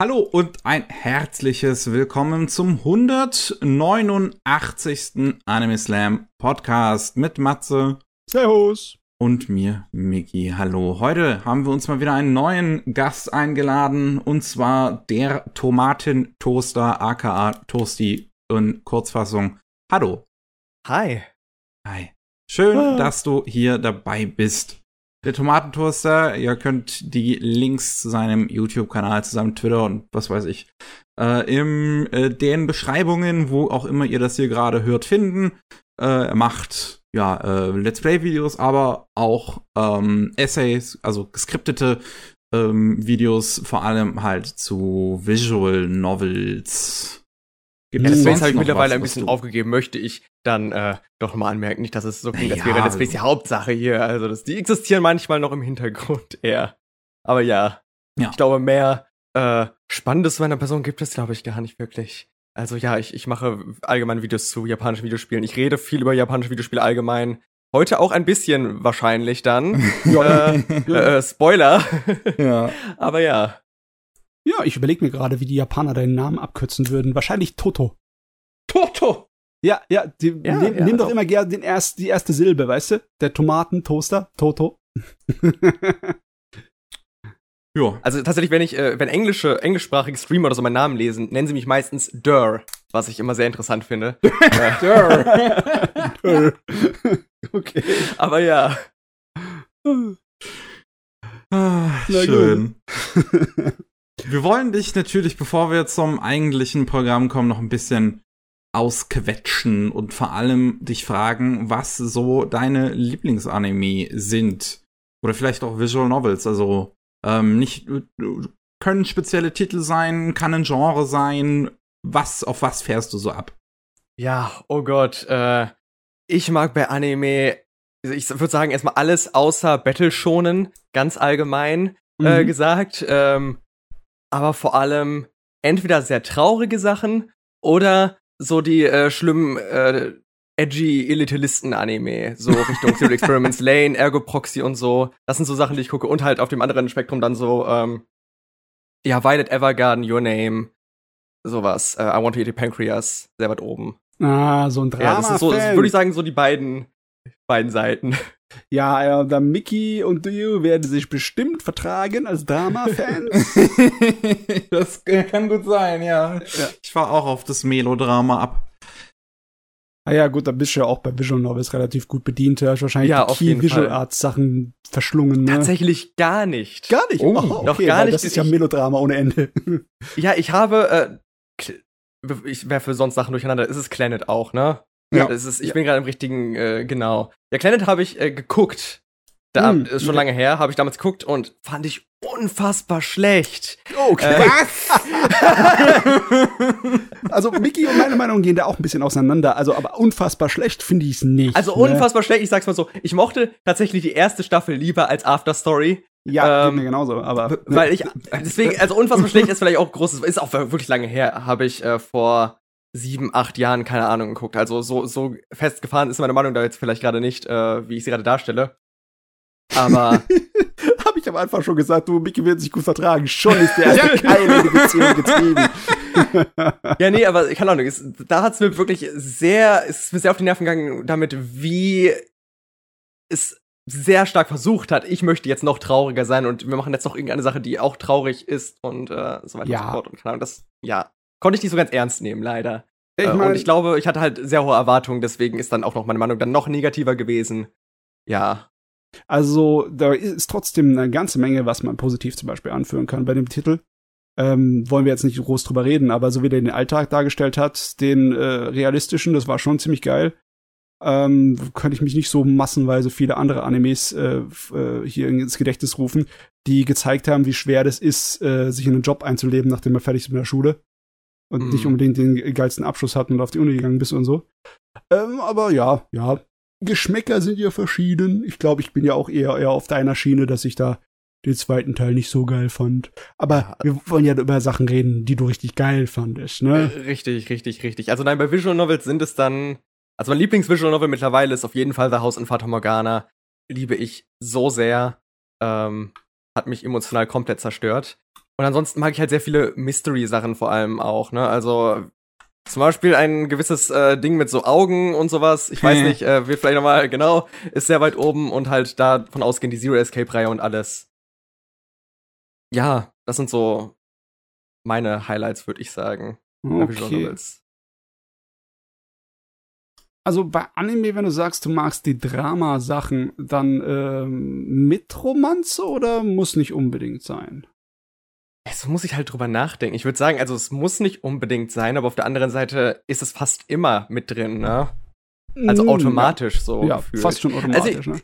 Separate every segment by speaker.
Speaker 1: Hallo und ein herzliches Willkommen zum 189. Anime Slam Podcast mit Matze.
Speaker 2: Servus.
Speaker 1: Und mir, Miki. Hallo. Heute haben wir uns mal wieder einen neuen Gast eingeladen und zwar der Tomatentoaster aka Toasty in Kurzfassung. Hallo.
Speaker 2: Hi.
Speaker 1: Hi. Schön, ah. dass du hier dabei bist der Tomatentoaster. Ihr könnt die Links zu seinem YouTube-Kanal, zu seinem Twitter und was weiß ich, äh, im äh, den Beschreibungen, wo auch immer ihr das hier gerade hört, finden. Äh, er macht ja äh, Let's Play-Videos, aber auch ähm, Essays, also geskriptete ähm, Videos, vor allem halt zu Visual Novels.
Speaker 2: Gibt ja, Space habe ich mittlerweile was, ein bisschen aufgegeben, möchte ich dann äh, doch mal anmerken. Nicht, dass es so klingt, als wäre Let's Space die Hauptsache hier. Also das, die existieren manchmal noch im Hintergrund eher. Aber ja, ja. ich glaube, mehr äh, Spannendes zu meiner Person gibt es, glaube ich, gar nicht wirklich. Also ja, ich, ich mache allgemein Videos zu japanischen Videospielen. Ich rede viel über japanische Videospiele allgemein. Heute auch ein bisschen wahrscheinlich dann. äh, äh, Spoiler. ja. Aber ja.
Speaker 3: Ja, ich überlege mir gerade, wie die Japaner deinen Namen abkürzen würden. Wahrscheinlich Toto.
Speaker 2: Toto!
Speaker 3: Ja, ja, die ja, nehm, ja, nimm doch immer gerne den erst, die erste Silbe, weißt du? Der Tomatentoaster, Toto.
Speaker 2: ja. Also tatsächlich, wenn ich, äh, wenn englische, englischsprachige Streamer oder so meinen Namen lesen, nennen sie mich meistens Dur, was ich immer sehr interessant finde. Dur. Dur. okay. Aber ja.
Speaker 1: Ah, schön. Wir wollen dich natürlich, bevor wir zum eigentlichen Programm kommen, noch ein bisschen ausquetschen und vor allem dich fragen, was so deine Lieblingsanime sind. Oder vielleicht auch Visual Novels. Also ähm, nicht können spezielle Titel sein, kann ein Genre sein. Was, auf was fährst du so ab?
Speaker 2: Ja, oh Gott, äh, ich mag bei Anime, ich würde sagen, erstmal alles außer Battle Shonen, ganz allgemein äh, mhm. gesagt. Ähm, aber vor allem entweder sehr traurige Sachen oder so die äh, schlimmen äh, edgy Elitalisten-Anime, so Richtung Zero Experiments Lane, Ergo Proxy und so. Das sind so Sachen, die ich gucke. Und halt auf dem anderen Spektrum dann so, ähm, ja, Violet Evergarden, Your Name, sowas. Äh, I Want to Eat a Pancreas, sehr weit oben.
Speaker 3: Ah, so ein Drama. Ja,
Speaker 2: das ist so, würde ich sagen, so die beiden, beiden Seiten.
Speaker 3: Ja, äh, Mickey und du werden sich bestimmt vertragen als Drama-Fans.
Speaker 1: das kann gut sein, ja. ja. Ich fahre auch auf das Melodrama ab.
Speaker 3: Ah ja, gut, da bist du ja auch bei Visual Novels relativ gut bedient. Du hast wahrscheinlich ja, die Key Visual Arts Sachen verschlungen. Ne?
Speaker 2: Tatsächlich gar nicht.
Speaker 3: Gar nicht?
Speaker 2: Oh, oh okay, doch gar nicht.
Speaker 3: Das ist ja Melodrama ohne Ende.
Speaker 2: ja, ich habe, äh, ich werfe sonst Sachen durcheinander. Ist es Planet auch, ne? Ja. Das ist, ich bin gerade im richtigen, äh, genau. Ja, Planet habe ich äh, geguckt. Da hm, ist schon okay. lange her, habe ich damals geguckt und fand ich unfassbar schlecht.
Speaker 3: Okay. Äh, Was? also Mickey und meine Meinung gehen da auch ein bisschen auseinander. Also, aber unfassbar schlecht finde ich es nicht.
Speaker 2: Also ne? unfassbar schlecht, ich sag's mal so. Ich mochte tatsächlich die erste Staffel lieber als After Story.
Speaker 3: Ja, ähm, mir genauso, aber.
Speaker 2: Ne? Weil ich, deswegen, also unfassbar schlecht ist vielleicht auch großes, ist auch wirklich lange her, habe ich äh, vor sieben, acht Jahren, keine Ahnung, geguckt. Also so, so festgefahren ist meine Meinung da jetzt vielleicht gerade nicht, äh, wie ich sie gerade darstelle. Aber.
Speaker 3: Hab ich am Anfang schon gesagt, du, Mickey wird sich gut vertragen. Schon ist der ja. keine Beziehung getrieben.
Speaker 2: ja, nee, aber keine Ahnung, es, da hat's mir wirklich sehr, es ist mir sehr auf die Nerven gegangen, damit, wie es sehr stark versucht hat, ich möchte jetzt noch trauriger sein und wir machen jetzt noch irgendeine Sache, die auch traurig ist und äh, so weiter
Speaker 3: ja.
Speaker 2: und so fort. Und keine Ahnung, das, ja, konnte ich nicht so ganz ernst nehmen, leider. Ich äh, mein, und ich glaube, ich hatte halt sehr hohe Erwartungen, deswegen ist dann auch noch meine Meinung dann noch negativer gewesen. Ja.
Speaker 3: Also, da ist trotzdem eine ganze Menge, was man positiv zum Beispiel anführen kann bei dem Titel. Ähm, wollen wir jetzt nicht groß drüber reden, aber so wie der den Alltag dargestellt hat, den äh, realistischen, das war schon ziemlich geil. Ähm, könnte ich mich nicht so massenweise viele andere Animes äh, äh, hier ins Gedächtnis rufen, die gezeigt haben, wie schwer das ist, äh, sich in einen Job einzuleben, nachdem man fertig ist mit der Schule und mhm. nicht unbedingt den geilsten Abschluss hatten und auf die Uni gegangen bist und so. Ähm, aber ja, ja, Geschmäcker sind ja verschieden. Ich glaube, ich bin ja auch eher, eher auf deiner Schiene, dass ich da den zweiten Teil nicht so geil fand. Aber ja. wir wollen ja über Sachen reden, die du richtig geil fandest, ne?
Speaker 2: Äh, richtig, richtig, richtig. Also nein, bei Visual Novels sind es dann, also mein Lieblings-Visual Novel mittlerweile ist auf jeden Fall The House in Fata Morgana. Liebe ich so sehr. Ähm, hat mich emotional komplett zerstört. Und ansonsten mag ich halt sehr viele Mystery-Sachen vor allem auch, ne? Also zum Beispiel ein gewisses äh, Ding mit so Augen und sowas. Ich weiß nicht, äh, wird vielleicht nochmal, genau, ist sehr weit oben und halt davon ausgehen die Zero Escape-Reihe und alles. Ja, das sind so meine Highlights, würde ich sagen.
Speaker 3: Okay. Also bei Anime, wenn du sagst, du magst die Drama-Sachen, dann ähm, mit Romanze oder muss nicht unbedingt sein?
Speaker 2: Es muss ich halt drüber nachdenken. Ich würde sagen, also es muss nicht unbedingt sein, aber auf der anderen Seite ist es fast immer mit drin, ne? Also mm, automatisch ja. so.
Speaker 3: Ja, gefühlt. fast schon automatisch, also, ne?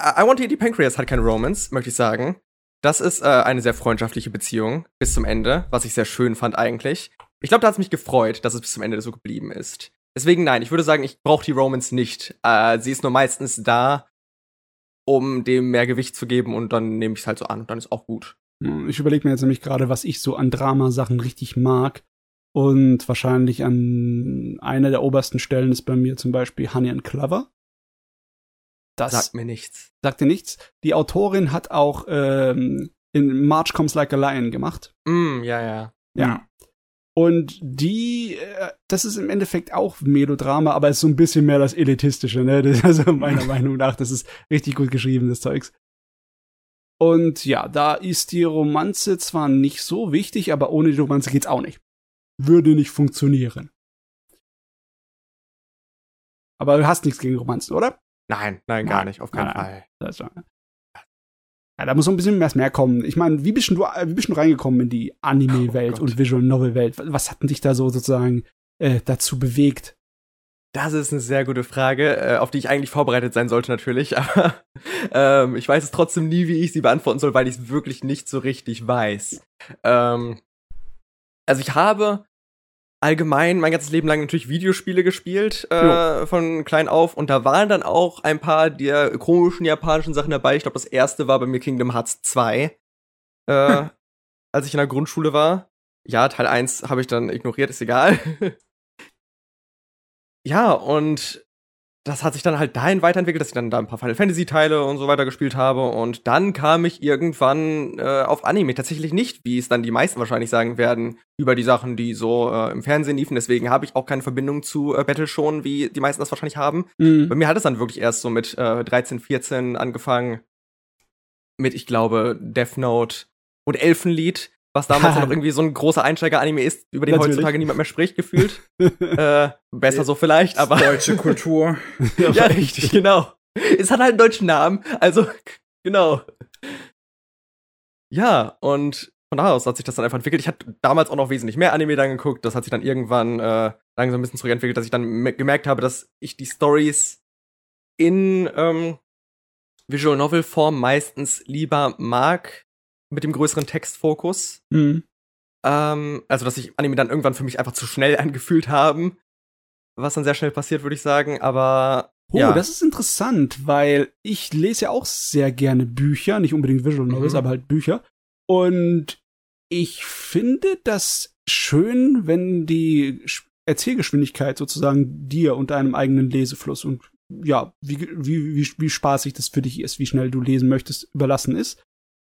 Speaker 2: I Want to Eat the Pancreas hat keine Romance, möchte ich sagen. Das ist äh, eine sehr freundschaftliche Beziehung bis zum Ende, was ich sehr schön fand eigentlich. Ich glaube, da hat es mich gefreut, dass es bis zum Ende so geblieben ist. Deswegen nein, ich würde sagen, ich brauche die Romance nicht. Äh, sie ist nur meistens da, um dem mehr Gewicht zu geben und dann nehme ich es halt so an und dann ist auch gut.
Speaker 3: Ich überlege mir jetzt nämlich gerade, was ich so an Dramasachen richtig mag. Und wahrscheinlich an einer der obersten Stellen ist bei mir zum Beispiel Honey and Clover.
Speaker 2: Das sagt mir nichts.
Speaker 3: Sagt dir nichts. Die Autorin hat auch ähm, in March Comes Like a Lion gemacht.
Speaker 2: Mm, ja, ja.
Speaker 3: Ja. Und die, äh, das ist im Endeffekt auch Melodrama, aber ist so ein bisschen mehr das Elitistische, ne? Das ist also meiner Meinung nach, das ist richtig gut geschrieben, das Zeugs. Und ja, da ist die Romanze zwar nicht so wichtig, aber ohne die Romanze geht's auch nicht. Würde nicht funktionieren. Aber du hast nichts gegen Romanzen, oder?
Speaker 2: Nein, nein, gar nicht, auf keinen nein, Fall. Das, ja,
Speaker 3: da muss so ein bisschen mehr, mehr kommen. Ich meine, wie bist du, wie bist du reingekommen in die Anime-Welt oh und Visual Novel-Welt? Was hat denn dich da so sozusagen äh, dazu bewegt?
Speaker 2: Das ist eine sehr gute Frage, äh, auf die ich eigentlich vorbereitet sein sollte natürlich, aber ähm, ich weiß es trotzdem nie, wie ich sie beantworten soll, weil ich es wirklich nicht so richtig weiß. Ähm, also ich habe allgemein mein ganzes Leben lang natürlich Videospiele gespielt, äh, von klein auf, und da waren dann auch ein paar der komischen japanischen Sachen dabei. Ich glaube, das erste war bei mir Kingdom Hearts 2, äh, als ich in der Grundschule war. Ja, Teil 1 habe ich dann ignoriert, ist egal. Ja, und das hat sich dann halt dahin weiterentwickelt, dass ich dann da ein paar Final Fantasy Teile und so weiter gespielt habe und dann kam ich irgendwann äh, auf Anime tatsächlich nicht, wie es dann die meisten wahrscheinlich sagen werden, über die Sachen, die so äh, im Fernsehen liefen. Deswegen habe ich auch keine Verbindung zu äh, Battle schon, wie die meisten das wahrscheinlich haben. Mhm. Bei mir hat es dann wirklich erst so mit äh, 13, 14 angefangen mit, ich glaube, Death Note und Elfenlied was damals noch irgendwie so ein großer Einsteiger-Anime ist, über den Natürlich. heutzutage niemand mehr spricht, gefühlt. äh, besser so vielleicht, aber.
Speaker 1: Deutsche Kultur.
Speaker 2: ja, richtig, genau. Es hat halt einen deutschen Namen, also, genau. Ja, und von da aus hat sich das dann einfach entwickelt. Ich hatte damals auch noch wesentlich mehr Anime dann geguckt. Das hat sich dann irgendwann äh, langsam ein bisschen zurückentwickelt, dass ich dann gemerkt habe, dass ich die Stories in ähm, Visual Novel Form meistens lieber mag mit dem größeren Textfokus. Mhm. Ähm, also, dass sich Anime dann irgendwann für mich einfach zu schnell angefühlt haben. Was dann sehr schnell passiert, würde ich sagen. Aber.
Speaker 3: Oh, ja. das ist interessant, weil ich lese ja auch sehr gerne Bücher, nicht unbedingt Visual Novels, mhm. aber halt Bücher. Und ich finde das schön, wenn die Erzählgeschwindigkeit sozusagen dir und deinem eigenen Lesefluss und ja, wie, wie, wie, wie spaßig das für dich ist, wie schnell du lesen möchtest, überlassen ist.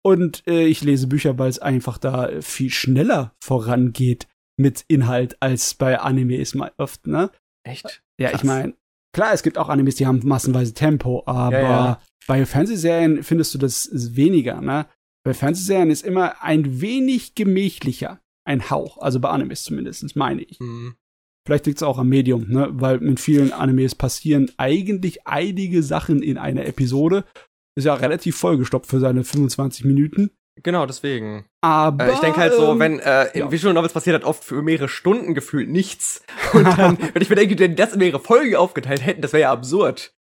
Speaker 3: Und äh, ich lese Bücher, weil es einfach da viel schneller vorangeht mit Inhalt als bei Animes mal oft, ne?
Speaker 2: Echt?
Speaker 3: Ja, Krass. ich meine, klar, es gibt auch Animes, die haben massenweise Tempo, aber ja, ja. bei Fernsehserien findest du das weniger, ne? Bei Fernsehserien ist immer ein wenig gemächlicher, ein Hauch, also bei Animes zumindest, meine ich. Mhm. Vielleicht liegt es auch am Medium, ne? weil mit vielen Animes passieren eigentlich einige Sachen in einer Episode ist ja relativ vollgestopft für seine 25 Minuten.
Speaker 2: Genau, deswegen.
Speaker 3: Aber
Speaker 2: äh, ich denke halt so, ähm, wenn äh, in ja. Visual Novels passiert hat oft für mehrere Stunden gefühlt nichts. Und dann, wenn ich mir denke, wenn das in mehrere Folgen aufgeteilt hätten, das wäre ja absurd.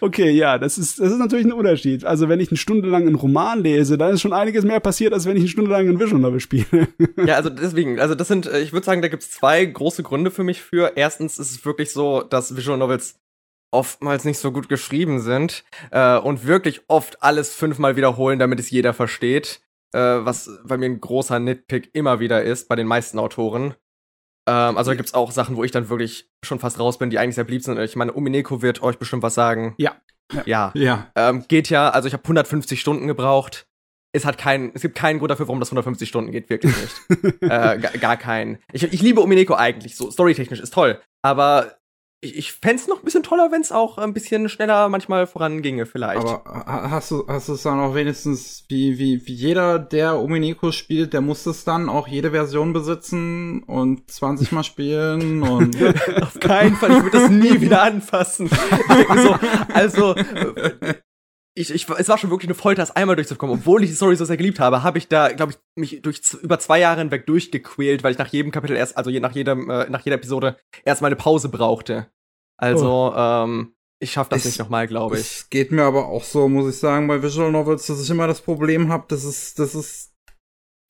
Speaker 3: Okay, ja, das ist, das ist natürlich ein Unterschied. Also wenn ich eine Stunde lang einen Roman lese, dann ist schon einiges mehr passiert, als wenn ich eine Stunde lang ein Visual Novel spiele.
Speaker 2: ja, also deswegen, also das sind, äh, ich würde sagen, da gibt's zwei große Gründe für mich für. Erstens ist es wirklich so, dass Visual Novels oftmals nicht so gut geschrieben sind äh, und wirklich oft alles fünfmal wiederholen, damit es jeder versteht, äh, was bei mir ein großer Nitpick immer wieder ist bei den meisten Autoren. Ähm, also da gibt's auch Sachen, wo ich dann wirklich schon fast raus bin, die eigentlich sehr beliebt sind. Ich meine, Umineko wird euch bestimmt was sagen.
Speaker 3: Ja.
Speaker 2: Ja. ja. Ähm, geht ja, also ich habe 150 Stunden gebraucht. es hat keinen, es gibt keinen Grund dafür, warum das 150 Stunden geht, wirklich nicht. äh, gar, gar keinen. Ich, ich liebe Umineko eigentlich, so storytechnisch ist toll, aber ich, ich fände noch ein bisschen toller, wenn es auch ein bisschen schneller manchmal voranginge, vielleicht.
Speaker 1: Aber hast du, hast du es dann auch wenigstens, wie, wie, wie jeder, der Umineko spielt, der muss es dann auch jede Version besitzen und 20 Mal spielen und.
Speaker 2: Auf keinen Fall, ich würde das nie wieder anfassen. so, also, ich, ich, es war schon wirklich eine Folter, das einmal durchzukommen. Obwohl ich die Story so sehr geliebt habe, habe ich da, glaube ich, mich durch über zwei Jahre hinweg durchgequält, weil ich nach jedem Kapitel erst, also je, nach jedem, äh, nach jeder Episode erst mal eine Pause brauchte. Also, oh. ähm, ich schaffe das es, nicht nochmal, glaube ich.
Speaker 1: Es geht mir aber auch so, muss ich sagen, bei Visual Novels, dass ich immer das Problem habe, dass es, dass es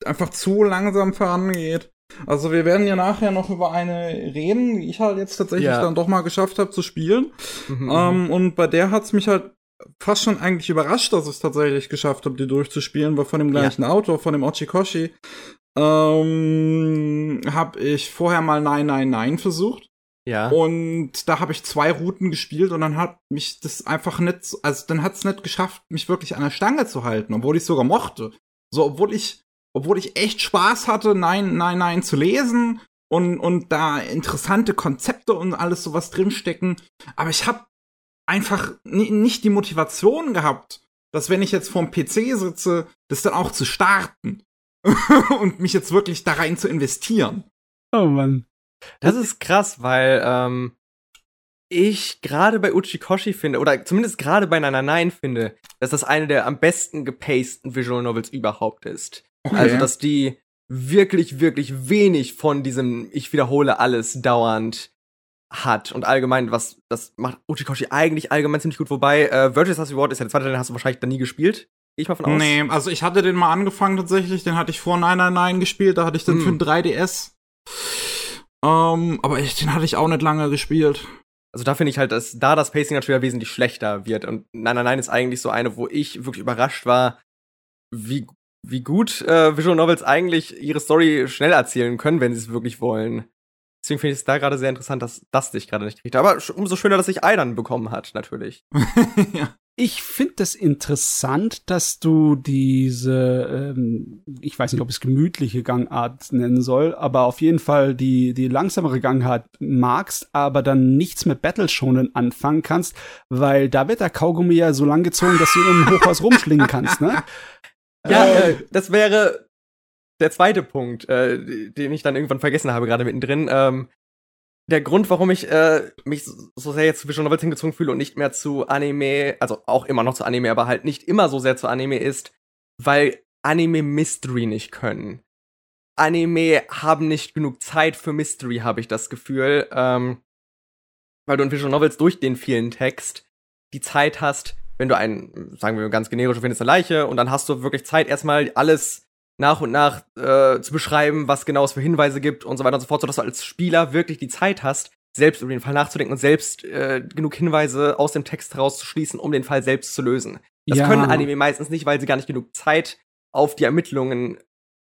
Speaker 1: einfach zu langsam vorangeht. Also wir werden ja nachher noch über eine reden, die ich halt jetzt tatsächlich ja. dann doch mal geschafft habe zu spielen. Mhm, ähm, mhm. und bei der hat's mich halt fast schon eigentlich überrascht, dass ich es tatsächlich geschafft habe, die durchzuspielen, weil von dem gleichen ja. Autor, von dem Ochikoshi, ähm, habe ich vorher mal 999 versucht.
Speaker 2: Ja.
Speaker 1: Und da habe ich zwei Routen gespielt und dann hat mich das einfach nicht, also dann hat es nicht geschafft, mich wirklich an der Stange zu halten, obwohl ich sogar mochte. So, obwohl ich, obwohl ich echt Spaß hatte, nein, nein, nein zu lesen und, und da interessante Konzepte und alles sowas drinstecken. Aber ich habe einfach nicht die Motivation gehabt, dass wenn ich jetzt vorm PC sitze, das dann auch zu starten und mich jetzt wirklich da rein zu investieren.
Speaker 3: Oh Mann.
Speaker 2: Das ist krass, weil ähm, ich gerade bei Uchikoshi finde, oder zumindest gerade bei Nana Nine finde, dass das eine der am besten gepaceden Visual Novels überhaupt ist. Okay. Also, dass die wirklich, wirklich wenig von diesem Ich wiederhole alles dauernd hat und allgemein, was das macht Uchikoshi eigentlich allgemein ziemlich gut. Wobei, äh, Virtuous Last Reward ist ja der zweite, den hast du wahrscheinlich dann nie gespielt. Gehe ich mal von aus.
Speaker 1: Nee, also ich hatte den mal angefangen tatsächlich, den hatte ich vor 999 gespielt, da hatte ich den mm. für den 3DS. Ähm, aber ich, den hatte ich auch nicht lange gespielt.
Speaker 2: Also da finde ich halt, dass da das Pacing natürlich wesentlich schlechter wird. Und 999 ist eigentlich so eine, wo ich wirklich überrascht war, wie, wie gut äh, Visual Novels eigentlich ihre Story schnell erzählen können, wenn sie es wirklich wollen. Deswegen finde ich es da gerade sehr interessant, dass das dich gerade nicht kriegt. Aber umso schöner, dass sich Eidan bekommen hat, natürlich.
Speaker 3: ja. Ich finde das interessant, dass du diese, ähm, ich weiß nicht, ob es gemütliche Gangart nennen soll, aber auf jeden Fall die, die langsamere Gangart magst, aber dann nichts mit Battle schonen anfangen kannst, weil da wird der Kaugummi ja so lang gezogen, dass du ihn im Hochhaus rumschlingen kannst, ne?
Speaker 2: Ja, äh, das wäre der zweite Punkt, äh, den ich dann irgendwann vergessen habe, gerade mittendrin. Ähm, der Grund, warum ich äh, mich so sehr jetzt zu Visual Novels hingezogen fühle und nicht mehr zu Anime, also auch immer noch zu Anime, aber halt nicht immer so sehr zu Anime ist, weil Anime Mystery nicht können. Anime haben nicht genug Zeit für Mystery, habe ich das Gefühl. Ähm, weil du in Visual Novels durch den vielen Text die Zeit hast, wenn du einen, sagen wir ganz generisch, findest eine Leiche und dann hast du wirklich Zeit, erstmal alles nach und nach äh, zu beschreiben, was genau es für Hinweise gibt und so weiter und so fort, sodass du als Spieler wirklich die Zeit hast, selbst über den Fall nachzudenken und selbst äh, genug Hinweise aus dem Text herauszuschließen, um den Fall selbst zu lösen. Das ja. können Anime meistens nicht, weil sie gar nicht genug Zeit auf die Ermittlungen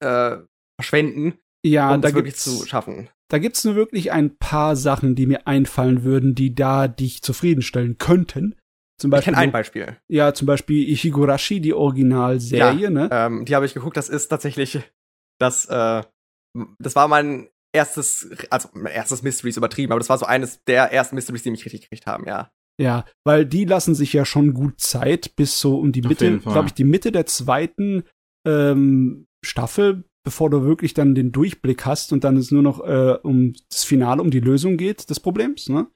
Speaker 2: äh, verschwenden,
Speaker 3: ja,
Speaker 2: um
Speaker 3: da
Speaker 2: das wirklich zu schaffen.
Speaker 3: Da gibt's nur wirklich ein paar Sachen, die mir einfallen würden, die da dich zufriedenstellen könnten.
Speaker 2: Zum Beispiel, ich kenne ein Beispiel.
Speaker 3: Ja, zum Beispiel Ichigurashi, die Originalserie, ja, ne?
Speaker 2: Ähm, die habe ich geguckt, das ist tatsächlich das, äh, das war mein erstes, also mein erstes Mysteries übertrieben, aber das war so eines der ersten Mysteries, die mich richtig gekriegt haben, ja.
Speaker 3: Ja, weil die lassen sich ja schon gut Zeit bis so um die Mitte, glaube ich, die Mitte der zweiten ähm, Staffel, bevor du wirklich dann den Durchblick hast und dann es nur noch äh, um das Finale, um die Lösung geht des Problems, ne?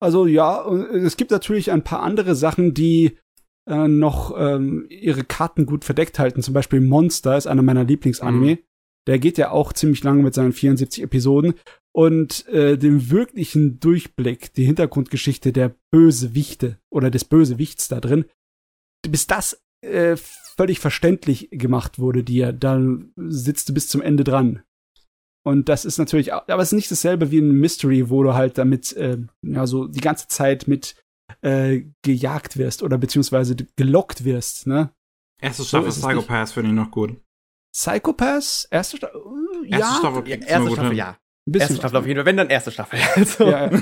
Speaker 3: Also ja, es gibt natürlich ein paar andere Sachen, die äh, noch ähm, ihre Karten gut verdeckt halten. Zum Beispiel Monster ist einer meiner Lieblingsanime. Mhm. Der geht ja auch ziemlich lange mit seinen 74 Episoden. Und äh, den wirklichen Durchblick, die Hintergrundgeschichte der Bösewichte oder des Bösewichts da drin, bis das äh, völlig verständlich gemacht wurde dir, dann sitzt du bis zum Ende dran. Und das ist natürlich, aber es ist nicht dasselbe wie ein Mystery, wo du halt damit, äh, ja, so die ganze Zeit mit äh, gejagt wirst oder beziehungsweise gelockt wirst, ne?
Speaker 1: Erste Staffel so Psychopaths finde ich noch gut.
Speaker 3: Psychopaths? Erste Staffel?
Speaker 2: Uh, ja. Erste Staffel, ja, erste Staffel ja. Erste Staffel auf jeden Fall, wenn dann erste Staffel. Also. Ja, ja.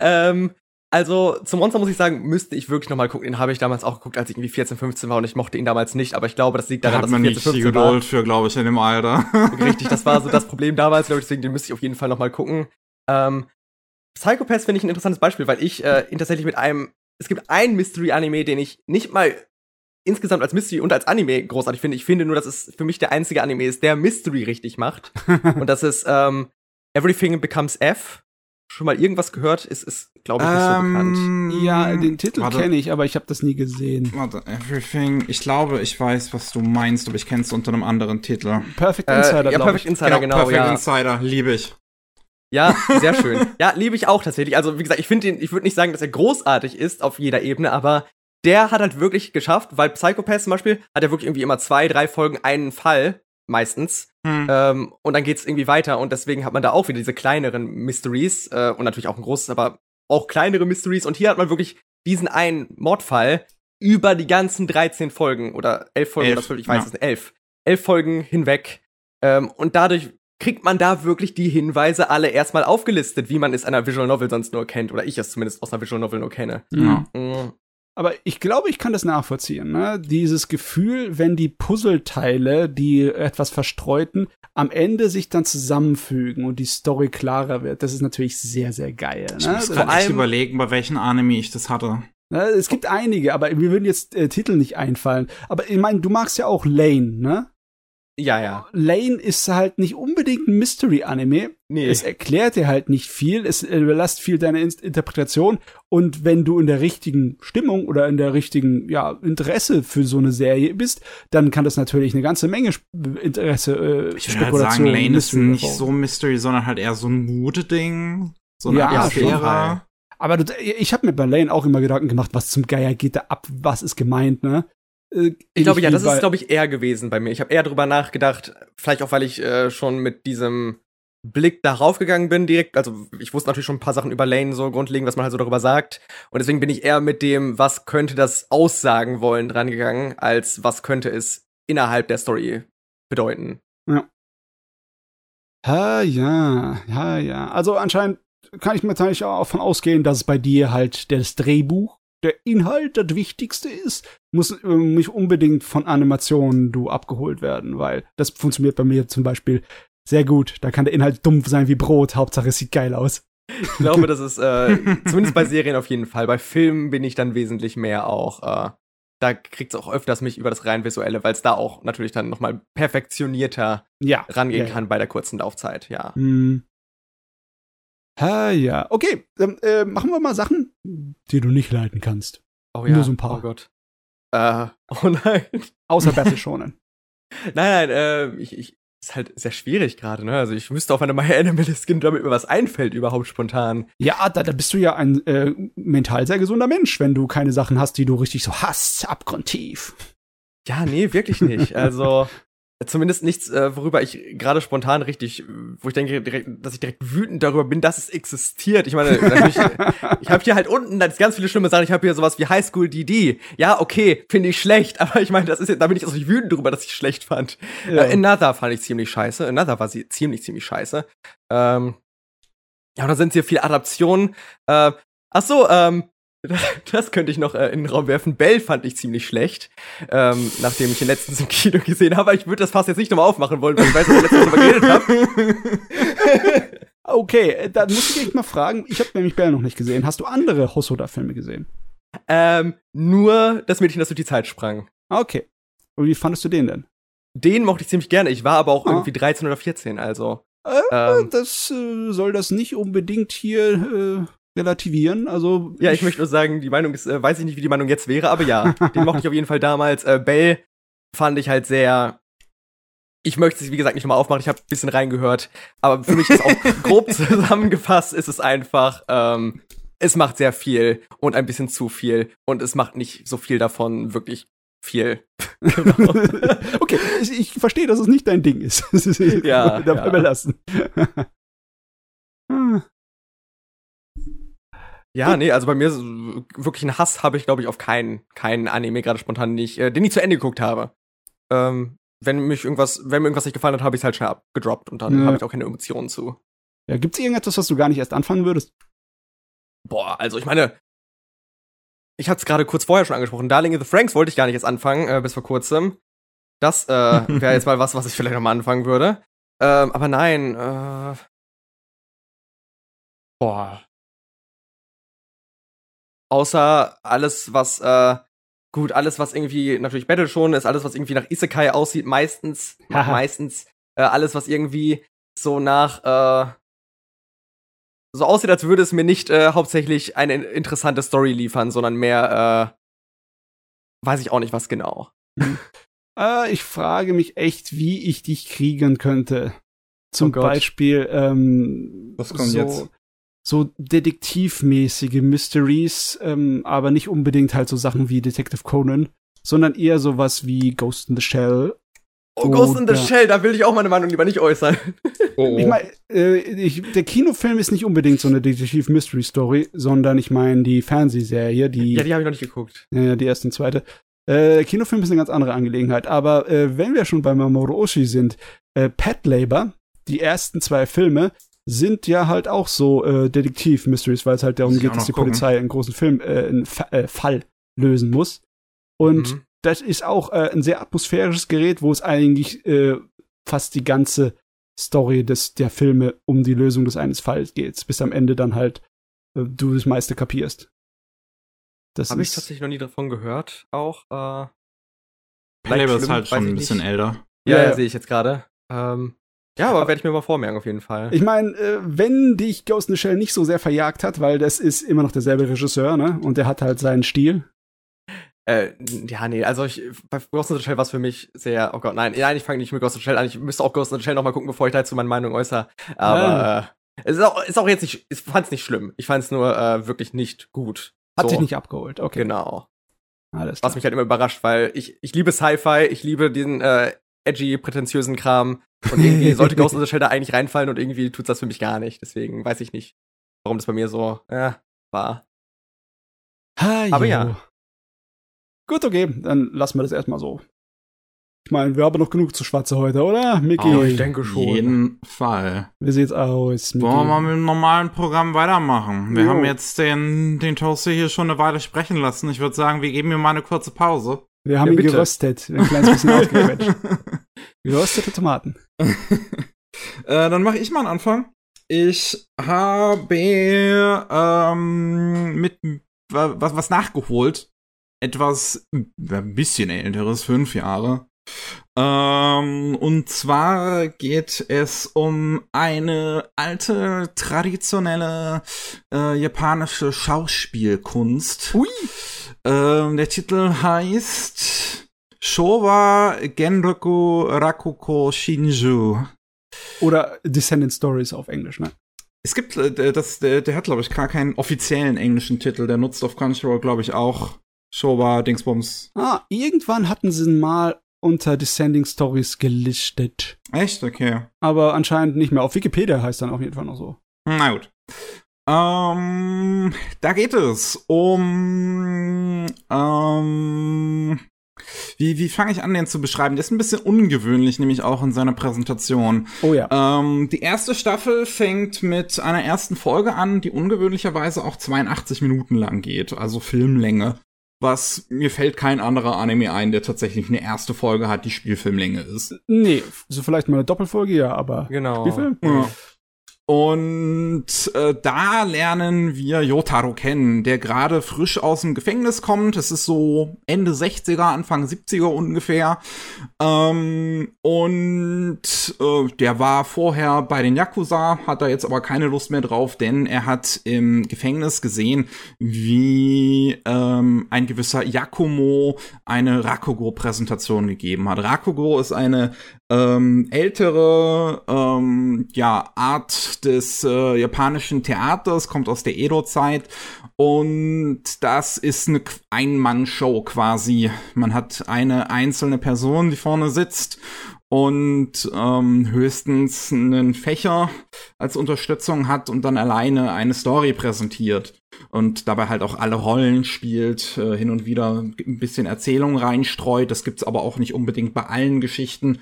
Speaker 2: ähm, Also, zum Monster muss ich sagen, müsste ich wirklich noch mal gucken. Den habe ich damals auch geguckt, als ich irgendwie 14, 15 war und ich mochte ihn damals nicht. Aber ich glaube, das liegt
Speaker 1: Da
Speaker 2: daran,
Speaker 1: hat
Speaker 2: dass
Speaker 1: man
Speaker 2: ich
Speaker 1: nicht
Speaker 2: 14,
Speaker 1: die
Speaker 2: 15 war.
Speaker 1: Geduld für, glaube ich, in dem Alter.
Speaker 2: Richtig, das war so das Problem damals, glaube ich, deswegen den müsste ich auf jeden Fall noch mal gucken. Ähm, Psychopath finde ich ein interessantes Beispiel, weil ich äh, ihn tatsächlich mit einem, es gibt ein Mystery-Anime, den ich nicht mal insgesamt als Mystery und als Anime großartig finde. Ich finde nur, dass es für mich der einzige Anime ist, der Mystery richtig macht. und das ist ähm, Everything Becomes F. Schon mal irgendwas gehört? Ist, ist glaube ich, nicht so bekannt.
Speaker 1: Ähm,
Speaker 3: Ja, den Titel kenne ich, aber ich habe das nie gesehen.
Speaker 1: Warte, Everything. Ich glaube, ich weiß, was du meinst, aber ich kenne es unter einem anderen Titel.
Speaker 3: Perfect
Speaker 2: Äh,
Speaker 3: Insider,
Speaker 2: ja,
Speaker 3: glaub
Speaker 2: Perfect
Speaker 3: ich.
Speaker 2: Insider, genau,
Speaker 1: Perfect
Speaker 2: ja.
Speaker 1: Insider, liebe ich.
Speaker 2: Ja, sehr schön. ja, liebe ich auch tatsächlich. Also, wie gesagt, ich finde ihn, ich würde nicht sagen, dass er großartig ist auf jeder Ebene, aber der hat halt wirklich geschafft, weil Psychopath zum Beispiel hat er wirklich irgendwie immer zwei, drei Folgen einen Fall, meistens.
Speaker 1: Hm.
Speaker 2: Ähm, und dann geht's irgendwie weiter und deswegen hat man da auch wieder diese kleineren Mysteries äh, und natürlich auch ein großes, aber auch kleinere Mysteries. Und hier hat man wirklich diesen einen Mordfall über die ganzen 13 Folgen oder 11 Folgen,
Speaker 1: Elf,
Speaker 2: das ich weiß
Speaker 1: ja.
Speaker 2: es nicht, 11. 11 Folgen hinweg. Ähm, und dadurch kriegt man da wirklich die Hinweise alle erstmal aufgelistet, wie man es einer Visual Novel sonst nur kennt. Oder ich es zumindest aus einer Visual Novel nur kenne.
Speaker 3: Mhm.
Speaker 1: Ja.
Speaker 2: Mm.
Speaker 3: Aber ich glaube, ich kann das nachvollziehen. Ne? Dieses Gefühl, wenn die Puzzleteile, die etwas verstreuten, am Ende sich dann zusammenfügen und die Story klarer wird, das ist natürlich sehr, sehr geil.
Speaker 1: Ich
Speaker 3: Ne?
Speaker 1: muss
Speaker 3: Das-
Speaker 1: gerade echt überlegen, bei welchen Anime ich das hatte.
Speaker 3: Ne, es gibt einige, aber mir würden jetzt äh, Titel nicht einfallen. Aber ich meine, du magst ja auch Lane, ne?
Speaker 2: Ja, ja.
Speaker 3: Lane ist halt nicht unbedingt ein Mystery-Anime.
Speaker 2: Nee.
Speaker 3: Es erklärt dir halt nicht viel, es überlässt viel deine In Interpretation. Und wenn du in der richtigen Stimmung oder in der richtigen ja, Interesse für so eine Serie bist, dann kann das natürlich eine ganze Menge Sp Interesse, äh,
Speaker 1: Ich würde halt sagen, Lane ist nicht so Mystery, sondern halt eher so ein Mute-Ding. So eine
Speaker 3: Ja,
Speaker 1: Atmosphäre.
Speaker 3: Aber du, ich habe mir bei Lane auch immer Gedanken gemacht, was zum Geier geht da ab, was ist gemeint, ne? Äh,
Speaker 2: Ich glaube, ja, das ist, glaube ich, eher gewesen bei mir. Ich habe eher drüber nachgedacht, vielleicht auch, weil ich äh, schon mit diesem Blick darauf gegangen bin direkt. Also ich wusste natürlich schon ein paar Sachen über Lane so grundlegend, was man halt so darüber sagt. Und deswegen bin ich eher mit dem, was könnte das aussagen wollen, dran gegangen, als was könnte es innerhalb der Story bedeuten.
Speaker 3: Ha, ja, ja, ja. Also anscheinend kann ich mir natürlich auch davon ausgehen, dass bei dir halt das Drehbuch, der Inhalt das Wichtigste ist. Muss äh, nicht unbedingt von Animationen du abgeholt werden, weil das funktioniert bei mir zum Beispiel sehr gut. Da kann der Inhalt dumpf sein wie Brot, Hauptsache es sieht geil aus.
Speaker 2: Ich glaube, das ist äh, zumindest bei Serien auf jeden Fall. Bei Filmen bin ich dann wesentlich mehr auch. Äh, da kriegt's auch öfters mich über das rein visuelle, weil es da auch natürlich dann noch mal perfektionierter
Speaker 3: Ja.
Speaker 2: rangehen
Speaker 3: Ja,
Speaker 2: kann bei der kurzen Laufzeit. Ja.
Speaker 3: Hm. Ha, ja. Okay, dann äh, machen wir mal Sachen, die du nicht leiten kannst.
Speaker 2: Oh
Speaker 3: Nur so ein paar.
Speaker 2: Oh Gott. Äh, oh nein.
Speaker 3: Außer Battle Shonen.
Speaker 2: Nein, nein, äh, ich, ich, ist halt sehr schwierig gerade, ne? Also ich müsste auf eine My List gehen, damit mir was einfällt überhaupt spontan.
Speaker 3: Ja, da, da bist du ja ein äh, mental sehr gesunder Mensch, wenn du keine Sachen hast, die du richtig so hasst, abgrundtief.
Speaker 2: Ja, nee, wirklich nicht. Also zumindest nichts, äh, worüber ich gerade spontan richtig, wo ich denke, direkt, dass ich direkt wütend darüber bin, dass es existiert. Ich meine, natürlich, ich habe hier halt unten das ganz viele schlimme Sachen. Ich habe hier sowas wie High School DD. Ja, okay, finde ich schlecht, aber ich meine, das ist da bin ich auch nicht wütend drüber, dass ich schlecht fand.
Speaker 3: Ja.
Speaker 2: Äh, Another fand ich ziemlich scheiße. Another war sie ziemlich, ziemlich scheiße. Ähm, ja, und dann sind hier viele Adaptionen. Äh, ach so, ähm, das könnte ich noch äh, in den Raum werfen. Bell fand ich ziemlich schlecht, ähm, nachdem ich ihn letztens im Kino gesehen habe. Ich würde das fast jetzt nicht nochmal aufmachen wollen, weil ich weiß, dass ich letztens drüber geredet habe.
Speaker 3: Okay, äh, dann muss ich dich mal fragen, ich habe nämlich Bell noch nicht gesehen. Hast du andere Hosoda-Filme gesehen?
Speaker 2: ähm, nur das Mädchen, das durch die Zeit sprang.
Speaker 3: Okay. Und wie fandest du den denn?
Speaker 2: Den mochte ich ziemlich gerne. Ich war aber auch
Speaker 3: Ah.
Speaker 2: irgendwie 13 oder 14, also.
Speaker 3: Äh,
Speaker 2: Ähm.
Speaker 3: das äh, soll das nicht unbedingt hier äh, relativieren. Also
Speaker 2: Ja, ich möchte nur sagen, die Meinung ist, äh, weiß ich nicht, wie die Meinung jetzt wäre, aber ja, den mochte ich auf jeden Fall damals. Äh, Bell fand ich halt sehr. Ich möchte es, wie gesagt, nicht nochmal aufmachen, ich habe ein bisschen reingehört, aber für mich ist auch grob zusammengefasst, ist es einfach, ähm, es macht sehr viel und ein bisschen zu viel und es macht nicht so viel davon wirklich viel. genau.
Speaker 3: okay, ich, verstehe, dass es nicht dein Ding ist. Ist
Speaker 2: Ja,
Speaker 3: dabei
Speaker 2: ja.
Speaker 3: belassen. Hm.
Speaker 2: Ja, nee, also bei mir wirklich ein Hass habe ich, glaube ich, auf keinen, keinen Anime gerade spontan nicht, äh, den ich zu Ende geguckt habe. Ähm, wenn mich irgendwas, wenn mir irgendwas nicht gefallen hat, habe ich es halt schnell abgedroppt und dann
Speaker 3: Ja.
Speaker 2: habe ich auch keine Emotionen zu.
Speaker 3: Ja, gibt's irgendetwas, was du gar nicht erst anfangen würdest?
Speaker 2: boah, also ich meine, ich hatte es gerade kurz vorher schon angesprochen. Darling in the Franks wollte ich gar nicht jetzt anfangen, äh, bis vor kurzem. Das äh, wäre jetzt mal was, was ich vielleicht noch mal anfangen würde. Ähm, aber nein, äh, boah. Außer alles, was, äh, gut, alles, was irgendwie natürlich Battle schon ist, alles, was irgendwie nach Isekai aussieht, meistens, meistens, äh, alles, was irgendwie so nach, äh, so aussieht, als würde es mir nicht äh, hauptsächlich eine interessante Story liefern, sondern mehr, äh, weiß ich auch nicht, was genau.
Speaker 3: äh, ich frage mich echt, wie ich dich kriegen könnte. Zum oh Beispiel, ähm,
Speaker 1: was kommt
Speaker 3: so,
Speaker 1: jetzt?
Speaker 3: So detektivmäßige Mysteries, ähm, aber nicht unbedingt halt so Sachen wie Detective Conan, sondern eher sowas wie Ghost in the Shell
Speaker 2: Oh, Ghost in the Shell, da will ich auch meine Meinung lieber nicht äußern.
Speaker 3: Oh, oh. Ich meine, äh, der Kinofilm ist nicht unbedingt so eine Detektiv-Mystery-Story, sondern ich meine die Fernsehserie, die.
Speaker 2: Ja, die habe ich noch nicht geguckt.
Speaker 3: Ja, die erste und zweite. Äh, Kinofilm ist eine ganz andere Angelegenheit. Aber äh, wenn wir schon bei Mamoru Oshii sind, äh, Pet Labor, die ersten zwei Filme, sind ja halt auch so äh, Detektiv-Mysteries, weil es halt darum geht, dass die gucken. Polizei einen großen Film, äh, einen Fa äh, Fall lösen muss. Und mhm das ist auch äh, ein sehr atmosphärisches Gerät, wo es eigentlich äh, fast die ganze Story des, der Filme um die Lösung des eines Falls geht, bis am Ende dann halt äh, du das meiste kapierst.
Speaker 2: Das habe ich tatsächlich noch nie davon gehört. Auch äh,
Speaker 1: Playable ist halt schon ein bisschen nicht. älter.
Speaker 2: Ja, ja, ja. sehe ich jetzt gerade. Ähm, ja, aber werde ich mir mal vormerken auf jeden Fall.
Speaker 3: Ich meine, äh, wenn dich Ghost in the Shell nicht so sehr verjagt hat, weil das ist immer noch derselbe Regisseur, ne? Und der hat halt seinen Stil.
Speaker 2: Äh, ja, nee, also ich, bei Ghost in the Shell war es für mich sehr, oh Gott, nein, nein, ich fange nicht mit Ghost in the Shell an. Ich müsste auch Ghost in the Shell nochmal gucken, bevor ich dazu meine Meinung äußere. Aber äh, es ist auch, ist auch jetzt nicht, ich fand's nicht schlimm. Ich fand's nur äh, wirklich nicht gut.
Speaker 3: Hat so. dich nicht abgeholt, okay.
Speaker 2: Genau. Alles klar. Was mich halt immer überrascht, weil ich, ich liebe Sci-Fi, ich liebe diesen äh, edgy, prätentiösen Kram. Und irgendwie sollte Ghost in the Shell da eigentlich reinfallen und irgendwie tut's das für mich gar nicht. Deswegen weiß ich nicht, warum das bei mir so äh, war.
Speaker 3: Ha, Aber ja. Gut, okay, dann lassen wir das erstmal so. Ich meine, wir haben noch genug zu schwarze heute, oder, Micky?
Speaker 1: Oh, ich denke schon. Auf jeden Fall.
Speaker 3: Wie sieht's aus,
Speaker 1: Micky? Wollen wir mal mit dem normalen Programm weitermachen? Wir jo. haben jetzt den, den Toaster hier schon eine Weile sprechen lassen. Ich würde sagen, wir geben ihm mal eine kurze Pause.
Speaker 3: Wir haben ja, ihn bitte. geröstet, ein kleines bisschen ausgequetscht. Geröstete Tomaten.
Speaker 1: äh, dann mache ich mal einen Anfang. Ich habe ähm, mit was, was nachgeholt etwas, ein bisschen älteres, fünf Jahre. Ähm, und zwar geht es um eine alte, traditionelle äh, japanische Schauspielkunst.
Speaker 3: Ui.
Speaker 1: Ähm, der Titel heißt Showa Genroku Rakuko Shinju.
Speaker 3: Oder Descendant Stories auf Englisch, ne?
Speaker 1: Es gibt, äh, das, der, der hat, glaube ich, gar keinen offiziellen englischen Titel. Der nutzt auf Crunchyroll, glaube ich, auch Showa, Dingsbums.
Speaker 3: Ah, irgendwann hatten sie ihn mal unter Descending Stories gelistet.
Speaker 1: Echt? Okay.
Speaker 3: Aber anscheinend nicht mehr. Auf Wikipedia heißt dann auf jeden Fall noch so.
Speaker 1: Na gut. Ähm, da geht es um ähm, wie, wie fange ich an, den zu beschreiben? Der ist ein bisschen ungewöhnlich, nämlich auch in seiner Präsentation.
Speaker 3: Oh ja.
Speaker 1: Ähm, die erste Staffel fängt mit einer ersten Folge an, die ungewöhnlicherweise auch 82 Minuten lang geht, also Filmlänge was mir fällt kein anderer Anime ein, der tatsächlich eine erste Folge hat, die Spielfilmlänge ist.
Speaker 3: Nee, so vielleicht mal eine Doppelfolge, ja, aber
Speaker 2: genau.
Speaker 3: Spielfilm?
Speaker 1: Ja. Und äh, da lernen wir Yotaro kennen, der gerade frisch aus dem Gefängnis kommt. Es ist so Ende 60er, Anfang 70er ungefähr. Ähm, und äh, der war vorher bei den Yakuza, hat da jetzt aber keine Lust mehr drauf, denn er hat im Gefängnis gesehen, wie ähm, ein gewisser Yakumo eine Rakugo-Präsentation gegeben hat. Rakugo ist eine ähm, ältere ähm, ja, Art des äh, japanischen Theaters, kommt aus der Edo-Zeit und das ist eine Ein-Mann-Show quasi. Man hat eine einzelne Person, die vorne sitzt und ähm, höchstens einen Fächer als Unterstützung hat und dann alleine eine Story präsentiert und dabei halt auch alle Rollen spielt, äh, hin und wieder ein bisschen Erzählung reinstreut. Das gibt's aber auch nicht unbedingt bei allen Geschichten.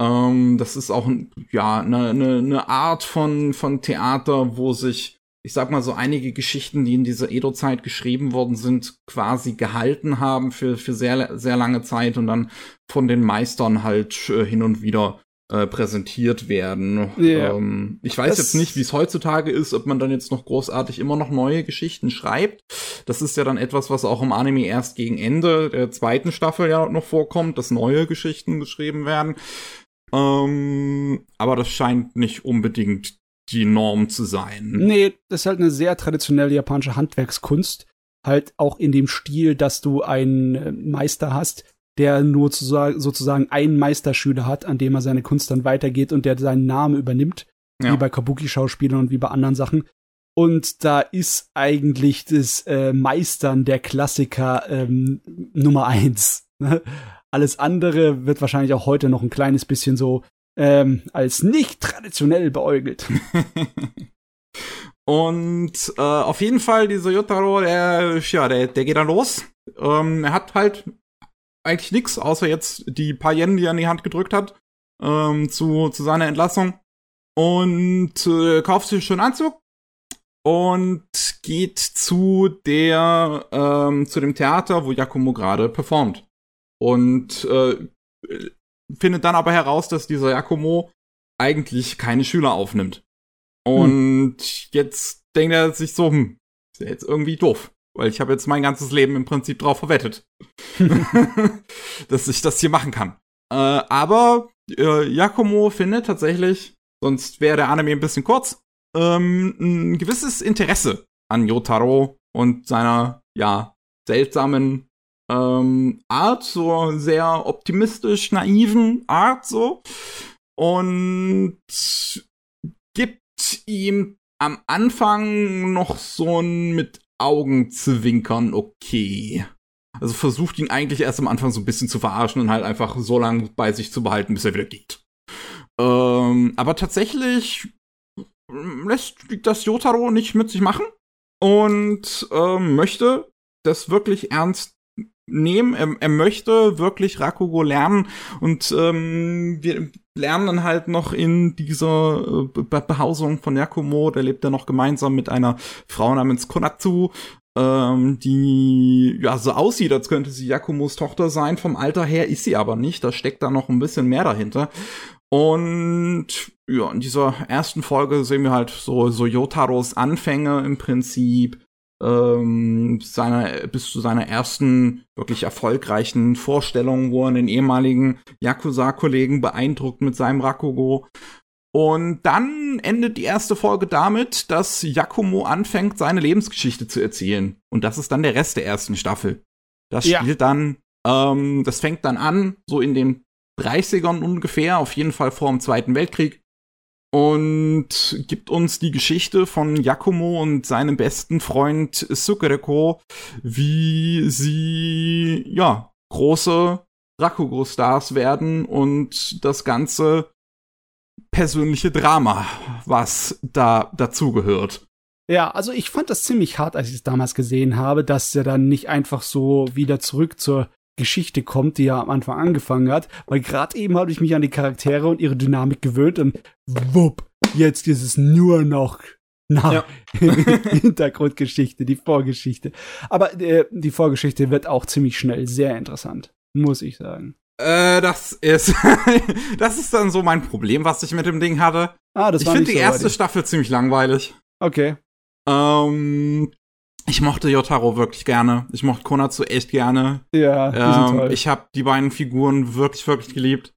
Speaker 1: Ähm, das ist auch ja eine ne, ne Art von von Theater, wo sich ich sag mal so einige Geschichten, die in dieser Edo-Zeit geschrieben worden sind, quasi gehalten haben für, für sehr, sehr lange Zeit und dann von den Meistern halt äh, hin und wieder äh, präsentiert werden. Yeah. Ähm, ich weiß das jetzt nicht, wie es heutzutage ist, ob man dann jetzt noch großartig immer noch neue Geschichten schreibt. Das ist ja dann etwas, was auch im Anime erst gegen Ende der zweiten Staffel ja noch vorkommt, dass neue Geschichten geschrieben werden. Ähm, aber das scheint nicht unbedingt die Norm zu sein.
Speaker 3: Nee, das ist halt eine sehr traditionelle japanische Handwerkskunst. Halt auch in dem Stil, dass du einen äh, Meister hast, der nur sozusagen einen Meisterschüler hat, an dem er seine Kunst dann weitergeht und der seinen Namen übernimmt. Ja. Wie bei Kabuki-Schauspielern und wie bei anderen Sachen. Und da ist eigentlich das äh, Meistern der Klassiker ähm, Nummer eins. Alles andere wird wahrscheinlich auch heute noch ein kleines bisschen so ähm, als nicht traditionell beäugelt.
Speaker 1: Und äh, auf jeden Fall, dieser Yotaro, der, ja, der, der geht dann los. Ähm, er hat halt eigentlich nichts, außer jetzt die paar Yen, die er in die Hand gedrückt hat, ähm, zu, zu seiner Entlassung. Und äh, kauft sich einen Anzug und geht zu der, ähm, zu dem Theater, wo Yakumo gerade performt. Und äh, findet dann aber heraus, dass dieser Yakumo eigentlich keine Schüler aufnimmt. Und hm. jetzt denkt er sich so, hm, ist ja jetzt irgendwie doof. Weil ich habe jetzt mein ganzes Leben im Prinzip drauf verwettet, dass ich das hier machen kann. Äh, aber äh, Yakumo findet tatsächlich, sonst wäre der Anime ein bisschen kurz, ähm, ein gewisses Interesse an Yotaro und seiner, ja, seltsamen ähm, Art, so sehr optimistisch naiven Art so und gibt ihm am Anfang noch so ein mit Augenzwinkern okay. Also versucht ihn eigentlich erst am Anfang so ein bisschen zu verarschen und halt einfach so lange bei sich zu behalten, bis er wieder geht. Ähm, aber tatsächlich lässt das Yotaro nicht mit sich machen und ähm, möchte das wirklich ernst nehmen. Er, er möchte wirklich Rakugo lernen und ähm, wir lernen dann halt noch in dieser äh, Behausung von Yakumo, der lebt ja noch gemeinsam mit einer Frau namens Konatsu, ähm, die ja so aussieht, als könnte sie Yakumos Tochter sein. Vom Alter her ist sie aber nicht. Da steckt da noch ein bisschen mehr dahinter. Und ja, in dieser ersten Folge sehen wir halt so, so Yotaros Anfänge im Prinzip ähm, seiner, bis zu seiner ersten wirklich erfolgreichen Vorstellung, wo er den ehemaligen Yakuza-Kollegen beeindruckt mit seinem Rakugo. Und dann endet die erste Folge damit, dass Yakumo anfängt, seine Lebensgeschichte zu erzählen. Und das ist dann der Rest der ersten Staffel. Das spielt ja. dann, ähm, das fängt dann an, so in den 30ern ungefähr, auf jeden Fall vor dem Zweiten Weltkrieg und gibt uns die Geschichte von Yakumo und seinem besten Freund Sukereko, wie sie, ja, große Rakugo-Stars werden und das ganze persönliche Drama, was da dazugehört.
Speaker 3: Ja, also ich fand das ziemlich hart, als ich es damals gesehen habe, dass er dann nicht einfach so wieder zurück zur Geschichte kommt, die ja am Anfang angefangen hat, weil gerade eben habe ich mich an die Charaktere und ihre Dynamik gewöhnt und wupp, jetzt ist es nur noch na, ja. Hintergrundgeschichte, die Vorgeschichte. Aber äh, die Vorgeschichte wird auch ziemlich schnell sehr interessant, muss ich sagen.
Speaker 1: Äh, das ist, das ist dann so mein Problem, was ich mit dem Ding hatte. Ah, das ich finde die so erste Staffel ziemlich langweilig.
Speaker 3: Okay.
Speaker 1: Ähm, ich mochte Yotaro wirklich gerne. Ich mochte Konatsu echt gerne.
Speaker 3: Ja, die ähm, sind toll.
Speaker 1: Ich habe die beiden Figuren wirklich, wirklich geliebt.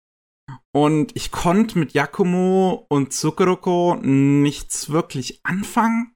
Speaker 1: Und ich konnte mit Yakumo und Tsukuroko nichts wirklich anfangen.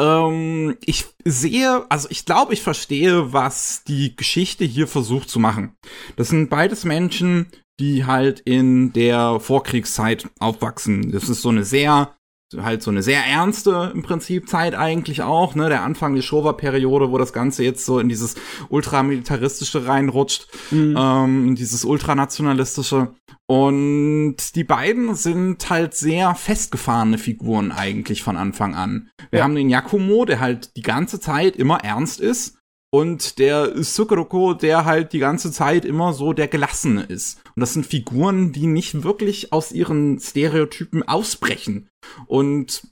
Speaker 1: Ähm, ich sehe, also ich glaube, ich verstehe, was die Geschichte hier versucht zu machen. Das sind beides Menschen, die halt in der Vorkriegszeit aufwachsen. Das ist so eine sehr halt so eine sehr ernste im Prinzip Zeit eigentlich auch, ne, der Anfang der Showa-Periode, wo das Ganze jetzt so in dieses ultramilitaristische reinrutscht, mhm. ähm, dieses ultranationalistische. Und die beiden sind halt sehr festgefahrene Figuren eigentlich von Anfang an. Wir ja. haben den Yakumo, der halt die ganze Zeit immer ernst ist und der Sukuroko, der halt die ganze Zeit immer so der Gelassene ist. Und das sind Figuren, die nicht wirklich aus ihren Stereotypen ausbrechen. Und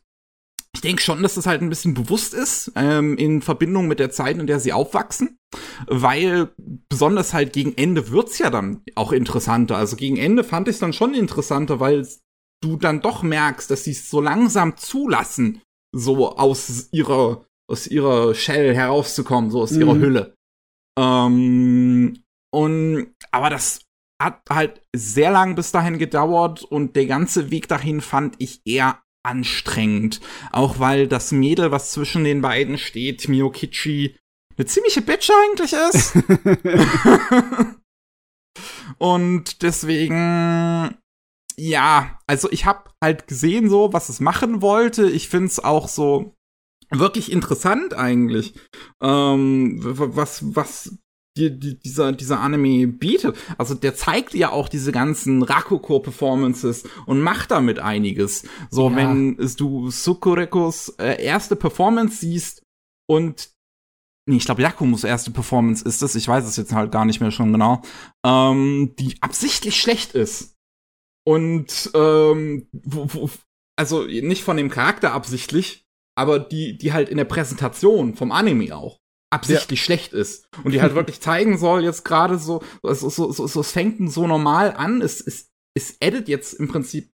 Speaker 1: ich denke schon, dass das halt ein bisschen bewusst ist, ähm, in Verbindung mit der Zeit, in der sie aufwachsen. Weil besonders halt gegen Ende wird's ja dann auch interessanter. Also gegen Ende fand ich es dann schon interessanter, weil du dann doch merkst, dass sie es so langsam zulassen, so aus ihrer, aus ihrer Shell herauszukommen, so aus mhm. ihrer Hülle. Ähm, und, aber das hat halt sehr lang bis dahin gedauert und der ganze Weg dahin fand ich eher anstrengend. Auch weil das Mädel, was zwischen den beiden steht, Miyokichi, eine ziemliche Bitch eigentlich ist. und deswegen, ja, also ich habe halt gesehen so, was es machen wollte. Ich find's auch so wirklich interessant eigentlich, ähm, was was die, die, dieser, dieser Anime bietet. Also der zeigt ja auch diese ganzen Rakuko-Performances und macht damit einiges. So, ja. wenn du Sukurekos äh, erste Performance siehst und Nee, ich glaube, Yakumos erste Performance ist es, ich weiß es jetzt halt gar nicht mehr schon genau, ähm, die absichtlich schlecht ist. Und ähm, wo, wo, also nicht von dem Charakter absichtlich, aber die, die halt in der Präsentation vom Anime auch absichtlich ja. schlecht ist. Und die halt wirklich zeigen soll jetzt gerade so, so, so, so, so, es fängt so normal an, es, es, es edit jetzt im Prinzip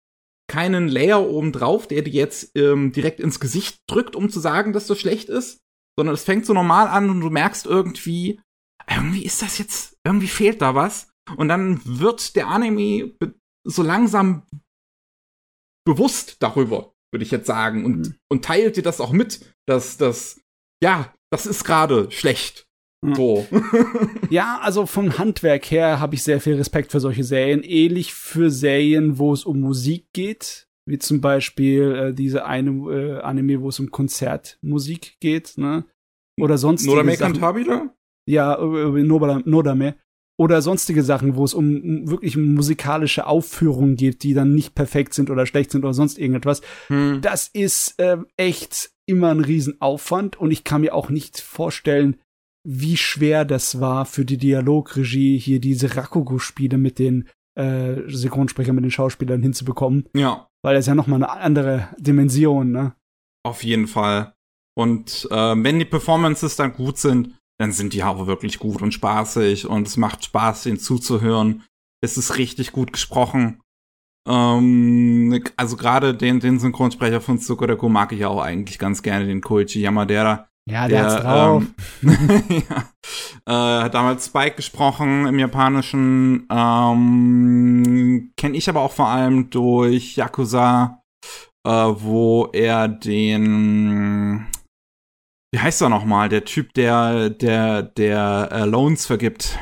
Speaker 1: keinen Layer oben drauf, der dir jetzt ähm, direkt ins Gesicht drückt, um zu sagen, dass das schlecht ist, sondern es fängt so normal an und du merkst irgendwie, irgendwie ist das jetzt, irgendwie fehlt da was. Und dann wird der Anime so langsam bewusst darüber, würde ich jetzt sagen und, mhm. und teilt dir das auch mit, dass das ja, das ist gerade schlecht. Hm. So.
Speaker 3: ja, also vom Handwerk her habe ich sehr viel Respekt für solche Serien. Ähnlich für Serien, wo es um Musik geht. Wie zum Beispiel äh, diese eine äh, Anime, wo es um Konzertmusik geht, ne? Oder sonst.
Speaker 1: Nodame Cantabile?
Speaker 3: Ja, äh, Nodame. Oder sonstige Sachen, wo es um wirklich musikalische Aufführungen geht, die dann nicht perfekt sind oder schlecht sind oder sonst irgendetwas. Hm. Das ist äh, echt immer ein Riesenaufwand und ich kann mir auch nicht vorstellen, wie schwer das war für die Dialogregie, hier diese Rakugo-Spiele mit den äh, Synchronsprechern, mit den Schauspielern hinzubekommen.
Speaker 1: Ja.
Speaker 3: Weil das ja noch mal eine andere Dimension, ne?
Speaker 1: Auf jeden Fall. Und äh, wenn die Performances dann gut sind, dann sind die auch wirklich gut und spaßig und es macht Spaß, ihnen zuzuhören. Es ist richtig gut gesprochen. Ähm, also gerade den, den Synchronsprecher von Tsukureko mag ich ja auch eigentlich ganz gerne, den Koichi Yamadera.
Speaker 3: Ja, der, der hat's drauf.
Speaker 1: Ähm, ja, äh, hat damals Spike gesprochen im Japanischen. Ähm, Kenne ich aber auch vor allem durch Yakuza, äh, wo er den wie heißt er nochmal, der Typ, der, der, der äh, Loans vergibt.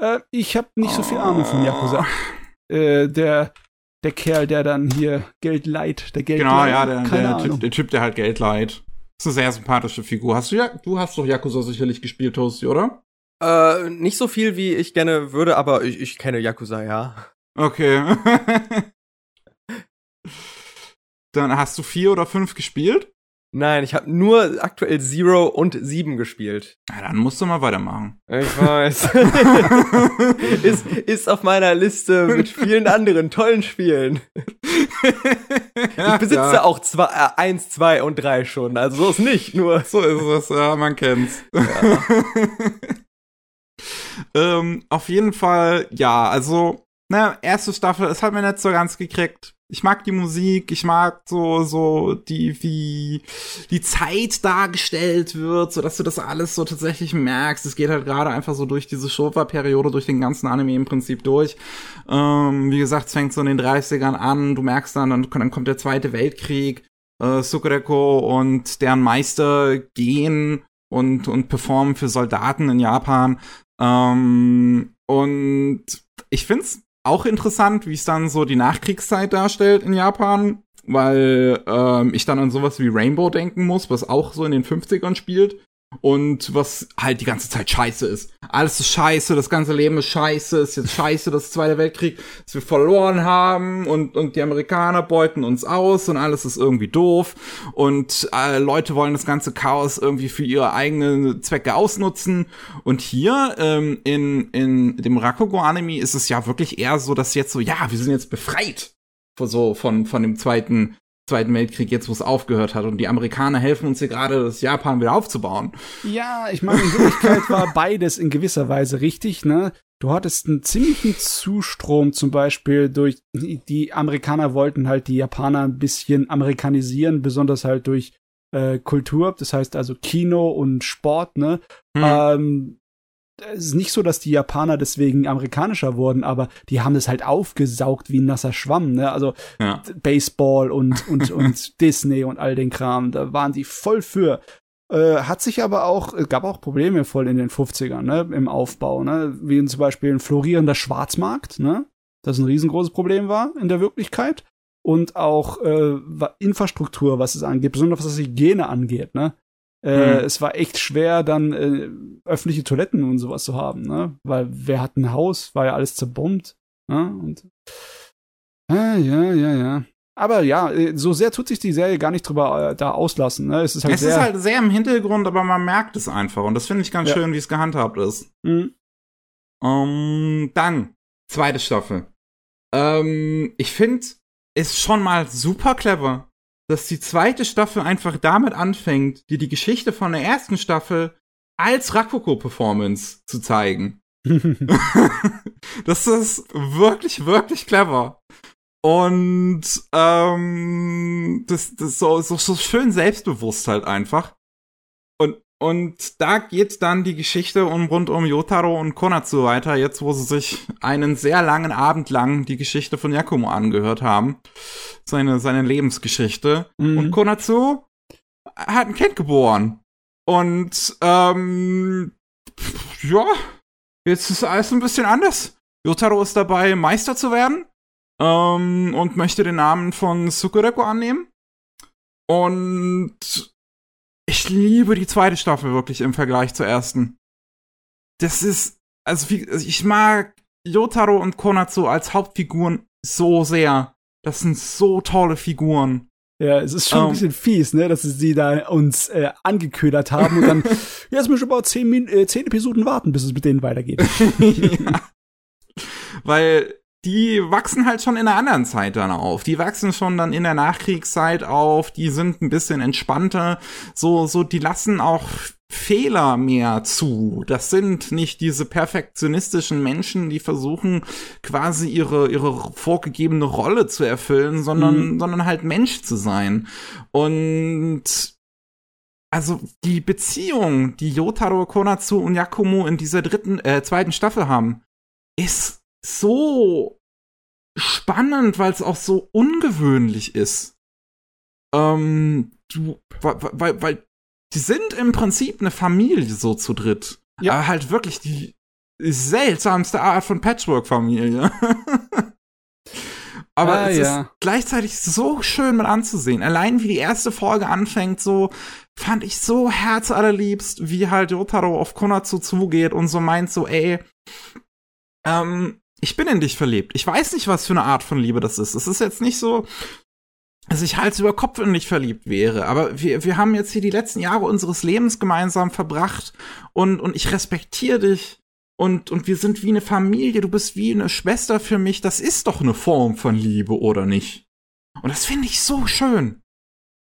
Speaker 3: Äh, ich habe nicht so viel Ahnung von Yakuza. Oh äh, der, der Kerl, der dann hier Geld leiht, der Geld
Speaker 1: Genau, ja, der, der, typ, der, typ, der halt Geld leiht. Das ist eine sehr sympathische Figur. Hast du ja, du hast doch Yakuza sicherlich gespielt, Toasty, oder?
Speaker 2: Äh, nicht so viel, wie ich gerne würde, aber ich, ich kenne Yakuza, ja.
Speaker 1: Okay. Dann hast du vier oder fünf gespielt?
Speaker 2: Nein, ich habe nur aktuell Zero und Sieben gespielt.
Speaker 1: Ja, dann musst du mal weitermachen.
Speaker 2: Ich weiß. ist, ist auf meiner Liste mit vielen anderen tollen Spielen. ich besitze ja. auch zwei, äh, eins, zwei und drei schon. Also so ist nicht, nur.
Speaker 1: So ist es, ja, man kennt's. Ja. ähm, auf jeden Fall, ja, also, ne, erste Staffel, es hat mir nicht so ganz gekriegt ich mag die Musik, ich mag so, so die, wie die Zeit dargestellt wird, so dass du das alles so tatsächlich merkst. Es geht halt gerade einfach so durch diese Showa-Periode, durch den ganzen Anime im Prinzip durch. Ähm, wie gesagt, es fängt so in den 30ern an, du merkst dann, dann, dann kommt der Zweite Weltkrieg, äh, Sukureko und deren Meister gehen und, und performen für Soldaten in Japan. Ähm, und ich find's auch interessant, wie es dann so die Nachkriegszeit darstellt in Japan, weil ähm, ich dann an sowas wie Rainbow denken muss, was auch so in den 50ern spielt und was halt die ganze Zeit scheiße ist. Alles ist scheiße, das ganze Leben ist scheiße, ist jetzt scheiße, das Zweite Weltkrieg, dass wir verloren haben und, und die Amerikaner beuten uns aus und alles ist irgendwie doof. Und äh, Leute wollen das ganze Chaos irgendwie für ihre eigenen Zwecke ausnutzen. Und hier ähm, in, in dem Rakugo-Anime ist es ja wirklich eher so, dass jetzt so, ja, wir sind jetzt befreit. So von, von dem Zweiten Zweiten Weltkrieg, jetzt wo es aufgehört hat. Und die Amerikaner helfen uns hier gerade, das Japan wieder aufzubauen.
Speaker 3: Ja, ich meine, in Wirklichkeit war beides in gewisser Weise richtig, ne? Du hattest einen ziemlichen Zustrom zum Beispiel durch, die Amerikaner wollten halt die Japaner ein bisschen amerikanisieren, besonders halt durch äh, Kultur, das heißt also Kino und Sport, ne? Hm. Ähm, es ist nicht so, dass die Japaner deswegen amerikanischer wurden, aber die haben es halt aufgesaugt wie ein nasser Schwamm, ne? Also ja. Baseball und, und, und Disney und all den Kram, da waren die voll für. Äh, hat sich aber auch, gab auch Probleme voll in den 50ern, ne, im Aufbau, ne, wie zum Beispiel ein florierender Schwarzmarkt, ne, das ein riesengroßes Problem war in der Wirklichkeit und auch äh, Infrastruktur, was es angeht, besonders was das Hygiene angeht, ne. Äh, hm. Es war echt schwer, dann äh, öffentliche Toiletten und sowas zu haben, ne? Weil wer hat ein Haus? War ja alles zerbombt. Ne? Und äh, ja, ja, ja. Aber ja, äh, so sehr tut sich die Serie gar nicht drüber äh, da auslassen. Ne? Es ist halt
Speaker 1: es
Speaker 3: sehr,
Speaker 1: ist halt sehr im Hintergrund, aber man merkt es einfach. Und das finde ich ganz ja. schön, wie es gehandhabt ist. Mhm. Um, dann, zweite Staffel. Ähm, ich finde, ist schon mal super clever, dass die zweite Staffel einfach damit anfängt, dir die Geschichte von der ersten Staffel als Rakugo-Performance zu zeigen. das ist wirklich, wirklich clever. Und ähm, das, das ist so, so, so schön selbstbewusst halt einfach. Und, und da geht dann die Geschichte um, rund um Yotaro und Konatsu weiter, jetzt wo sie sich einen sehr langen Abend lang die Geschichte von Yakumo angehört haben. Seine, seine Lebensgeschichte. Mhm. Und Konatsu hat ein Kind geboren. Und ähm, ja, jetzt ist alles ein bisschen anders. Yotaro ist dabei, Meister zu werden ähm, und möchte den Namen von Sukureko annehmen. Und ich liebe die zweite Staffel wirklich im Vergleich zur ersten. Das ist, also, also ich mag Yotaro und Konatsu als Hauptfiguren so sehr. Das sind so tolle Figuren.
Speaker 3: Ja, es ist schon um, ein ähm. bisschen fies, ne, dass sie da uns äh, angeködert haben und dann, jetzt müssen wir aber zehn, äh, zehn Episoden warten, bis es mit denen weitergeht. ja.
Speaker 1: Weil die wachsen halt schon in einer anderen Zeit dann auf. Die wachsen schon dann in der Nachkriegszeit auf, die sind ein bisschen entspannter, so, so, die lassen auch Fehler mehr zu. Das sind nicht diese perfektionistischen Menschen, die versuchen quasi ihre, ihre vorgegebene Rolle zu erfüllen, sondern, mhm. sondern halt Mensch zu sein. Und also die Beziehung, die Yotaro Konatsu und Yakumo in dieser dritten, äh, zweiten Staffel haben, ist so spannend, weil es auch so ungewöhnlich ist. Ähm, du, weil, weil, die sind im Prinzip eine Familie so zu dritt. Ja. Aber halt wirklich die seltsamste Art von Patchwork-Familie. Aber ah, es ja. ist gleichzeitig so schön mit anzusehen. Allein wie die erste Folge anfängt, so fand ich so herzallerliebst, wie halt Yotaro auf Konatsu zugeht und so meint so, ey, ähm, ich bin in dich verliebt. Ich weiß nicht, was für eine Art von Liebe das ist. Es ist jetzt nicht so, dass ich Hals über Kopf in dich verliebt wäre. Aber wir, wir haben jetzt hier die letzten Jahre unseres Lebens gemeinsam verbracht und, und ich respektiere dich. Und, und wir sind wie eine Familie, du bist wie eine Schwester für mich. Das ist doch eine Form von Liebe, oder nicht? Und das finde ich so schön.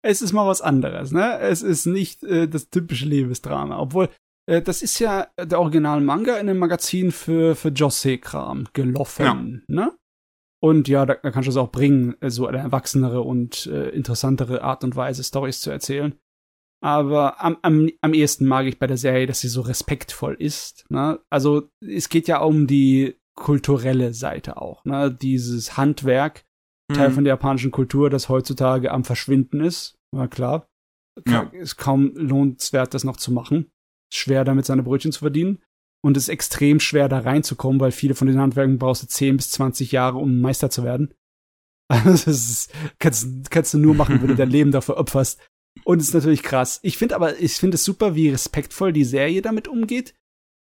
Speaker 3: Es ist mal was anderes, ne? Es ist nicht äh, das typische Liebesdrama. Obwohl, äh, das ist ja der Original-Manga in einem Magazin für, für Josei-Kram gelaufen, ja. ne? Und ja, da, da kannst du es auch bringen, äh, so eine erwachsenere und äh, interessantere Art und Weise, Stories zu erzählen. Aber am, am, am ehesten mag ich bei der Serie, dass sie so respektvoll ist. Ne? Also es geht ja um die kulturelle Seite auch. Ne? Dieses Handwerk, mhm. Teil von der japanischen Kultur, das heutzutage am Verschwinden ist. Na klar. Ja. Ist kaum lohnenswert, das noch zu machen schwer damit seine Brötchen zu verdienen. Und es ist extrem schwer da reinzukommen, weil viele von den Handwerken brauchst du 10 bis 20 Jahre, um Meister zu werden. Also das ist, kannst, kannst du nur machen, wenn du dein Leben dafür opferst. Und es ist natürlich krass. Ich finde aber, ich finde es super, wie respektvoll die Serie damit umgeht.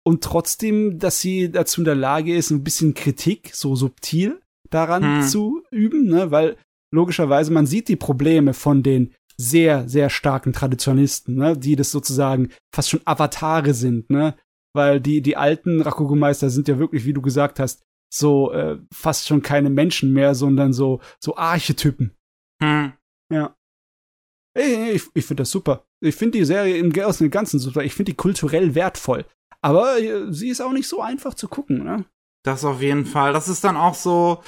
Speaker 3: Und trotzdem, dass sie dazu in der Lage ist, ein bisschen Kritik so subtil daran hm. zu üben, ne? Weil logischerweise man sieht die Probleme von den sehr, sehr starken Traditionalisten, ne, die das sozusagen fast schon Avatare sind, ne? Weil die, die alten Rakugo-Meister sind ja wirklich, wie du gesagt hast, so äh, fast schon keine Menschen mehr, sondern so, so Archetypen. Hm. Ja. Ich, ich finde das super. Ich finde die Serie im Ganzen super. Ich finde die kulturell wertvoll. Aber äh, sie ist auch nicht so einfach zu gucken, ne?
Speaker 1: Das auf jeden Fall. Das ist dann auch so,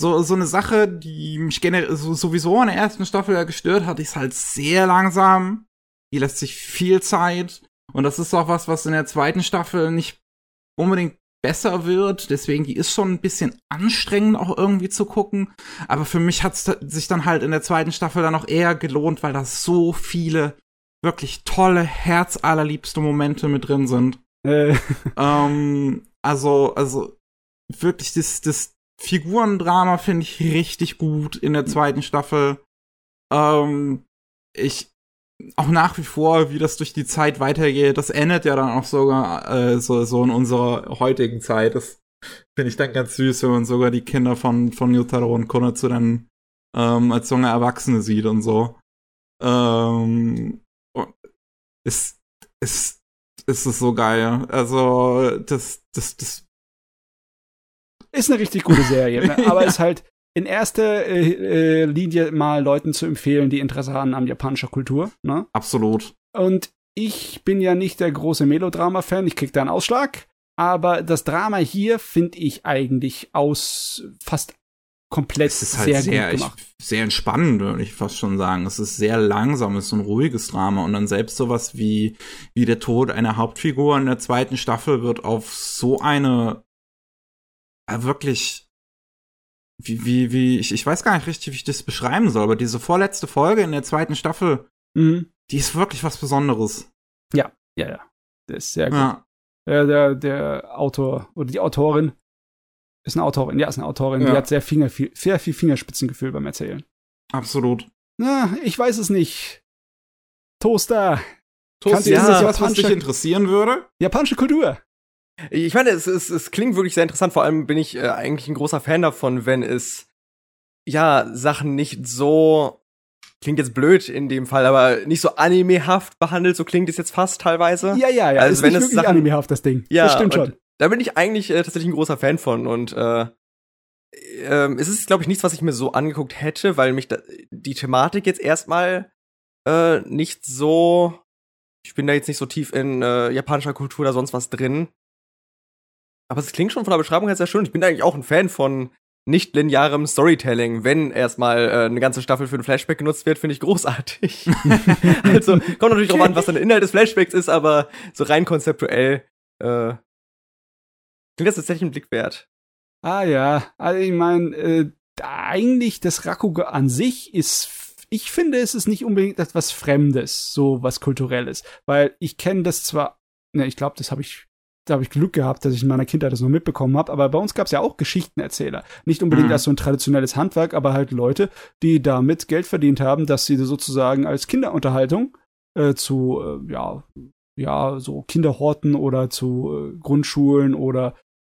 Speaker 1: so, so eine Sache, die mich generell so, sowieso in der ersten Staffel ja gestört hat. Die ist halt sehr langsam. Die lässt sich viel Zeit. Und das ist auch was, was in der zweiten Staffel nicht unbedingt besser wird. Deswegen, die ist schon ein bisschen anstrengend auch irgendwie zu gucken. Aber für mich hat es sich dann halt in der zweiten Staffel dann auch eher gelohnt, weil da so viele wirklich tolle, herzallerliebste Momente mit drin sind. Äh. ähm, also, also wirklich das, das Figurendrama finde ich richtig gut in der zweiten Staffel. Ähm, ich auch nach wie vor, wie das durch die Zeit weitergeht, das endet ja dann auch sogar äh, so, so in unserer heutigen Zeit. Das finde ich dann ganz süß, wenn man sogar die Kinder von, von Yutaro und Konatsu dann ähm, als junge Erwachsene sieht und so. Ähm, ist, ist, ist es so geil. Also, das, das, das
Speaker 3: ist eine richtig gute Serie, ne? aber ja. ist halt in erster äh, äh, Linie mal Leuten zu empfehlen, die Interesse haben an japanischer Kultur. Ne?
Speaker 1: Absolut.
Speaker 3: Und ich bin ja nicht der große Melodrama-Fan, ich krieg da einen Ausschlag. Aber das Drama hier finde ich eigentlich aus fast komplett es ist halt sehr, sehr gut gemacht.
Speaker 1: Ich, sehr entspannend, würde ich fast schon sagen. Es ist sehr langsam, es ist ein ruhiges Drama und dann selbst sowas wie, wie der Tod einer Hauptfigur in der zweiten Staffel wird auf so eine äh, wirklich wie, wie, wie, ich, ich weiß gar nicht richtig, wie ich das beschreiben soll, aber diese vorletzte Folge in der zweiten Staffel, mhm. die ist wirklich was Besonderes.
Speaker 3: Ja, ja, ja. Das ist sehr gut. Ja. Der, der, der Autor oder die Autorin ist eine Autorin, ja, ist eine Autorin, ja. die hat sehr, Finger, viel, sehr viel Fingerspitzengefühl beim Erzählen.
Speaker 1: Absolut.
Speaker 3: Na, ich weiß es nicht. Toaster.
Speaker 1: Toaster, ist das was, was dich interessieren würde?
Speaker 3: Japanische Kultur.
Speaker 2: Ich meine, es, es, es klingt wirklich sehr interessant. Vor allem bin ich äh, eigentlich ein großer Fan davon, wenn es ja Sachen nicht so klingt jetzt blöd in dem Fall, aber nicht so animehaft behandelt. So klingt es jetzt fast teilweise.
Speaker 3: Ja, ja, ja. Also ist wenn nicht es wirklich Sachen, animehaft das Ding.
Speaker 2: Ja,
Speaker 3: das
Speaker 2: stimmt schon. Da bin ich eigentlich äh, tatsächlich ein großer Fan von und äh, ähm, es ist, glaube ich, nichts, was ich mir so angeguckt hätte, weil mich da, die Thematik jetzt erstmal äh, nicht so. Ich bin da jetzt nicht so tief in äh, japanischer Kultur oder sonst was drin. Aber es klingt schon von der Beschreibung her sehr schön. Ich bin eigentlich auch ein Fan von nicht linearem Storytelling. Wenn erstmal äh, eine ganze Staffel für ein Flashback genutzt wird, finde ich großartig. also kommt natürlich drauf an, was dann der Inhalt des Flashbacks ist, aber so rein konzeptuell äh, klingt das tatsächlich ein Blick wert.
Speaker 3: Ah ja, also ich meine, äh, eigentlich das Rakugo an sich ist ich finde, es ist nicht unbedingt etwas Fremdes, so was Kulturelles, weil ich kenne das zwar, ne, ich glaube, das habe ich da habe ich Glück gehabt, dass ich in meiner Kindheit das noch mitbekommen habe. Aber bei uns gab es ja auch Geschichtenerzähler. Nicht unbedingt mhm. als so ein traditionelles Handwerk, aber halt Leute, die damit Geld verdient haben, dass sie sozusagen als Kinderunterhaltung äh, zu, äh, ja, ja, so Kinderhorten oder zu äh, Grundschulen oder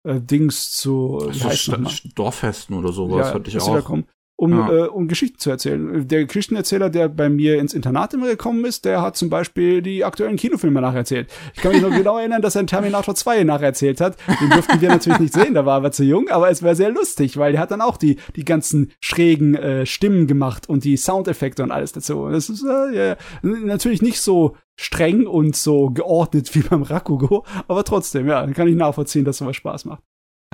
Speaker 3: äh, Dings zu
Speaker 1: also Dorffesten oder sowas ja, hatte ich auch.
Speaker 3: Kommen um, ja. äh, um Geschichten zu erzählen. Der Geschichtenerzähler, der bei mir ins Internat immer gekommen ist, der hat zum Beispiel die aktuellen Kinofilme nacherzählt. Ich kann mich noch genau erinnern, dass er in Terminator 2 nacherzählt hat. Den durften wir natürlich nicht sehen, da war er zu jung, aber es war sehr lustig, weil der hat dann auch die, die ganzen schrägen äh, Stimmen gemacht und die Soundeffekte und alles dazu. Das ist äh, ja, natürlich nicht so streng und so geordnet wie beim Rakugo, aber trotzdem, ja, kann ich nachvollziehen, dass sowas Spaß macht.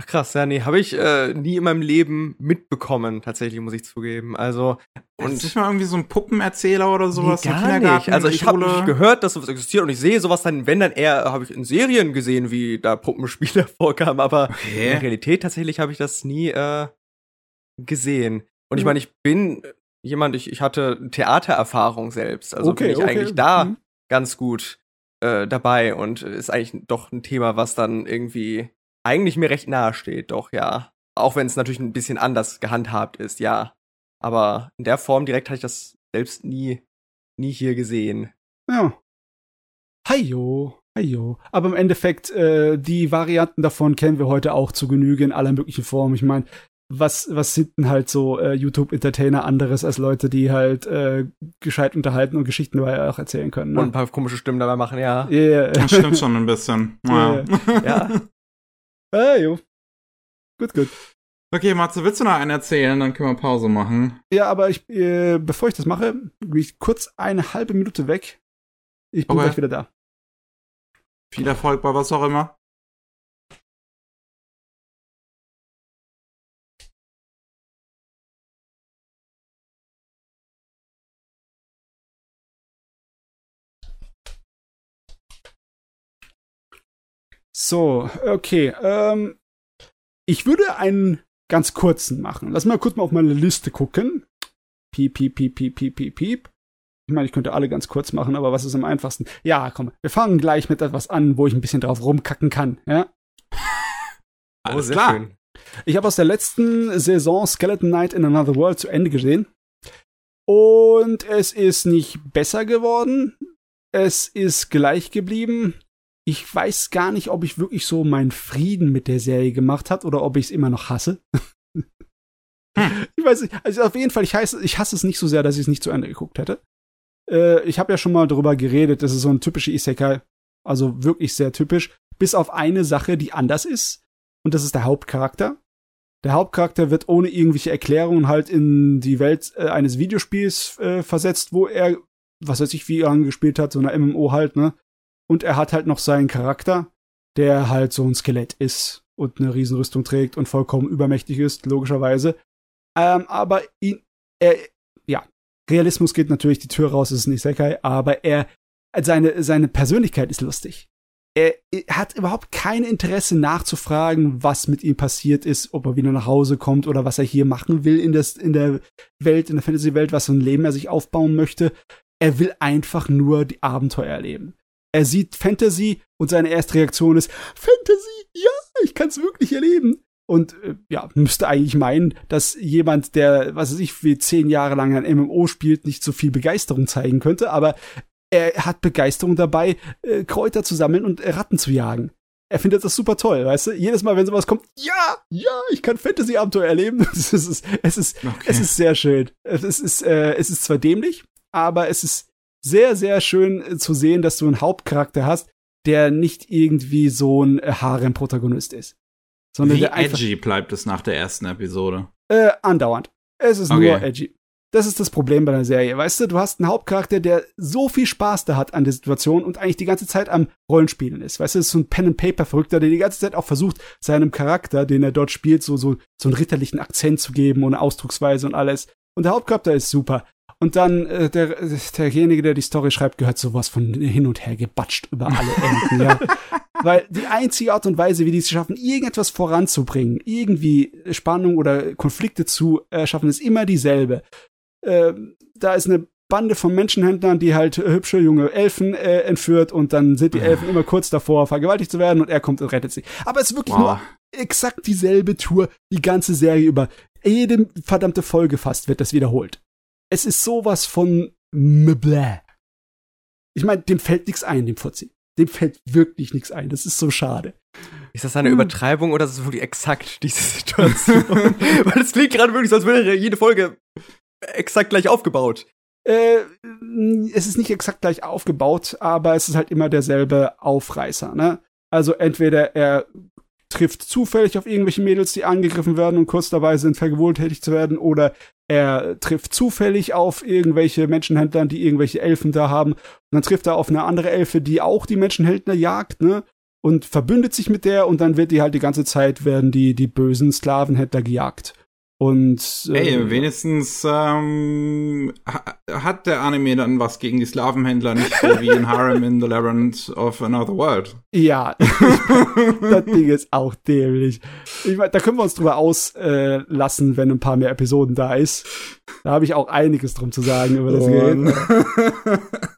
Speaker 2: Ach krass, ja, nee, habe ich äh, nie in meinem Leben mitbekommen, tatsächlich, muss ich zugeben. Also,
Speaker 1: und. Ist nicht mal irgendwie so ein Puppenerzähler oder sowas
Speaker 2: nee, gar nicht. Also, ich habe gehört, dass sowas existiert und ich sehe sowas dann, wenn dann eher, habe ich in Serien gesehen, wie da Puppenspieler vorkamen, aber okay. in der Realität tatsächlich habe ich das nie äh, gesehen. Und ich meine, ich bin jemand, ich, ich hatte Theatererfahrung selbst, also okay, bin ich okay. eigentlich da mhm. ganz gut äh, dabei und ist eigentlich doch ein Thema, was dann irgendwie eigentlich mir recht nahe steht, doch, ja. Auch wenn es natürlich ein bisschen anders gehandhabt ist, ja. Aber in der Form direkt hatte ich das selbst nie, nie hier gesehen.
Speaker 3: Ja. Heyo, heyo. Aber im Endeffekt, äh, die Varianten davon kennen wir heute auch zu Genüge in aller möglichen Formen. Ich meine, was, was sind denn halt so äh, YouTube-Entertainer anderes als Leute, die halt äh, gescheit unterhalten und Geschichten dabei auch erzählen können. Ne?
Speaker 2: Und ein paar komische Stimmen dabei machen, ja.
Speaker 1: Yeah. Das stimmt schon ein bisschen. Wow.
Speaker 3: Yeah. ja. Ah, jo. Gut, gut.
Speaker 1: Okay, Matze, willst du noch einen erzählen? Dann können wir Pause machen.
Speaker 3: Ja, aber ich, äh, bevor ich das mache, gehe ich kurz eine halbe Minute weg. Ich bin
Speaker 1: Okay.
Speaker 3: gleich wieder da.
Speaker 1: Viel Erfolg bei was auch immer.
Speaker 3: So, okay. Ähm, ich würde einen ganz kurzen machen. Lass mal kurz mal auf meine Liste gucken. Piep, piep, piep, piep, piep, piep, piep. Ich meine, ich könnte alle ganz kurz machen, aber was ist am einfachsten? Ja, komm, wir fangen gleich mit etwas an, wo ich ein bisschen drauf rumkacken kann. Ja?
Speaker 1: Alles
Speaker 2: oh,
Speaker 1: klar.
Speaker 2: schön.
Speaker 3: Ich habe aus der letzten Saison Skeleton Knight in Another World zu Ende gesehen. Und es ist nicht besser geworden. Es ist gleich geblieben. Ich weiß gar nicht, ob ich wirklich so meinen Frieden mit der Serie gemacht hat oder ob ich es immer noch hasse. Ich weiß nicht. Also auf jeden Fall, ich, heiße, ich hasse es nicht so sehr, dass ich es nicht zu Ende geguckt hätte. Äh, ich habe ja schon mal darüber geredet, das ist so ein typischer Isekai. Also wirklich sehr typisch. Bis auf eine Sache, die anders ist. Und das ist der Hauptcharakter. Der Hauptcharakter wird ohne irgendwelche Erklärungen halt in die Welt äh, eines Videospiels äh, versetzt, wo er, was weiß ich, wie er gespielt hat, so eine MMO halt, ne? Und er hat halt noch seinen Charakter, der halt so ein Skelett ist und eine Riesenrüstung trägt und vollkommen übermächtig ist, logischerweise. Ähm, aber ihn, er, ja, Realismus geht natürlich die Tür raus, es ist nicht Sekai, aber er, seine, seine Persönlichkeit ist lustig. Er, er hat überhaupt kein Interesse nachzufragen, was mit ihm passiert ist, ob er wieder nach Hause kommt oder was er hier machen will in, das, in der Welt, in der Fantasy-Welt, was für ein Leben er sich aufbauen möchte. Er will einfach nur die Abenteuer erleben. Er sieht Fantasy und seine erste Reaktion ist Fantasy, ja, ich kann es wirklich erleben. Und äh, ja, müsste eigentlich meinen, dass jemand, der, was weiß ich, wie zehn Jahre lang ein MMO spielt, nicht so viel Begeisterung zeigen könnte, aber er hat Begeisterung dabei, äh, Kräuter zu sammeln und äh, Ratten zu jagen. Er findet das super toll, weißt du? Jedes Mal, wenn sowas kommt, ja, ja, ich kann Fantasy-Abenteuer erleben. Es ist, es ist,
Speaker 1: Okay.
Speaker 3: es ist sehr schön. Es ist, äh, es ist zwar dämlich, aber es ist sehr, sehr schön äh, zu sehen, dass du einen Hauptcharakter hast, der nicht irgendwie so ein äh, Harem-Protagonist ist. Sondern
Speaker 1: Wie
Speaker 3: der einfach
Speaker 1: edgy bleibt es nach der ersten Episode?
Speaker 3: äh, andauernd. Es ist
Speaker 1: Okay.
Speaker 3: nur edgy. Das ist das Problem bei der Serie. Weißt du, du hast einen Hauptcharakter, der so viel Spaß da hat an der Situation und eigentlich die ganze Zeit am Rollenspielen ist. Weißt du, das ist so ein Pen-and-Paper-Verrückter, der die ganze Zeit auch versucht, seinem Charakter, den er dort spielt, so, so, so einen ritterlichen Akzent zu geben und eine Ausdrucksweise und alles. Und der Hauptcharakter ist super. Und dann äh, der, derjenige, der die Story schreibt, gehört sowas von hin und her gebatscht über alle Enden, ja. Weil die einzige Art und Weise, wie die es schaffen, irgendetwas voranzubringen, irgendwie Spannung oder Konflikte zu erschaffen, ist immer dieselbe. Ähm, da ist eine Bande von Menschenhändlern, die halt äh, hübsche junge Elfen äh, entführt und dann sind die Elfen immer kurz davor, vergewaltigt zu werden und er kommt und rettet sie. Aber es ist wirklich nur
Speaker 1: Wow.
Speaker 3: exakt dieselbe Tour, die ganze Serie über. Jede verdammte Folge fast wird das wiederholt. Es ist sowas von mblä. Ich meine, dem fällt nichts ein, dem Fuzzi. Dem fällt wirklich nichts ein. Das ist so schade.
Speaker 2: Ist das eine
Speaker 3: Hm.
Speaker 2: Übertreibung oder ist es wirklich exakt diese Situation? Weil es klingt gerade wirklich so, als wäre jede Folge exakt gleich aufgebaut.
Speaker 3: Äh, es ist nicht exakt gleich aufgebaut, aber es ist halt immer derselbe Aufreißer, ne? Also entweder er trifft zufällig auf irgendwelche Mädels, die angegriffen werden und kurz dabei sind, vergewaltigt zu werden, oder er trifft zufällig auf irgendwelche Menschenhändler, die irgendwelche Elfen da haben, und dann trifft er auf eine andere Elfe, die auch die Menschenhändler jagt, ne? Und verbündet sich mit der und dann wird die halt die ganze Zeit werden die, die bösen Sklavenhändler gejagt. Und äh,
Speaker 1: Ey, wenigstens ähm, ha- hat der Anime dann was gegen die Sklavenhändler, nicht so wie in Harem in the Labyrinth of Another World.
Speaker 3: Ja, das Ding ist auch dämlich. Ich mein, da können wir uns drüber auslassen, äh, wenn ein paar mehr Episoden da ist. Da habe ich auch einiges drum zu sagen über das Gerät.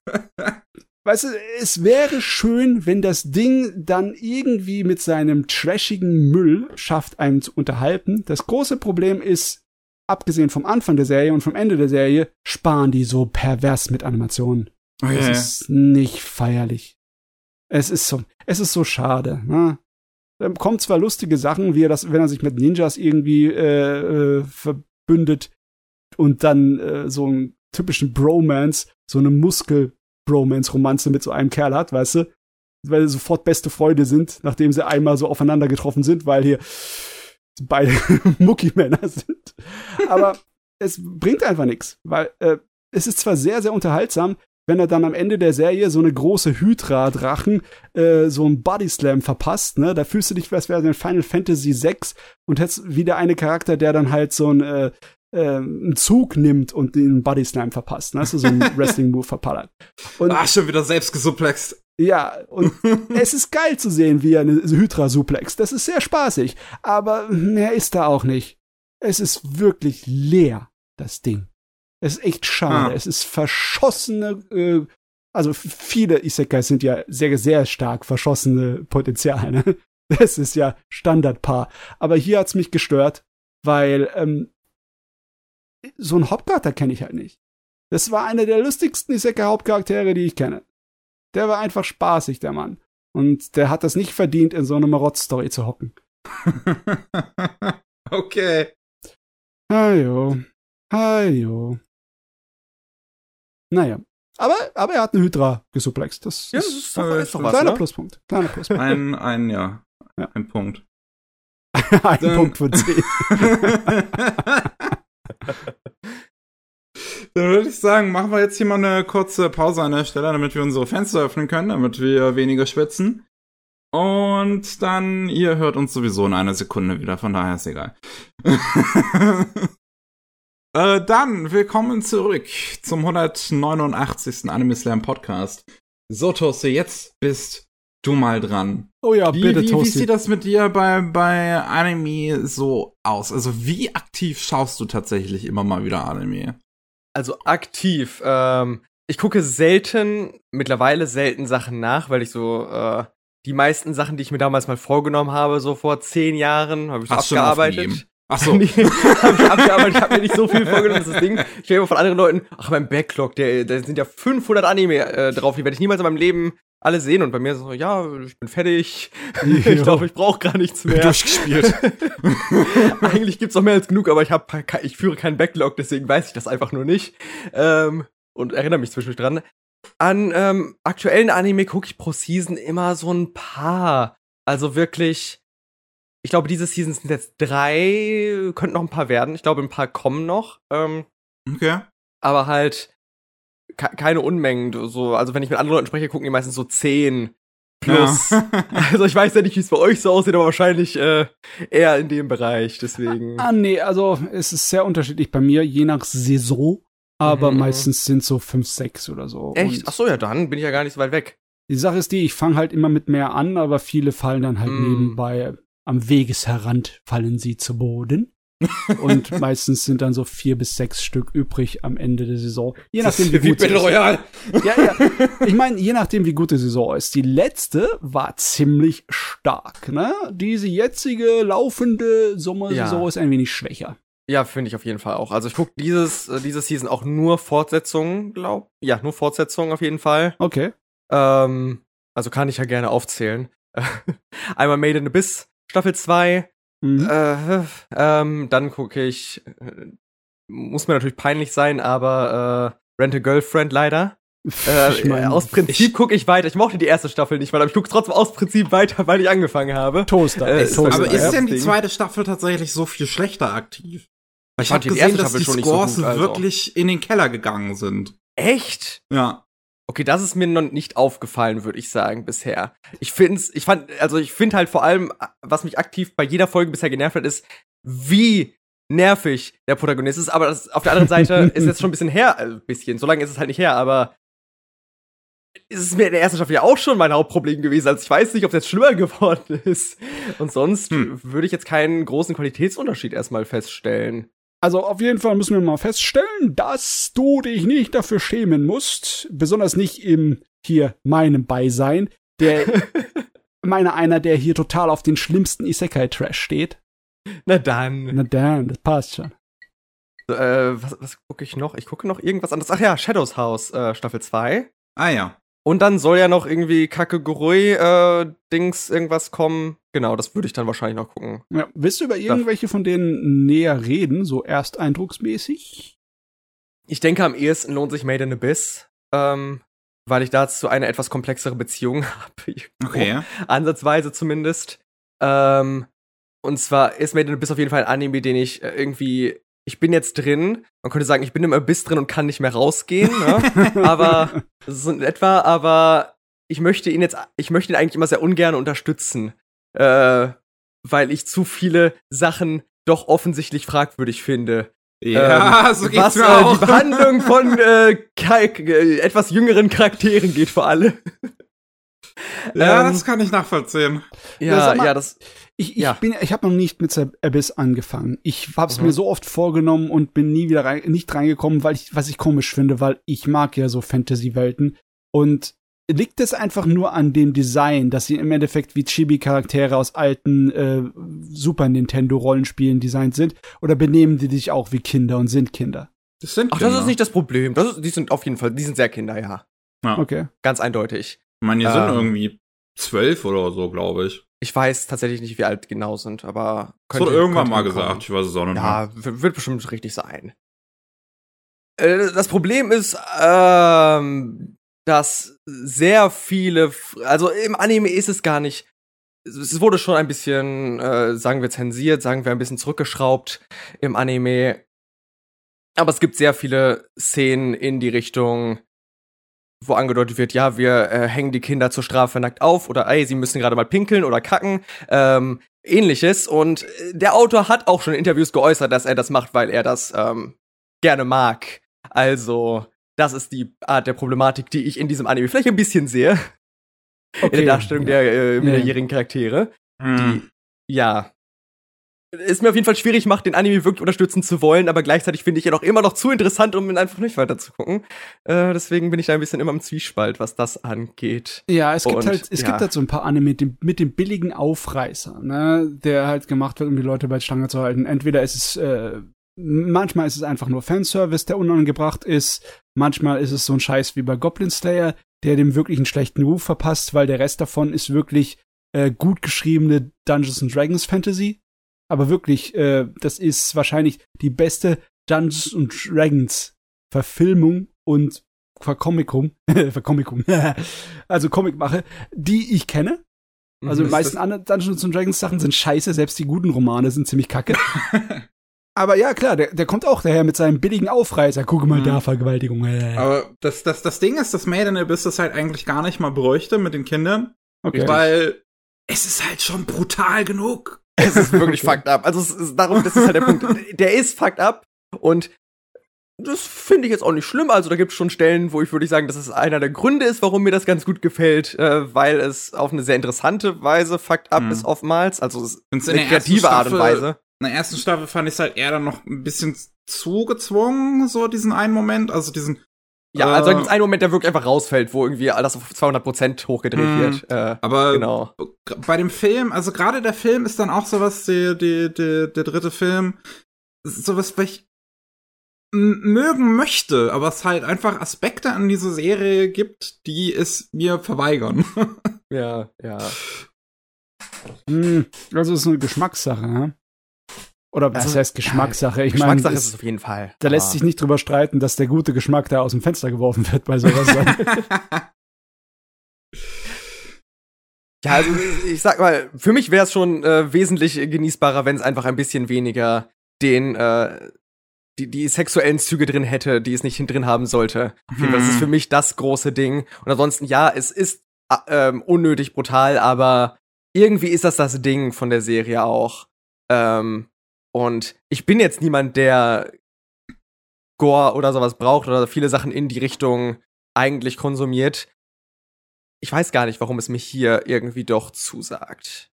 Speaker 3: Weißt du, es wäre schön, wenn das Ding dann irgendwie mit seinem trashigen Müll schafft, einem zu unterhalten. Das große Problem ist, abgesehen vom Anfang der Serie und vom Ende der Serie, sparen die so pervers mit Animationen. Es
Speaker 1: Okay.
Speaker 3: ist nicht feierlich. Es ist so, es ist so schade. Ne? Da kommen zwar lustige Sachen, wie er das, wenn er sich mit Ninjas irgendwie äh, äh, verbündet und dann äh, so einen typischen Bromance, so eine Muskel-Bromance-Romanze mit so einem Kerl hat, weißt du? Weil sie sofort beste Freunde sind, nachdem sie einmal so aufeinander getroffen sind, weil hier beide Muckimänner sind. Aber es bringt einfach nichts, weil äh, es ist zwar sehr, sehr unterhaltsam, wenn er dann am Ende der Serie so eine große Hydra-Drachen äh, so ein Bodyslam verpasst, ne? Da fühlst du dich, als wäre in Final Fantasy VI und hättest wieder eine Charakter, der dann halt so ein äh, einen Zug nimmt und den Bodyslam verpasst, ne? Also so ein Wrestling-Move verpallert.
Speaker 1: Und, Ach, schon wieder selbst gesuplext.
Speaker 3: Ja, und es ist geil zu sehen, wie er eine Hydra suplext. Das ist sehr spaßig. Aber mehr ist da auch nicht. Es ist wirklich leer, das Ding. Es ist echt schade. Ah. Es ist verschossene, äh, also viele Isekais sind ja sehr, sehr stark verschossene Potenziale. Ne? Das ist ja Standardpaar. Aber hier hat's mich gestört, weil ähm, so ein Hauptcharakter kenne ich halt nicht. Das war einer der lustigsten Isekai-Hauptcharaktere, die ich kenne. Der war einfach spaßig, der Mann. Und der hat das nicht verdient, in so eine Marott-Story zu hocken.
Speaker 1: okay.
Speaker 3: Hajo. Hajo. Naja. Aber, aber er hat eine Hydra gesuplext. Das,
Speaker 2: ja, das ist, doch,
Speaker 3: ist doch was, kleiner, ne? Pluspunkt. kleiner Pluspunkt.
Speaker 1: Ein, ein, ja. ja. Ein Punkt.
Speaker 3: ein Dann, Punkt von zehn.
Speaker 1: Dann würde ich sagen, machen wir jetzt hier mal eine kurze Pause an der Stelle, damit wir unsere Fenster öffnen können, damit wir weniger schwitzen. Und dann, ihr hört uns sowieso in einer Sekunde wieder, von daher ist egal. äh, dann, willkommen zurück zum 189. Anime Slam Podcast. So, Toste, jetzt bist du mal dran.
Speaker 3: Oh ja,
Speaker 1: wie,
Speaker 3: bitte,
Speaker 1: wie, Toasty. Wie sieht das mit dir bei, bei Anime so aus? Also, wie aktiv schaust du tatsächlich immer mal wieder Anime?
Speaker 2: Also aktiv. Ähm, ich gucke selten, mittlerweile selten Sachen nach, weil ich so äh, die meisten Sachen, die ich mir damals mal vorgenommen habe, so vor zehn Jahren, habe ich so
Speaker 1: Hast
Speaker 2: abgearbeitet.
Speaker 1: Ach so.
Speaker 2: habe ich abgearbeitet, ich habe mir nicht so viel vorgenommen, das ist das Ding. Ich höre immer von anderen Leuten, ach, mein Backlog, der, da sind ja 500 Anime äh, drauf, die werde ich niemals in meinem Leben alle sehen und bei mir so, ja, ich bin fertig. ich glaube, ich brauche gar nichts mehr.
Speaker 1: Durchgespielt.
Speaker 2: Eigentlich gibt's noch mehr als genug, aber ich habe ich führe keinen Backlog, deswegen weiß ich das einfach nur nicht. Ähm, und erinnere mich zwischendurch dran. An ähm, aktuellen Anime gucke ich pro Season immer so ein paar. Also wirklich, ich glaube, diese Season sind jetzt drei, könnten noch ein paar werden. Ich glaube, ein paar kommen noch. Ähm,
Speaker 1: okay.
Speaker 2: Aber halt, keine Unmengen. So, also wenn ich mit anderen Leuten spreche, gucken die meistens so zehn plus. Ja. also ich weiß ja nicht, wie es bei euch so aussieht, aber wahrscheinlich äh, eher in dem Bereich. Deswegen.
Speaker 3: Ah, nee, also es ist sehr unterschiedlich bei mir, je nach Saison. Aber mhm. meistens sind so fünf, sechs oder so.
Speaker 2: Echt? Ach so, ja, dann bin ich ja gar nicht so weit weg.
Speaker 3: Die Sache ist die, ich fange halt immer mit mehr an, aber viele fallen dann halt mm. nebenbei am Wegesrand fallen sie zu Boden. Und meistens sind dann so vier bis sechs Stück übrig am Ende der Saison. Je nachdem, wie gut
Speaker 1: Battle Royale.
Speaker 3: Ja, ja. Ich meine, je nachdem, wie gut die Saison ist. Die letzte war ziemlich stark, ne? Diese jetzige laufende Sommersaison ja. ist ein wenig schwächer.
Speaker 2: Ja, finde ich auf jeden Fall auch. Also ich gucke dieses äh, diese Season auch nur Fortsetzungen, glaub. Ja, nur Fortsetzungen auf jeden Fall.
Speaker 3: Okay.
Speaker 2: Ähm, also kann ich ja gerne aufzählen. Einmal Made in Abyss Staffel 2, Mhm. Äh, ähm, dann gucke ich, äh, muss mir natürlich peinlich sein, aber äh, Rent a Girlfriend leider. Äh, ich mein, aus Prinzip gucke ich weiter. Ich mochte die erste Staffel nicht, weil ich gucke trotzdem aus Prinzip weiter, weil ich angefangen habe.
Speaker 3: Toaster.
Speaker 1: Äh, Toaster. Aber ist denn die zweite Staffel tatsächlich so viel schlechter aktiv? Ich, ich habe gesehen, dass die Scores so gut, also. wirklich in den Keller gegangen sind.
Speaker 2: Echt?
Speaker 1: Ja.
Speaker 2: Okay, das ist mir noch nicht aufgefallen, würde ich sagen, bisher. Ich find's, ich fand, also ich finde halt vor allem, was mich aktiv bei jeder Folge bisher genervt hat, ist, wie nervig der Protagonist ist. Aber das, auf der anderen Seite ist jetzt schon ein bisschen her, also ein bisschen, so lange ist es halt nicht her, aber ist es mir in der ersten Staffel ja auch schon mein Hauptproblem gewesen. Also ich weiß nicht, ob es jetzt schlimmer geworden ist. Und sonst hm. würde ich jetzt keinen großen Qualitätsunterschied erstmal feststellen.
Speaker 3: Also auf jeden Fall müssen wir mal feststellen, dass du dich nicht dafür schämen musst, besonders nicht im hier meinem Beisein, der meiner einer, der hier total auf den schlimmsten Isekai Trash steht.
Speaker 2: Na dann.
Speaker 3: Na dann, das passt schon.
Speaker 2: Äh, was, was gucke ich noch? Ich gucke noch irgendwas anderes. Ach ja, Shadows House äh, Staffel 2.
Speaker 1: Ah ja.
Speaker 2: Und dann soll ja noch irgendwie Kakegurui äh, Dings irgendwas kommen. Genau, das würde ich dann wahrscheinlich noch gucken.
Speaker 3: Ja, willst du über irgendwelche von denen näher reden, so ersteindrucksmäßig?
Speaker 2: Ich denke, am ehesten lohnt sich Made in Abyss, ähm, weil ich dazu eine etwas komplexere Beziehung habe.
Speaker 1: Okay.
Speaker 2: Ansatzweise zumindest. Ähm, Und zwar ist Made in Abyss auf jeden Fall ein Anime, den ich äh, irgendwie ich bin jetzt drin. Man könnte sagen, ich bin im Abyss drin und kann nicht mehr rausgehen. Ne? aber so in etwa. Aber ich möchte ihn jetzt, ich möchte ihn eigentlich immer sehr ungern unterstützen, äh, weil ich zu viele Sachen doch offensichtlich fragwürdig finde.
Speaker 1: Ja, ähm, so geht's
Speaker 2: was
Speaker 1: mir
Speaker 2: äh,
Speaker 1: auch.
Speaker 2: die Behandlung von äh, äh, etwas jüngeren Charakteren geht vor allem.
Speaker 1: ja,
Speaker 2: ähm,
Speaker 1: das kann ich nachvollziehen.
Speaker 3: Ja,
Speaker 2: Ja,
Speaker 3: mal,
Speaker 2: ja, das.
Speaker 3: Ich, ich
Speaker 2: Ja.
Speaker 3: bin, ich habe noch nicht mit The Abyss angefangen. Ich habe es
Speaker 2: Mhm.
Speaker 3: mir so oft vorgenommen und bin nie wieder rein, nicht reingekommen, weil ich, was ich komisch finde, weil ich mag ja so Fantasy-Welten. Und liegt es einfach nur an dem Design, dass sie im Endeffekt wie Chibi-Charaktere aus alten äh, Super Nintendo-Rollenspielen designt sind? Oder benehmen die sich auch wie Kinder und sind Kinder?
Speaker 1: Das sind
Speaker 2: Ach, das
Speaker 1: Kinder.
Speaker 2: ist nicht das Problem. Das ist, die sind auf jeden Fall, die sind sehr Kinder, ja.
Speaker 1: Ja.
Speaker 3: Okay.
Speaker 2: Ganz eindeutig.
Speaker 1: Ich meine, die sind
Speaker 2: Ähm.
Speaker 1: irgendwie zwölf oder so, glaube ich.
Speaker 2: Ich weiß tatsächlich nicht, wie alt die genau sind, aber
Speaker 1: Das wurde
Speaker 2: könnte-
Speaker 1: irgendwann
Speaker 2: könnte
Speaker 1: mal gesagt. Ich weiß es auch nicht mehr.
Speaker 2: Ja, wird bestimmt richtig sein. Äh, Das Problem ist, ähm, dass sehr viele, also im Anime ist es gar nicht. Es wurde schon ein bisschen, äh, sagen wir zensiert, sagen wir ein bisschen zurückgeschraubt im Anime. Aber es gibt sehr viele Szenen in die Richtung, wo angedeutet wird, ja, wir äh, hängen die Kinder zur Strafe nackt auf oder ey, sie müssen gerade mal pinkeln oder kacken. Ähm, ähnliches. Und äh, der Autor hat auch schon in Interviews geäußert, dass er das macht, weil er das ähm, gerne mag. Also, das ist die Art der Problematik, die ich in diesem Anime vielleicht ein bisschen sehe. In der Darstellung der äh, minderjährigen Charaktere.
Speaker 1: Hm.
Speaker 2: Ja. Ist mir auf jeden Fall schwierig macht, den Anime wirklich unterstützen zu wollen, aber gleichzeitig finde ich ihn auch immer noch zu interessant, um ihn einfach nicht weiter zu gucken. Äh, deswegen bin ich da ein bisschen immer im Zwiespalt, was das angeht.
Speaker 3: Ja, es gibt
Speaker 2: Und,
Speaker 3: halt, es
Speaker 2: ja.
Speaker 3: gibt halt so ein paar Anime mit dem, mit dem billigen Aufreißer, ne, der halt gemacht wird, um die Leute bei Stange zu halten. Entweder ist es, äh, manchmal ist es einfach nur Fanservice, der unangebracht ist. Manchmal ist es so ein Scheiß wie bei Goblin Slayer, der dem wirklich einen schlechten Ruf verpasst, weil der Rest davon ist wirklich äh, gut geschriebene Dungeons and Dragons Fantasy. Aber wirklich, äh, das ist wahrscheinlich die beste Dungeons and Dragons Verfilmung und Verkomikung, Verkomikung, also Comicmache, die ich kenne. Also
Speaker 2: Mhm.
Speaker 3: die meisten anderen Dungeons and Dragons Sachen sind scheiße, selbst die guten Romane sind ziemlich kacke. Aber ja, klar, der, der kommt auch daher mit seinem billigen Aufreißer. Guck mal
Speaker 1: Mhm.
Speaker 3: da, Vergewaltigung. Äh.
Speaker 1: Aber das, das, das Ding ist, dass Made in Abyss das halt eigentlich gar nicht mal bräuchte mit den Kindern,
Speaker 3: Okay.
Speaker 1: weil es ist halt schon brutal genug.
Speaker 2: Es ist wirklich fucked up. Also es ist darum, das ist halt der Punkt. Der ist fucked up und das finde ich jetzt auch nicht schlimm. Also da gibt es schon Stellen, wo ich würde sagen, dass es einer der Gründe ist, warum mir das ganz gut gefällt, äh, weil es auf eine sehr interessante Weise fucked up
Speaker 1: Mhm.
Speaker 2: ist oftmals. Also es ist eine kreative Art und Weise.
Speaker 1: In der ersten Staffel fand ich es halt eher dann noch ein bisschen zu gezwungen, so diesen einen Moment, also diesen
Speaker 2: Ja, also da
Speaker 1: Äh,
Speaker 2: gibt es einen Moment, der wirklich einfach rausfällt, wo irgendwie alles auf 200% hochgedreht
Speaker 1: Mhm.
Speaker 2: wird. Äh,
Speaker 1: aber
Speaker 2: genau.
Speaker 1: bei dem Film, also gerade der Film ist dann auch sowas, die, die, die, der dritte Film, sowas, was ich mögen möchte, aber es halt einfach Aspekte an dieser Serie gibt, die es mir verweigern.
Speaker 2: Ja, ja.
Speaker 3: Hm, also es ist eine Geschmackssache, ne? Oder was
Speaker 2: Also,
Speaker 3: heißt Geschmackssache? Ich
Speaker 2: Geschmackssache ist
Speaker 3: das-
Speaker 2: es auf jeden Fall.
Speaker 3: da lässt sich nicht drüber streiten, dass der gute Geschmack da aus dem Fenster geworfen wird bei sowas.
Speaker 2: Ja, also ich sag mal, für mich wäre es schon äh, wesentlich genießbarer, wenn es einfach ein bisschen weniger den äh, die, die sexuellen Züge drin hätte, die es nicht drin haben sollte. Fall, das ist
Speaker 1: Hm.
Speaker 2: für mich das große Ding. Und ansonsten, ja, es ist äh, ähm, unnötig brutal, aber irgendwie ist das das Ding von der Serie auch. Ähm, und ich bin jetzt niemand, der Gore oder sowas braucht oder viele Sachen in die Richtung eigentlich konsumiert. Ich weiß gar nicht, warum es mich hier irgendwie doch zusagt.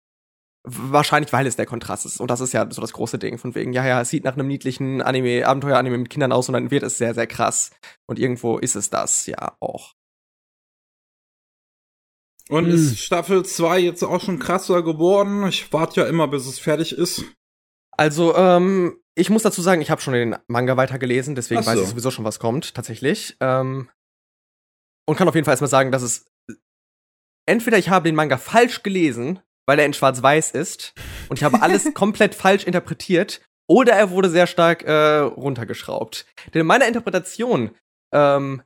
Speaker 2: Wahrscheinlich, weil es der Kontrast ist. Und das ist ja so das große Ding. Von wegen, ja, ja, es sieht nach einem niedlichen Anime, Abenteuer-Anime mit Kindern aus und dann wird es sehr, sehr krass. Und irgendwo ist es das ja auch.
Speaker 1: Und
Speaker 3: Hm.
Speaker 1: ist Staffel 2 jetzt auch schon krasser geworden? Ich warte ja immer, bis es fertig ist.
Speaker 2: Also, ähm, ich muss dazu sagen, ich habe schon den Manga weitergelesen, deswegen
Speaker 1: so.
Speaker 2: weiß ich sowieso schon, was kommt, tatsächlich. Ähm, und kann auf jeden Fall erstmal sagen, dass es entweder ich habe den Manga falsch gelesen, weil er in Schwarz-Weiß ist, und ich habe alles komplett falsch interpretiert, oder er wurde sehr stark äh, runtergeschraubt. Denn in meiner Interpretation ähm,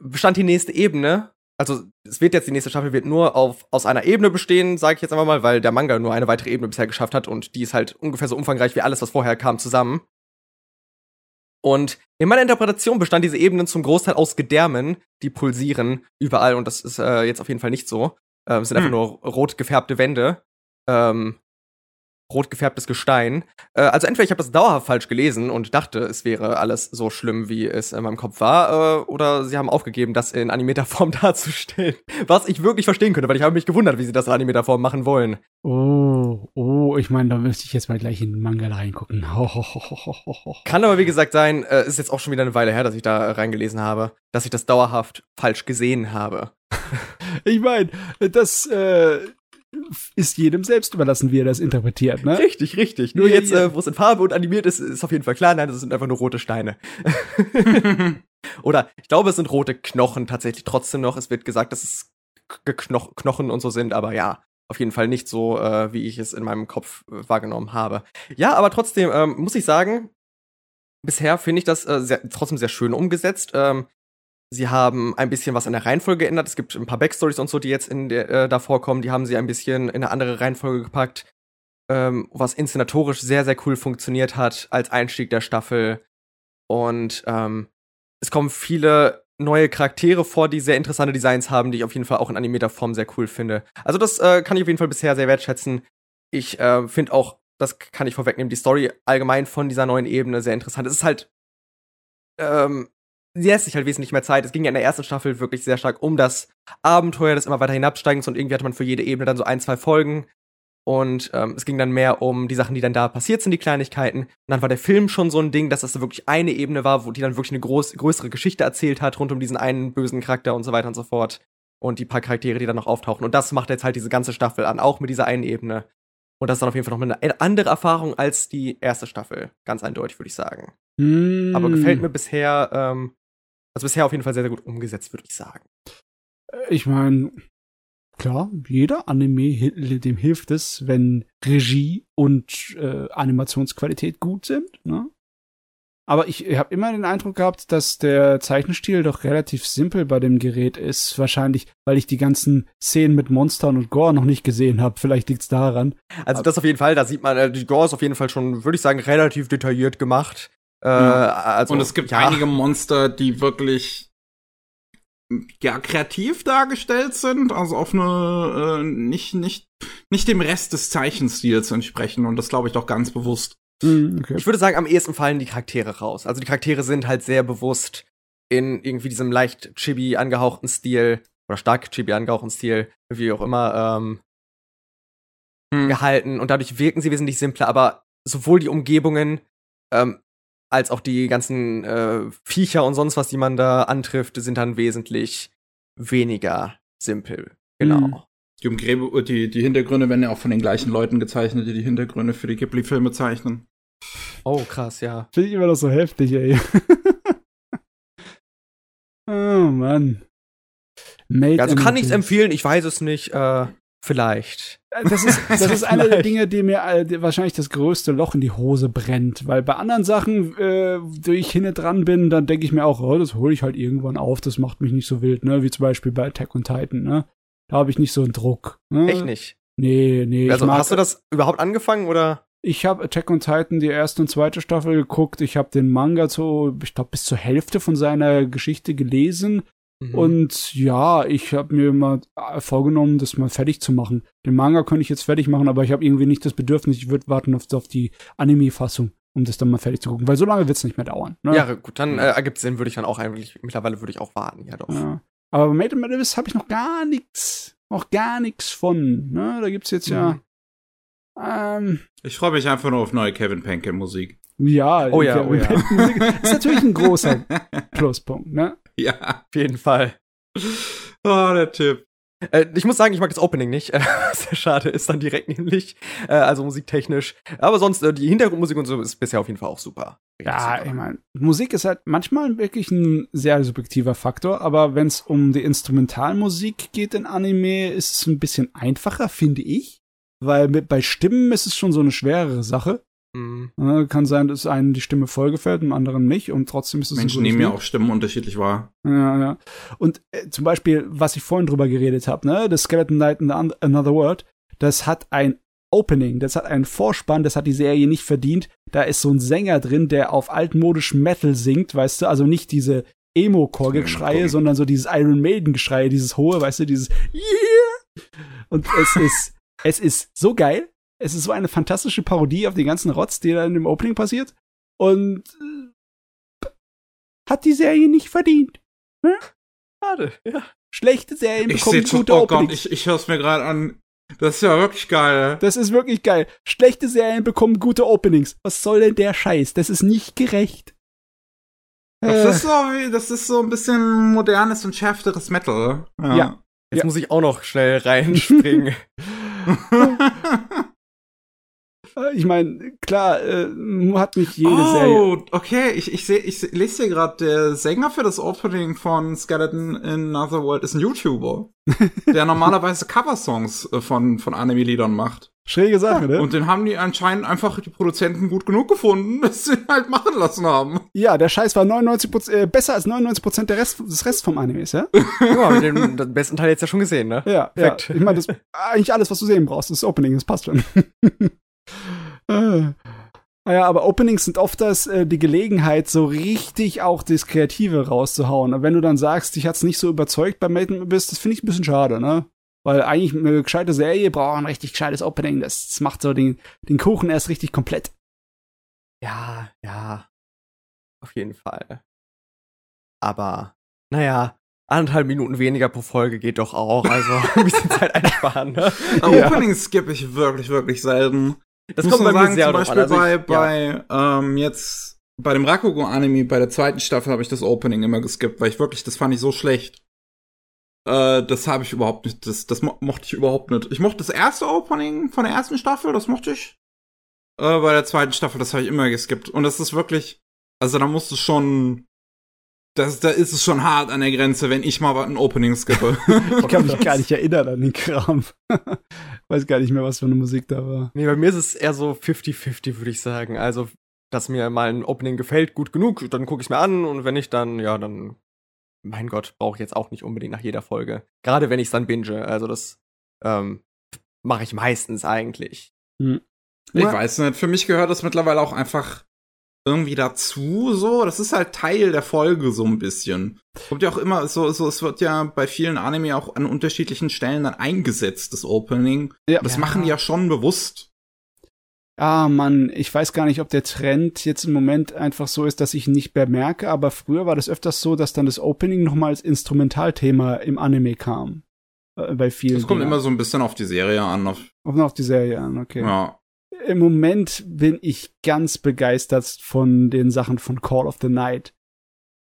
Speaker 2: bestand die nächste Ebene also es wird jetzt die nächste Staffel wird nur auf aus einer Ebene bestehen, sage ich jetzt einfach mal, weil der Manga nur eine weitere Ebene bisher geschafft hat und die ist halt ungefähr so umfangreich wie alles, was vorher kam, zusammen. Und in meiner Interpretation bestand diese Ebenen zum Großteil aus Gedärmen, die pulsieren überall und das ist äh, jetzt auf jeden Fall nicht so. Ähm, es sind
Speaker 1: Hm.
Speaker 2: einfach nur rot gefärbte Wände. Ähm, rot gefärbtes Gestein. Äh, also entweder ich habe das dauerhaft falsch gelesen und dachte, es wäre alles so schlimm, wie es in meinem Kopf war, äh, oder sie haben aufgegeben, das in animierter Form darzustellen. Was ich wirklich verstehen könnte, weil ich habe mich gewundert, wie sie das in animierter Form machen wollen.
Speaker 3: Oh, oh, ich meine, da müsste ich jetzt mal gleich in den Manga reingucken. Ho.
Speaker 2: Kann aber wie gesagt sein, äh, ist jetzt auch schon wieder eine Weile her, dass ich da reingelesen habe, dass ich das dauerhaft falsch gesehen habe.
Speaker 3: Ich meine, das äh, ist jedem selbst überlassen, wie er das interpretiert, ne?
Speaker 2: Richtig, richtig. Nur
Speaker 3: Ja,
Speaker 2: jetzt,
Speaker 3: ja.
Speaker 2: äh, wo es in Farbe und animiert ist, ist auf jeden Fall klar, nein, das sind einfach nur rote Steine. Oder ich glaube, es sind rote Knochen tatsächlich trotzdem noch. Es wird gesagt, dass es Knoch Knochen und so sind, aber ja, auf jeden Fall nicht so, äh, wie ich es in meinem Kopf äh, wahrgenommen habe. Ja, aber trotzdem ähm, muss ich sagen, bisher finde ich das äh, sehr, trotzdem sehr schön umgesetzt. Ähm, sie haben ein bisschen was in der Reihenfolge geändert. Es gibt ein paar Backstories und so, die jetzt in der, äh, da vorkommen. Die haben sie ein bisschen in eine andere Reihenfolge gepackt, ähm, was inszenatorisch sehr, sehr cool funktioniert hat als Einstieg der Staffel. Und ähm, es kommen viele neue Charaktere vor, die sehr interessante Designs haben, die ich auf jeden Fall auch in animierter Form sehr cool finde. Also das äh, kann ich auf jeden Fall bisher sehr wertschätzen. Ich äh, finde auch, das kann ich vorwegnehmen, die Story allgemein von dieser neuen Ebene sehr interessant. Es ist halt, ähm, lässt sich halt wesentlich mehr Zeit. Es ging ja in der ersten Staffel wirklich sehr stark um das Abenteuer des immer weiter hinabsteigens und irgendwie hatte man für jede Ebene dann so ein, zwei Folgen. Und ähm, es ging dann mehr um die Sachen, die dann da passiert sind, die Kleinigkeiten. Und dann war der Film schon so ein Ding, dass das wirklich eine Ebene war, wo die dann wirklich eine groß, größere Geschichte erzählt hat, rund um diesen einen bösen Charakter und so weiter und so fort. Und die paar Charaktere, die dann noch auftauchen. Und das macht jetzt halt diese ganze Staffel an, auch mit dieser einen Ebene. Und das ist dann auf jeden Fall noch eine andere Erfahrung als die erste Staffel. Ganz eindeutig, würde ich sagen.
Speaker 3: Hm.
Speaker 2: Aber gefällt mir bisher, ähm, also bisher auf jeden Fall sehr, sehr gut umgesetzt, würde ich sagen.
Speaker 3: Ich meine, klar, jeder Anime, dem hilft es, wenn Regie und äh, Animationsqualität gut sind. Ne? Aber ich habe immer den Eindruck gehabt, dass der Zeichenstil doch relativ simpel bei dem Gerät ist. Wahrscheinlich, weil ich die ganzen Szenen mit Monstern und Gore noch nicht gesehen habe. Vielleicht liegt's daran.
Speaker 2: Also das auf jeden Fall, da sieht man, äh, die Gore ist auf jeden Fall schon, würde ich sagen, relativ detailliert gemacht. Äh,
Speaker 1: Ja.
Speaker 2: also,
Speaker 1: Und es gibt
Speaker 2: ja,
Speaker 1: einige Monster, die wirklich ja kreativ dargestellt sind, also auf eine äh, nicht nicht nicht dem Rest des Zeichenstils entsprechen und das glaube ich doch ganz bewusst.
Speaker 3: Hm, okay.
Speaker 2: Ich würde sagen, am ehesten fallen die Charaktere raus. Also die Charaktere sind halt sehr bewusst in irgendwie diesem leicht chibi angehauchten Stil oder stark chibi angehauchten Stil, wie auch immer, ähm,
Speaker 1: Hm.
Speaker 2: gehalten und dadurch wirken sie wesentlich simpler, aber sowohl die Umgebungen ähm, als auch die ganzen äh, Viecher und sonst was, die man da antrifft, sind dann wesentlich weniger simpel. Genau.
Speaker 3: Mhm.
Speaker 1: Die, Umgräbe, die, die Hintergründe werden ja auch von den gleichen Leuten gezeichnet, die die Hintergründe für die Ghibli-Filme zeichnen.
Speaker 2: Oh, krass, ja.
Speaker 3: Finde ich immer noch so heftig, ey. oh Mann. Made
Speaker 2: also kann ich's
Speaker 3: Japan.
Speaker 2: empfehlen, ich weiß es nicht, äh, vielleicht.
Speaker 3: Das ist, das ist einer der. Dinge, die mir äh, wahrscheinlich das größte Loch in die Hose brennt. Weil bei anderen Sachen, äh, wo ich hinne dran bin, dann denke ich mir auch, oh, das hole ich halt irgendwann auf, das macht mich nicht so wild, ne? Wie zum Beispiel bei Attack on Titan, ne? Da habe ich nicht so einen Druck. Ne?
Speaker 2: Echt nicht.
Speaker 3: Nee, nee.
Speaker 2: Also
Speaker 3: mag,
Speaker 2: hast du das überhaupt angefangen oder?
Speaker 3: Ich habe Attack on Titan die erste und zweite Staffel geguckt. Ich habe den Manga so, ich glaube, bis zur Hälfte von seiner Geschichte gelesen.
Speaker 2: Mhm.
Speaker 3: Und ja, ich habe mir mal äh, vorgenommen, das mal fertig zu machen. Den Manga könnte ich jetzt fertig machen, aber ich habe irgendwie nicht das Bedürfnis, ich würde warten auf, auf die Anime-Fassung, um das dann mal fertig zu gucken. Weil so lange wird's nicht mehr dauern. Ne?
Speaker 2: ja, gut, dann äh, ergibt Sinn, würde ich dann auch eigentlich, mittlerweile würde ich auch warten, ja doch.
Speaker 3: Ja. Aber bei Made in Abyss habe ich noch gar nichts, noch gar nichts von. Ne? Da gibt's jetzt ja,
Speaker 2: Mhm.
Speaker 3: ähm,
Speaker 1: Ich freue mich einfach nur auf neue Kevin Penke Musik.
Speaker 3: ja,
Speaker 2: Oh ja,
Speaker 3: die-
Speaker 2: oh ja.
Speaker 3: Musik ist natürlich ein großer Pluspunkt, ne?
Speaker 1: ja.
Speaker 2: Auf jeden Fall.
Speaker 1: Oh, der Tipp.
Speaker 2: Äh, ich muss sagen, ich mag das Opening nicht. Äh, sehr schade ist dann direkt nämlich. Äh, also musiktechnisch. Aber sonst, äh, die Hintergrundmusik und so ist bisher auf jeden Fall auch super.
Speaker 3: Ja,
Speaker 2: super.
Speaker 3: ich meine, Musik ist halt manchmal wirklich ein sehr subjektiver Faktor, aber wenn es um die Instrumentalmusik geht in Anime, ist es ein bisschen einfacher, finde ich. Weil mit, bei Stimmen ist es schon so eine schwerere Sache.
Speaker 2: Mhm.
Speaker 3: Ja, kann sein, dass einem die Stimme voll gefällt, dem anderen nicht und trotzdem ist es
Speaker 1: Menschen nehmen ja auch Stimmen unterschiedlich wahr.
Speaker 3: Ja, ja. Und äh, zum Beispiel, was ich vorhin drüber geredet habe, ne, das Skeleton Knight in the Another World, das hat ein Opening, das hat einen Vorspann, das hat die Serie nicht verdient. Da ist so ein Sänger drin, der auf altmodisch Metal singt, weißt du, also nicht diese Emo-Core-Geschreie,
Speaker 1: Emo-Core.
Speaker 3: sondern so dieses Iron Maiden-Geschrei, dieses hohe, weißt du, dieses Yeah! Und es ist, es ist so geil. Es ist so eine fantastische Parodie auf den ganzen Rotz, der da in dem Opening passiert. Und äh, hat die Serie nicht verdient.
Speaker 2: Schade, ja.
Speaker 3: Schlechte Serien
Speaker 1: Ich
Speaker 3: bekommen
Speaker 1: sehe schon,
Speaker 3: gute
Speaker 1: oh Gott,
Speaker 3: Openings.
Speaker 1: ich, ich höre es mir gerade an. Das ist ja wirklich geil.
Speaker 3: das ist wirklich geil. Schlechte Serien bekommen gute Openings. Was soll denn der Scheiß? Das ist nicht gerecht.
Speaker 1: Das
Speaker 3: Äh,
Speaker 1: ist so das ist so ein bisschen modernes und schärfteres Metal.
Speaker 3: Ja.
Speaker 2: Jetzt
Speaker 3: Ja.
Speaker 2: muss ich auch noch schnell reinspringen.
Speaker 3: Ich meine, klar, äh, hat nicht jede Serie.
Speaker 1: oh, okay. Ich, ich, seh, ich lese hier gerade, der Sänger für das Opening von Skeleton in Another World ist ein YouTuber, der normalerweise Coversongs äh, von, von Anime-Liedern macht.
Speaker 3: Schräge Sache, ne?
Speaker 1: Und den haben die anscheinend einfach die Produzenten gut genug gefunden, dass sie ihn halt machen lassen haben.
Speaker 3: ja, der Scheiß war 99% äh, besser als 99 der Rest, des Rest vom Animes, ja?
Speaker 2: ja, dem den besten Teil jetzt ja schon gesehen, ne?
Speaker 3: Ja, ja.
Speaker 2: Perfekt.
Speaker 3: Ich meine, das eigentlich alles, was du sehen brauchst, ist das Opening, das passt schon. Naja, aber Openings sind oft das, äh, die Gelegenheit, so richtig auch das Kreative rauszuhauen. Und wenn du dann sagst, dich hat's nicht so überzeugt bei Made in Abyss, das finde ich ein bisschen schade, ne? Weil eigentlich eine gescheite Serie braucht ein richtig gescheites Opening. Das, das macht so den, den Kuchen erst richtig komplett.
Speaker 2: Ja, ja. Auf jeden Fall. Aber, naja, anderthalb Minuten weniger pro Folge geht doch auch. Also ein bisschen Zeit einsparen, ne?
Speaker 3: Ja.
Speaker 1: Openings skippe ich wirklich, wirklich selten.
Speaker 2: Das
Speaker 1: Muss
Speaker 2: kommt
Speaker 1: man
Speaker 2: bei mir
Speaker 1: sagen,
Speaker 2: sehr
Speaker 1: zum Beispiel
Speaker 2: an. Also ich,
Speaker 1: bei,
Speaker 2: ja.
Speaker 1: bei ähm, jetzt bei dem Rakugo-Anime, bei der zweiten Staffel habe ich das Opening immer geskippt, weil ich wirklich, das fand ich so schlecht. Äh, das habe ich überhaupt nicht, das, das mo mochte ich überhaupt nicht. Ich mochte das erste Opening von der ersten Staffel, das mochte ich. Äh, bei der zweiten Staffel, das habe ich immer geskippt. Und das ist wirklich, also da musst du schon, das, da ist es schon hart an der Grenze, wenn ich mal ein Opening skippe.
Speaker 3: Ich kann mich gar nicht erinnern an den Kram. Weiß gar nicht mehr, was für eine Musik da war.
Speaker 2: Nee, bei mir ist es eher so 50-50, würde ich sagen. Also, dass mir mal ein Opening gefällt, gut genug, dann gucke ich mir an und wenn nicht, dann, ja, dann, mein Gott, brauche ich jetzt auch nicht unbedingt nach jeder Folge. Gerade wenn ich es dann binge. Also, das ähm, mache ich meistens eigentlich.
Speaker 1: Ich weiß nicht, für mich gehört das mittlerweile auch einfach irgendwie dazu, so. Das ist halt Teil der Folge, so ein bisschen. Kommt ja auch immer, so, so, es wird ja bei vielen Anime auch an unterschiedlichen Stellen dann eingesetzt, das Opening.
Speaker 3: Ja.
Speaker 1: Das
Speaker 2: Ja.
Speaker 1: machen die ja schon bewusst.
Speaker 3: Ah, Mann, ich weiß gar nicht, ob der Trend jetzt im Moment einfach so ist, dass ich ihn nicht mehr merke, aber früher war das öfters so, dass dann das Opening nochmal als Instrumentalthema im Anime kam. Äh, bei vielen.
Speaker 1: Das kommt
Speaker 3: Dingern.
Speaker 1: immer so ein bisschen auf die Serie an. Auf,
Speaker 3: Auf, auf die Serie an, okay.
Speaker 1: Ja.
Speaker 3: Im Moment bin ich ganz begeistert von den Sachen von Call of the Night.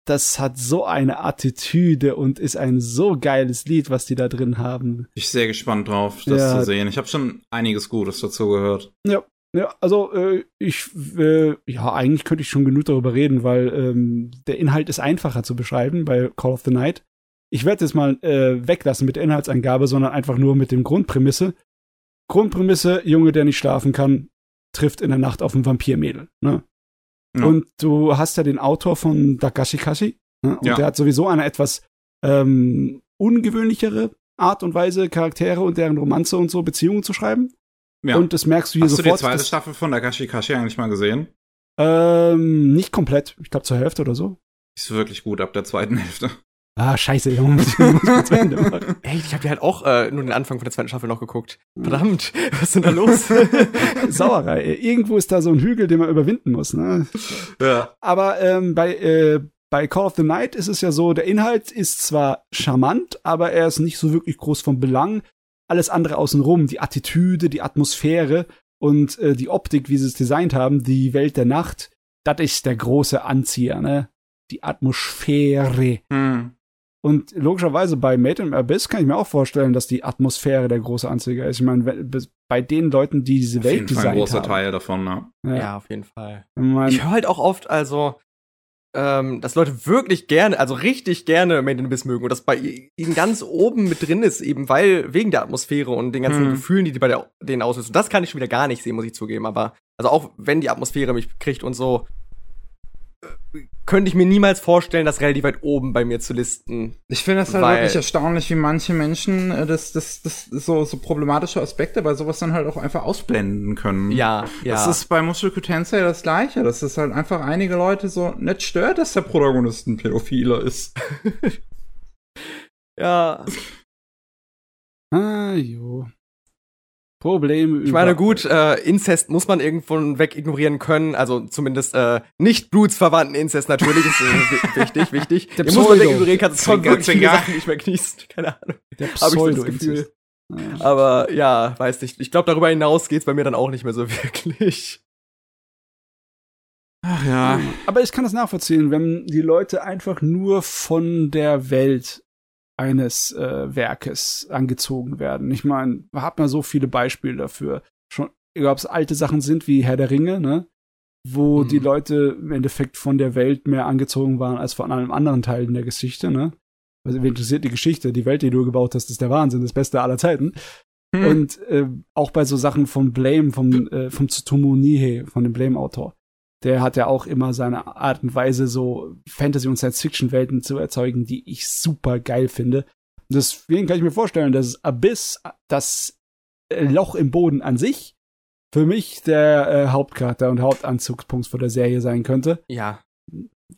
Speaker 3: Das hat so eine Attitüde und ist ein so geiles Lied, was die da drin haben.
Speaker 1: Ich bin sehr gespannt drauf, das
Speaker 3: Ja.
Speaker 1: zu sehen. Ich habe schon einiges Gutes dazu gehört.
Speaker 3: Ja, also äh, ich, äh, ja, eigentlich könnte ich schon genug darüber reden, weil ähm, der Inhalt ist einfacher zu beschreiben bei Call of the Night. Ich werde jetzt mal äh, weglassen mit der Inhaltsangabe, sondern einfach nur mit dem Grundprämisse. Grundprämisse, Junge, der nicht schlafen kann, trifft in der Nacht auf ein Vampirmädel. Ne?
Speaker 1: Ja.
Speaker 3: Und du hast ja den Autor von Dakashi Kashi. Ne? Und
Speaker 1: Ja.
Speaker 3: der hat sowieso eine etwas ähm, ungewöhnlichere Art und Weise, Charaktere und deren Romanze und so Beziehungen zu schreiben.
Speaker 1: Ja.
Speaker 3: Und das merkst du hier
Speaker 1: Hast du die
Speaker 3: sofort.
Speaker 1: zweite Staffel von Dagashi Kashi eigentlich mal gesehen?
Speaker 3: ähm, nicht komplett. Ich glaube zur Hälfte oder so.
Speaker 1: Ist wirklich gut ab der zweiten Hälfte.
Speaker 3: Ah, scheiße, Junge, muss ich muss zu Ende machen.
Speaker 2: Echt, ich habe ja halt auch äh, nur den Anfang von der zweiten Staffel noch geguckt. Verdammt, was ist denn da los?
Speaker 3: Sauerei. Irgendwo ist da so ein Hügel, den man überwinden muss. Ne?
Speaker 1: Ja.
Speaker 3: Aber ähm, bei, äh, bei Call of the Night ist es ja so, der Inhalt ist zwar charmant, aber er ist nicht so wirklich groß von Belang. Alles andere außenrum, die Attitüde, die Atmosphäre und äh, die Optik, wie sie es designt haben, die Welt der Nacht, das ist der große Anzieher, ne? Die Atmosphäre.
Speaker 1: Hm.
Speaker 3: Und logischerweise bei Made in Abyss kann ich mir auch vorstellen, dass die Atmosphäre der große Anzieher ist. Ich meine, bei den Leuten, die diese
Speaker 1: Auf
Speaker 3: Welt
Speaker 1: jeden Fall ein
Speaker 3: designt
Speaker 1: großer
Speaker 3: haben.
Speaker 1: Teil davon, ne?
Speaker 3: Ja.
Speaker 2: ja, auf jeden Fall.
Speaker 3: Ich mein,
Speaker 2: Ich höre halt auch oft, also, ähm, dass Leute wirklich gerne, also richtig gerne Made in Abyss mögen und das bei ihnen ganz oben mit drin ist, eben weil, wegen der Atmosphäre und den ganzen
Speaker 1: Hm.
Speaker 2: Gefühlen, die die bei der, denen auslösen. Das kann ich schon wieder gar nicht sehen, muss ich zugeben, aber, also auch wenn die Atmosphäre mich kriegt und so, könnte ich mir niemals vorstellen, das relativ weit oben bei mir zu listen.
Speaker 1: Ich finde das halt wirklich erstaunlich, wie manche Menschen äh, das, das, das so, so problematische Aspekte bei sowas dann halt auch einfach ausblenden können.
Speaker 2: Ja, ja.
Speaker 1: Das ist bei Mushoku Tensei das Gleiche. Das ist halt einfach einige Leute so nicht stört, dass der Protagonist ein Pädophiler ist.
Speaker 2: ja.
Speaker 3: Ah, jo. Probleme
Speaker 2: Ich meine, gut, äh, Inzest muss man irgendwo weg ignorieren können. Also zumindest äh, nicht blutsverwandten Inzest natürlich ist äh, wi- wichtig, wichtig.
Speaker 3: Der
Speaker 2: Den muss man weg ignorieren, kannst du wirklich viele. Sachen nicht mehr genießen. Keine Ahnung.
Speaker 3: Der
Speaker 2: Hab ich so das
Speaker 3: Pseudo-Inzest. Ja.
Speaker 2: Aber ja, weiß nicht. Ich glaube, darüber hinaus geht's bei mir dann auch nicht mehr so wirklich.
Speaker 1: Ach ja.
Speaker 3: Aber ich kann das nachvollziehen, wenn die Leute einfach nur von der Welt eines äh, Werkes angezogen werden. Ich meine, hat man so viele Beispiele dafür. Schon, egal ob es alte Sachen sind wie Herr der Ringe, ne? Wo
Speaker 2: Mhm.
Speaker 3: die Leute im Endeffekt von der Welt mehr angezogen waren als von einem anderen Teil in der Geschichte, ne? Also, wen interessiert die Geschichte? Die Welt, die du gebaut hast, ist der Wahnsinn, das Beste aller Zeiten.
Speaker 1: Hm.
Speaker 3: Und äh, auch bei so Sachen von Blame, vom, äh, vom Tsutomu Nihei, von dem Blame-Autor. Der hat ja auch immer seine Art und Weise, so Fantasy- und Science-Fiction-Welten zu erzeugen, die ich super geil finde. Deswegen kann ich mir vorstellen, dass Abyss, das Loch im Boden an sich, für mich der äh, Hauptcharakter und Hauptanzugspunkt von der Serie sein könnte.
Speaker 2: Ja.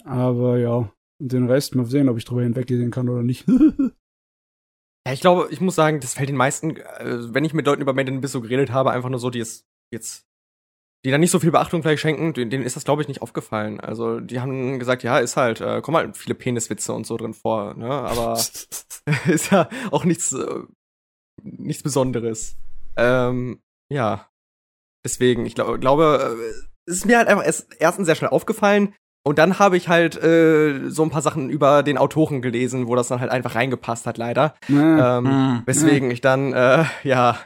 Speaker 3: Aber ja, den Rest mal sehen, ob ich drüber hinweggehen kann oder nicht.
Speaker 2: Ja, ich glaube, ich muss sagen, das fällt den meisten, äh, wenn ich mit Leuten über Made in Abyss so geredet habe, einfach nur so, die es jetzt, die da nicht so viel Beachtung vielleicht schenken, denen, ist das, glaube ich, nicht aufgefallen. Also, die haben gesagt, ja, ist halt, äh, kommen halt viele Peniswitze und so drin vor, ne, aber ist ja auch nichts, äh, nichts Besonderes. Ähm, ja. Deswegen, ich glaub, glaube, äh, es ist mir halt einfach erst, erstens sehr schnell aufgefallen und dann habe ich halt äh, so ein paar Sachen über den Autoren gelesen, wo das dann halt einfach reingepasst hat, leider.
Speaker 3: Na,
Speaker 2: Ähm,
Speaker 1: Hm.
Speaker 2: weswegen ich dann, äh, ja,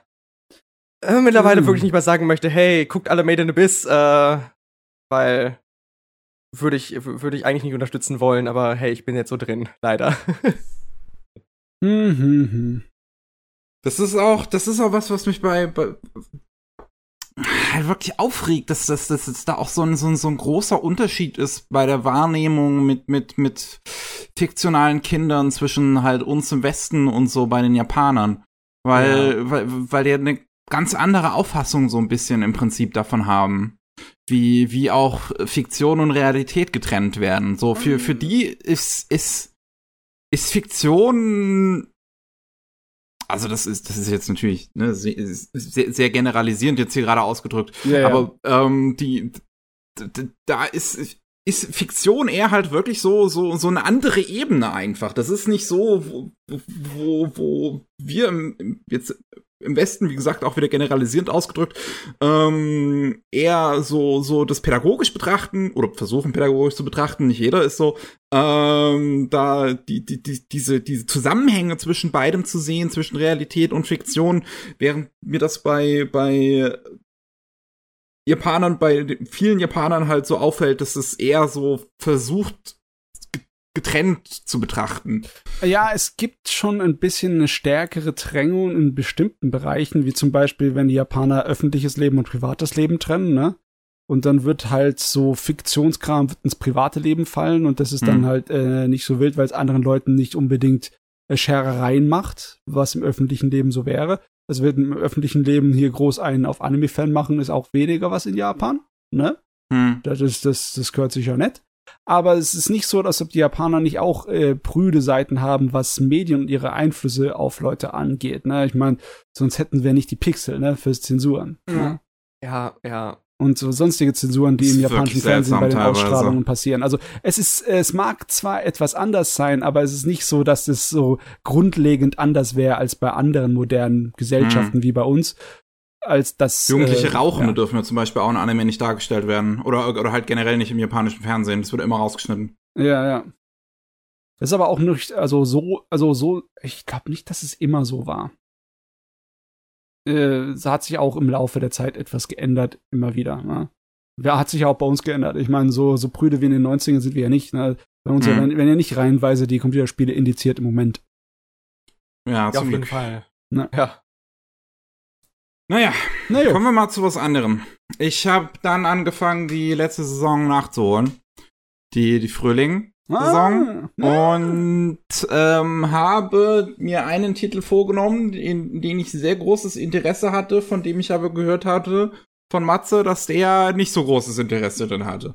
Speaker 2: äh, mittlerweile
Speaker 3: Hm.
Speaker 2: wirklich nicht mehr sagen möchte, hey, guckt alle Made in Abyss, äh, weil würde ich, würde ich eigentlich nicht unterstützen wollen, aber hey, ich bin jetzt so drin, leider.
Speaker 3: hm, hm, hm.
Speaker 1: Das ist auch, das ist auch was, was mich bei, bei halt wirklich aufregt, dass, dass, dass, dass da auch so ein, so, ein, so ein großer Unterschied ist bei der Wahrnehmung mit, mit, mit fiktionalen Kindern zwischen halt uns im Westen und so bei den Japanern. Weil, weil, weil die eine ganz andere Auffassung so ein bisschen im Prinzip davon haben. Wie, wie auch Fiktion und Realität getrennt werden. So, für, für die ist, ist, ist Fiktion also das ist, das ist jetzt natürlich ne, sehr, sehr, generalisierend jetzt hier gerade ausgedrückt.
Speaker 3: Ja, ja.
Speaker 1: Aber ähm, die da ist ist Fiktion eher halt wirklich so so so eine andere Ebene einfach. Das ist nicht so wo wo, wo wir im, jetzt im Westen, wie gesagt, auch wieder generalisierend ausgedrückt, ähm, eher so, so das pädagogisch betrachten oder versuchen pädagogisch zu betrachten. Nicht jeder ist so, ähm, da die, die, die, diese, diese Zusammenhänge zwischen beidem zu sehen, zwischen Realität und Fiktion, während mir das bei, bei Japanern, bei vielen Japanern halt so auffällt, dass es eher so versucht, getrennt zu betrachten.
Speaker 3: Ja, es gibt schon ein bisschen eine stärkere Trennung in bestimmten Bereichen, wie zum Beispiel, wenn die Japaner öffentliches Leben und privates Leben trennen, ne? Und dann wird halt so Fiktionskram ins private Leben fallen und das ist dann
Speaker 1: Mhm.
Speaker 3: halt äh, nicht so wild, weil es anderen Leuten nicht unbedingt äh, Scherereien macht, was im öffentlichen Leben so wäre. Es wird im öffentlichen Leben hier groß einen auf Anime-Fan machen, ist auch weniger was in Japan, ne?
Speaker 1: Hm.
Speaker 3: Das ist, das, das gehört sicher nett. Aber es ist nicht so, als ob die Japaner nicht auch äh, prüde Seiten haben, was Medien und ihre Einflüsse auf Leute angeht. Ne? Ich meine, sonst hätten wir nicht die Pixel ne, fürs Zensuren. Ne?
Speaker 2: Ja, ja.
Speaker 3: Und so sonstige Zensuren, die im japanischen Fernsehen bei den. Ausstrahlungen passieren. Also es ist, es mag zwar etwas anders sein, aber es ist nicht so, dass es so grundlegend anders wäre als bei anderen modernen Gesellschaften wie bei uns. Als das
Speaker 1: Jugendliche
Speaker 3: äh,
Speaker 1: Rauchende
Speaker 3: ja.
Speaker 1: dürfen ja zum Beispiel auch in Anime nicht dargestellt werden. Oder, oder halt generell nicht im japanischen Fernsehen. Das wird immer rausgeschnitten.
Speaker 3: Ja, ja. Das ist aber auch nicht, also so, also so, ich glaube nicht, dass es immer so war. Äh, es hat sich auch im Laufe der Zeit etwas geändert, immer wieder. Ne? Ja, hat sich ja auch bei uns geändert. Ich meine, so, so prüde wie in den 90ern sind wir ja nicht. Ne? Bei uns
Speaker 1: Mhm.
Speaker 3: werden, ja nicht reihenweise die Computerspiele indiziert im Moment.
Speaker 1: Ja,
Speaker 2: Ja,
Speaker 1: zum
Speaker 2: auf jeden
Speaker 1: Glück.
Speaker 2: Fall.
Speaker 3: Na.
Speaker 2: Ja.
Speaker 1: Naja,
Speaker 3: Naja.
Speaker 1: kommen wir mal zu was anderem. Ich habe dann angefangen, die letzte Saison nachzuholen. Die, die Frühling. Saison.
Speaker 3: Ah,
Speaker 1: Und ähm, habe mir einen Titel vorgenommen, in den ich sehr großes Interesse hatte, von dem ich aber gehört hatte von Matze, dass der nicht so großes Interesse drin hatte.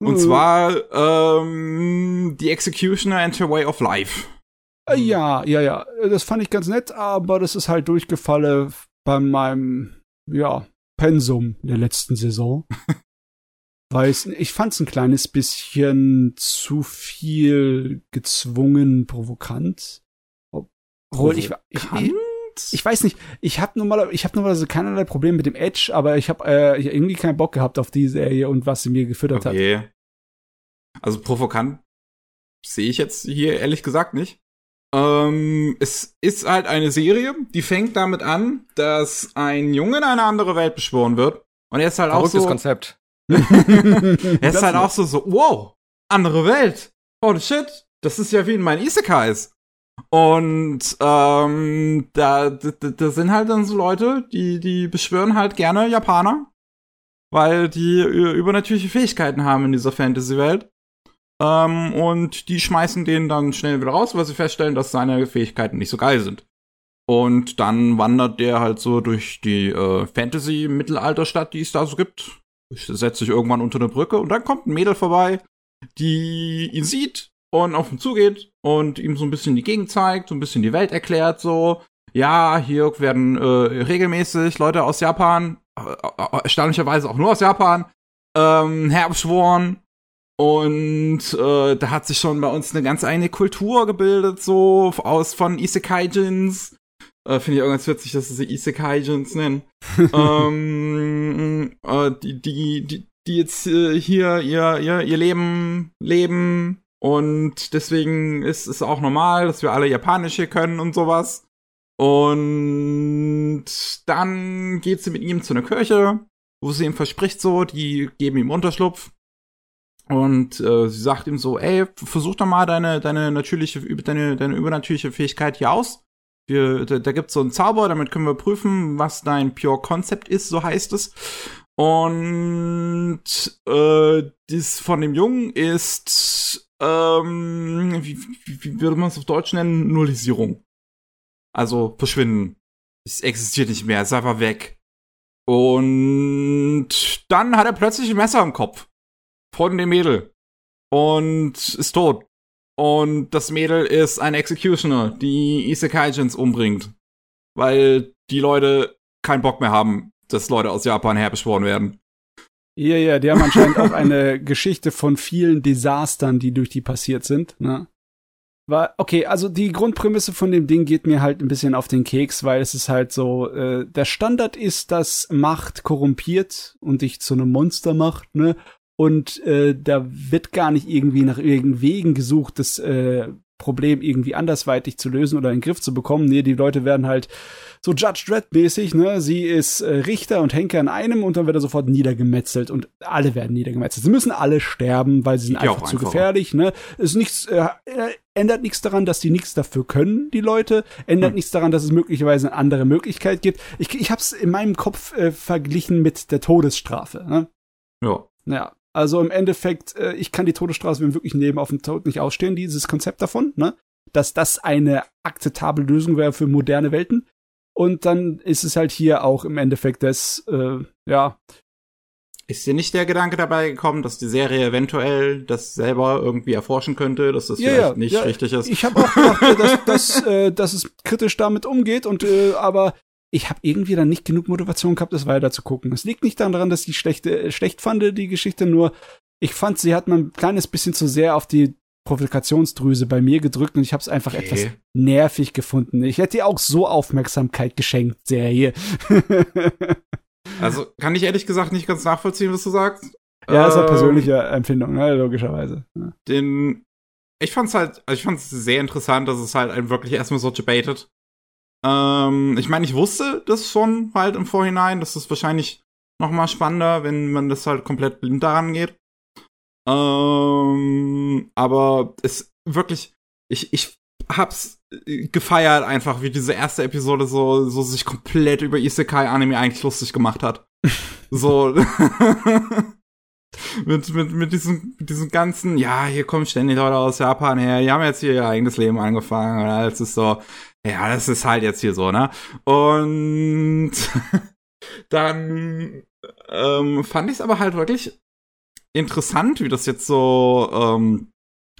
Speaker 1: Und zwar ähm, The Executioner and Her Way of Life.
Speaker 3: Ja, ja, ja. Das fand ich ganz nett, aber das ist halt durchgefallen bei meinem, ja, Pensum der letzten Saison. Weiß, ich fand's ein kleines bisschen zu viel gezwungen, provokant. Obwohl ich, ich, ich, ich weiß nicht, ich habe normal, ich habe normalerweise keinerlei Problem mit dem Edge, aber ich habe äh, irgendwie keinen Bock gehabt auf die Serie und was sie mir gefüttert hat.
Speaker 1: Okay. Also provokant sehe ich jetzt hier ehrlich gesagt nicht. Ähm, es ist halt eine Serie, die fängt damit an, dass ein Junge in eine andere Welt beschworen wird. Und er ist halt auch
Speaker 2: Verrücktes
Speaker 1: so.
Speaker 2: Konzept.
Speaker 1: Er ist halt auch so, so, wow, andere Welt. Holy shit, das ist ja wie in meinen Isekais. Und ähm, da, da, da sind halt dann so Leute, die, die beschwören halt gerne Japaner, weil die ü- übernatürliche Fähigkeiten haben in dieser Fantasy-Welt. Ähm, und die schmeißen den dann schnell wieder raus, weil sie feststellen, dass seine Fähigkeiten nicht so geil sind. Und dann wandert der halt so durch die äh, Fantasy-Mittelalterstadt, die es da so gibt. Setzt sich irgendwann unter eine Brücke und dann kommt ein Mädel vorbei, die ihn sieht und auf ihn zugeht und ihm so ein bisschen die Gegend zeigt, so ein bisschen die Welt erklärt, so. Ja, hier werden äh, regelmäßig Leute aus Japan, äh, äh, erstaunlicherweise auch nur aus Japan, ähm, herbeschworen. Und äh, da hat sich schon bei uns eine ganz eigene Kultur gebildet, so aus von Isekai-Jins. Äh, Finde ich auch ganz witzig, dass sie sie Isekai-Jins nennen. ähm, äh, die, die, die, die jetzt äh, hier ihr, ihr, ihr Leben leben. Und deswegen ist es auch normal, dass wir alle Japanisch hier können und sowas. Und dann geht sie mit ihm zu einer Kirche, wo sie ihm verspricht so, die geben ihm Unterschlupf. Und äh, sie sagt ihm so, ey, versuch doch mal deine, deine natürliche, deine, deine übernatürliche Fähigkeit hier aus. Wir, da, da gibt's so einen Zauber, damit können wir prüfen, was dein Pure Concept ist, so heißt es. Und äh, dies von dem Jungen ist, ähm, wie, wie, wie würde man es auf Deutsch nennen? Nullisierung. Also verschwinden. Es existiert nicht mehr, ist einfach weg. Und dann hat er plötzlich ein Messer im Kopf. Von dem Mädel. Und ist tot. Und das Mädel ist ein Executioner, die Isekai-Jins umbringt. Weil die Leute keinen Bock mehr haben, dass Leute aus Japan herbeschworen werden.
Speaker 3: Ja, ja, die haben anscheinend auch eine Geschichte von vielen Desastern, die durch die passiert sind. Ne? War, okay, also die Grundprämisse von dem Ding geht mir halt ein bisschen auf den Keks, weil es ist halt so, äh, der Standard ist, dass Macht korrumpiert und dich zu einem Monster macht, ne? Und äh, da wird gar nicht irgendwie nach irgendeinen Wegen gesucht, das äh, Problem irgendwie andersweitig zu lösen oder in den Griff zu bekommen. Nee, die Leute werden halt so Judge Dredd-mäßig, ne? Sie ist äh, Richter und Henker in einem und dann wird er sofort niedergemetzelt und alle werden niedergemetzelt. Sie müssen alle sterben, weil sie sind einfach zu
Speaker 1: einfacher.
Speaker 3: gefährlich, ne? Es ist nichts, äh, äh, ändert nichts daran, dass die nichts dafür können, die Leute. Ändert
Speaker 1: Hm.
Speaker 3: nichts daran, dass es möglicherweise eine andere Möglichkeit gibt. Ich, ich hab's in meinem Kopf äh, verglichen mit der Todesstrafe, ne?
Speaker 1: Ja.
Speaker 3: Ja, also im Endeffekt, äh, ich kann die Todesstrafe im wirklichen Leben auf den Tod nicht ausstehen, dieses Konzept davon, ne? Dass das eine akzeptable Lösung wäre für moderne Welten. Und dann ist es halt hier auch im Endeffekt das, äh, ja,
Speaker 1: Ist dir nicht der Gedanke dabei gekommen, dass die Serie eventuell das selber irgendwie erforschen könnte, dass das
Speaker 3: Ja,
Speaker 1: vielleicht
Speaker 3: ja,
Speaker 1: nicht
Speaker 3: ja,
Speaker 1: richtig ist?
Speaker 3: ich habe auch gedacht, dass, dass, äh, dass es kritisch damit umgeht und äh, aber ich habe irgendwie dann nicht genug Motivation gehabt, das weiter zu gucken. Es liegt nicht daran, dass ich schlechte, äh, schlecht fand, die Geschichte, nur ich fand, sie hat mal ein kleines bisschen zu sehr auf die Provokationsdrüse bei mir gedrückt und ich habe es einfach
Speaker 1: Okay.
Speaker 3: etwas nervig gefunden. Ich hätte ihr auch so Aufmerksamkeit geschenkt, Serie.
Speaker 1: Also kann ich ehrlich gesagt nicht ganz nachvollziehen, was du sagst.
Speaker 3: ja, ist halt
Speaker 1: Ähm,
Speaker 3: persönliche Empfindung, ne, logischerweise. Ja.
Speaker 1: Den, ich fand's halt, also ich fand's sehr interessant, dass es halt einen wirklich erstmal so debated. Ähm, ich meine, ich wusste das schon halt im Vorhinein, dass es wahrscheinlich noch mal spannender, wenn man das halt komplett blind daran geht. Ähm, aber es wirklich, ich, ich hab's gefeiert einfach, wie diese erste Episode so, so sich komplett über Isekai-Anime eigentlich lustig gemacht hat. so. mit, mit, mit diesem, mit diesem ganzen, ja, hier kommen ständig Leute aus Japan her, die haben jetzt hier ihr eigenes Leben angefangen und alles ist so, ja, das ist halt jetzt hier so, ne? Und dann ähm, fand ich es aber halt wirklich interessant, wie das jetzt so ähm,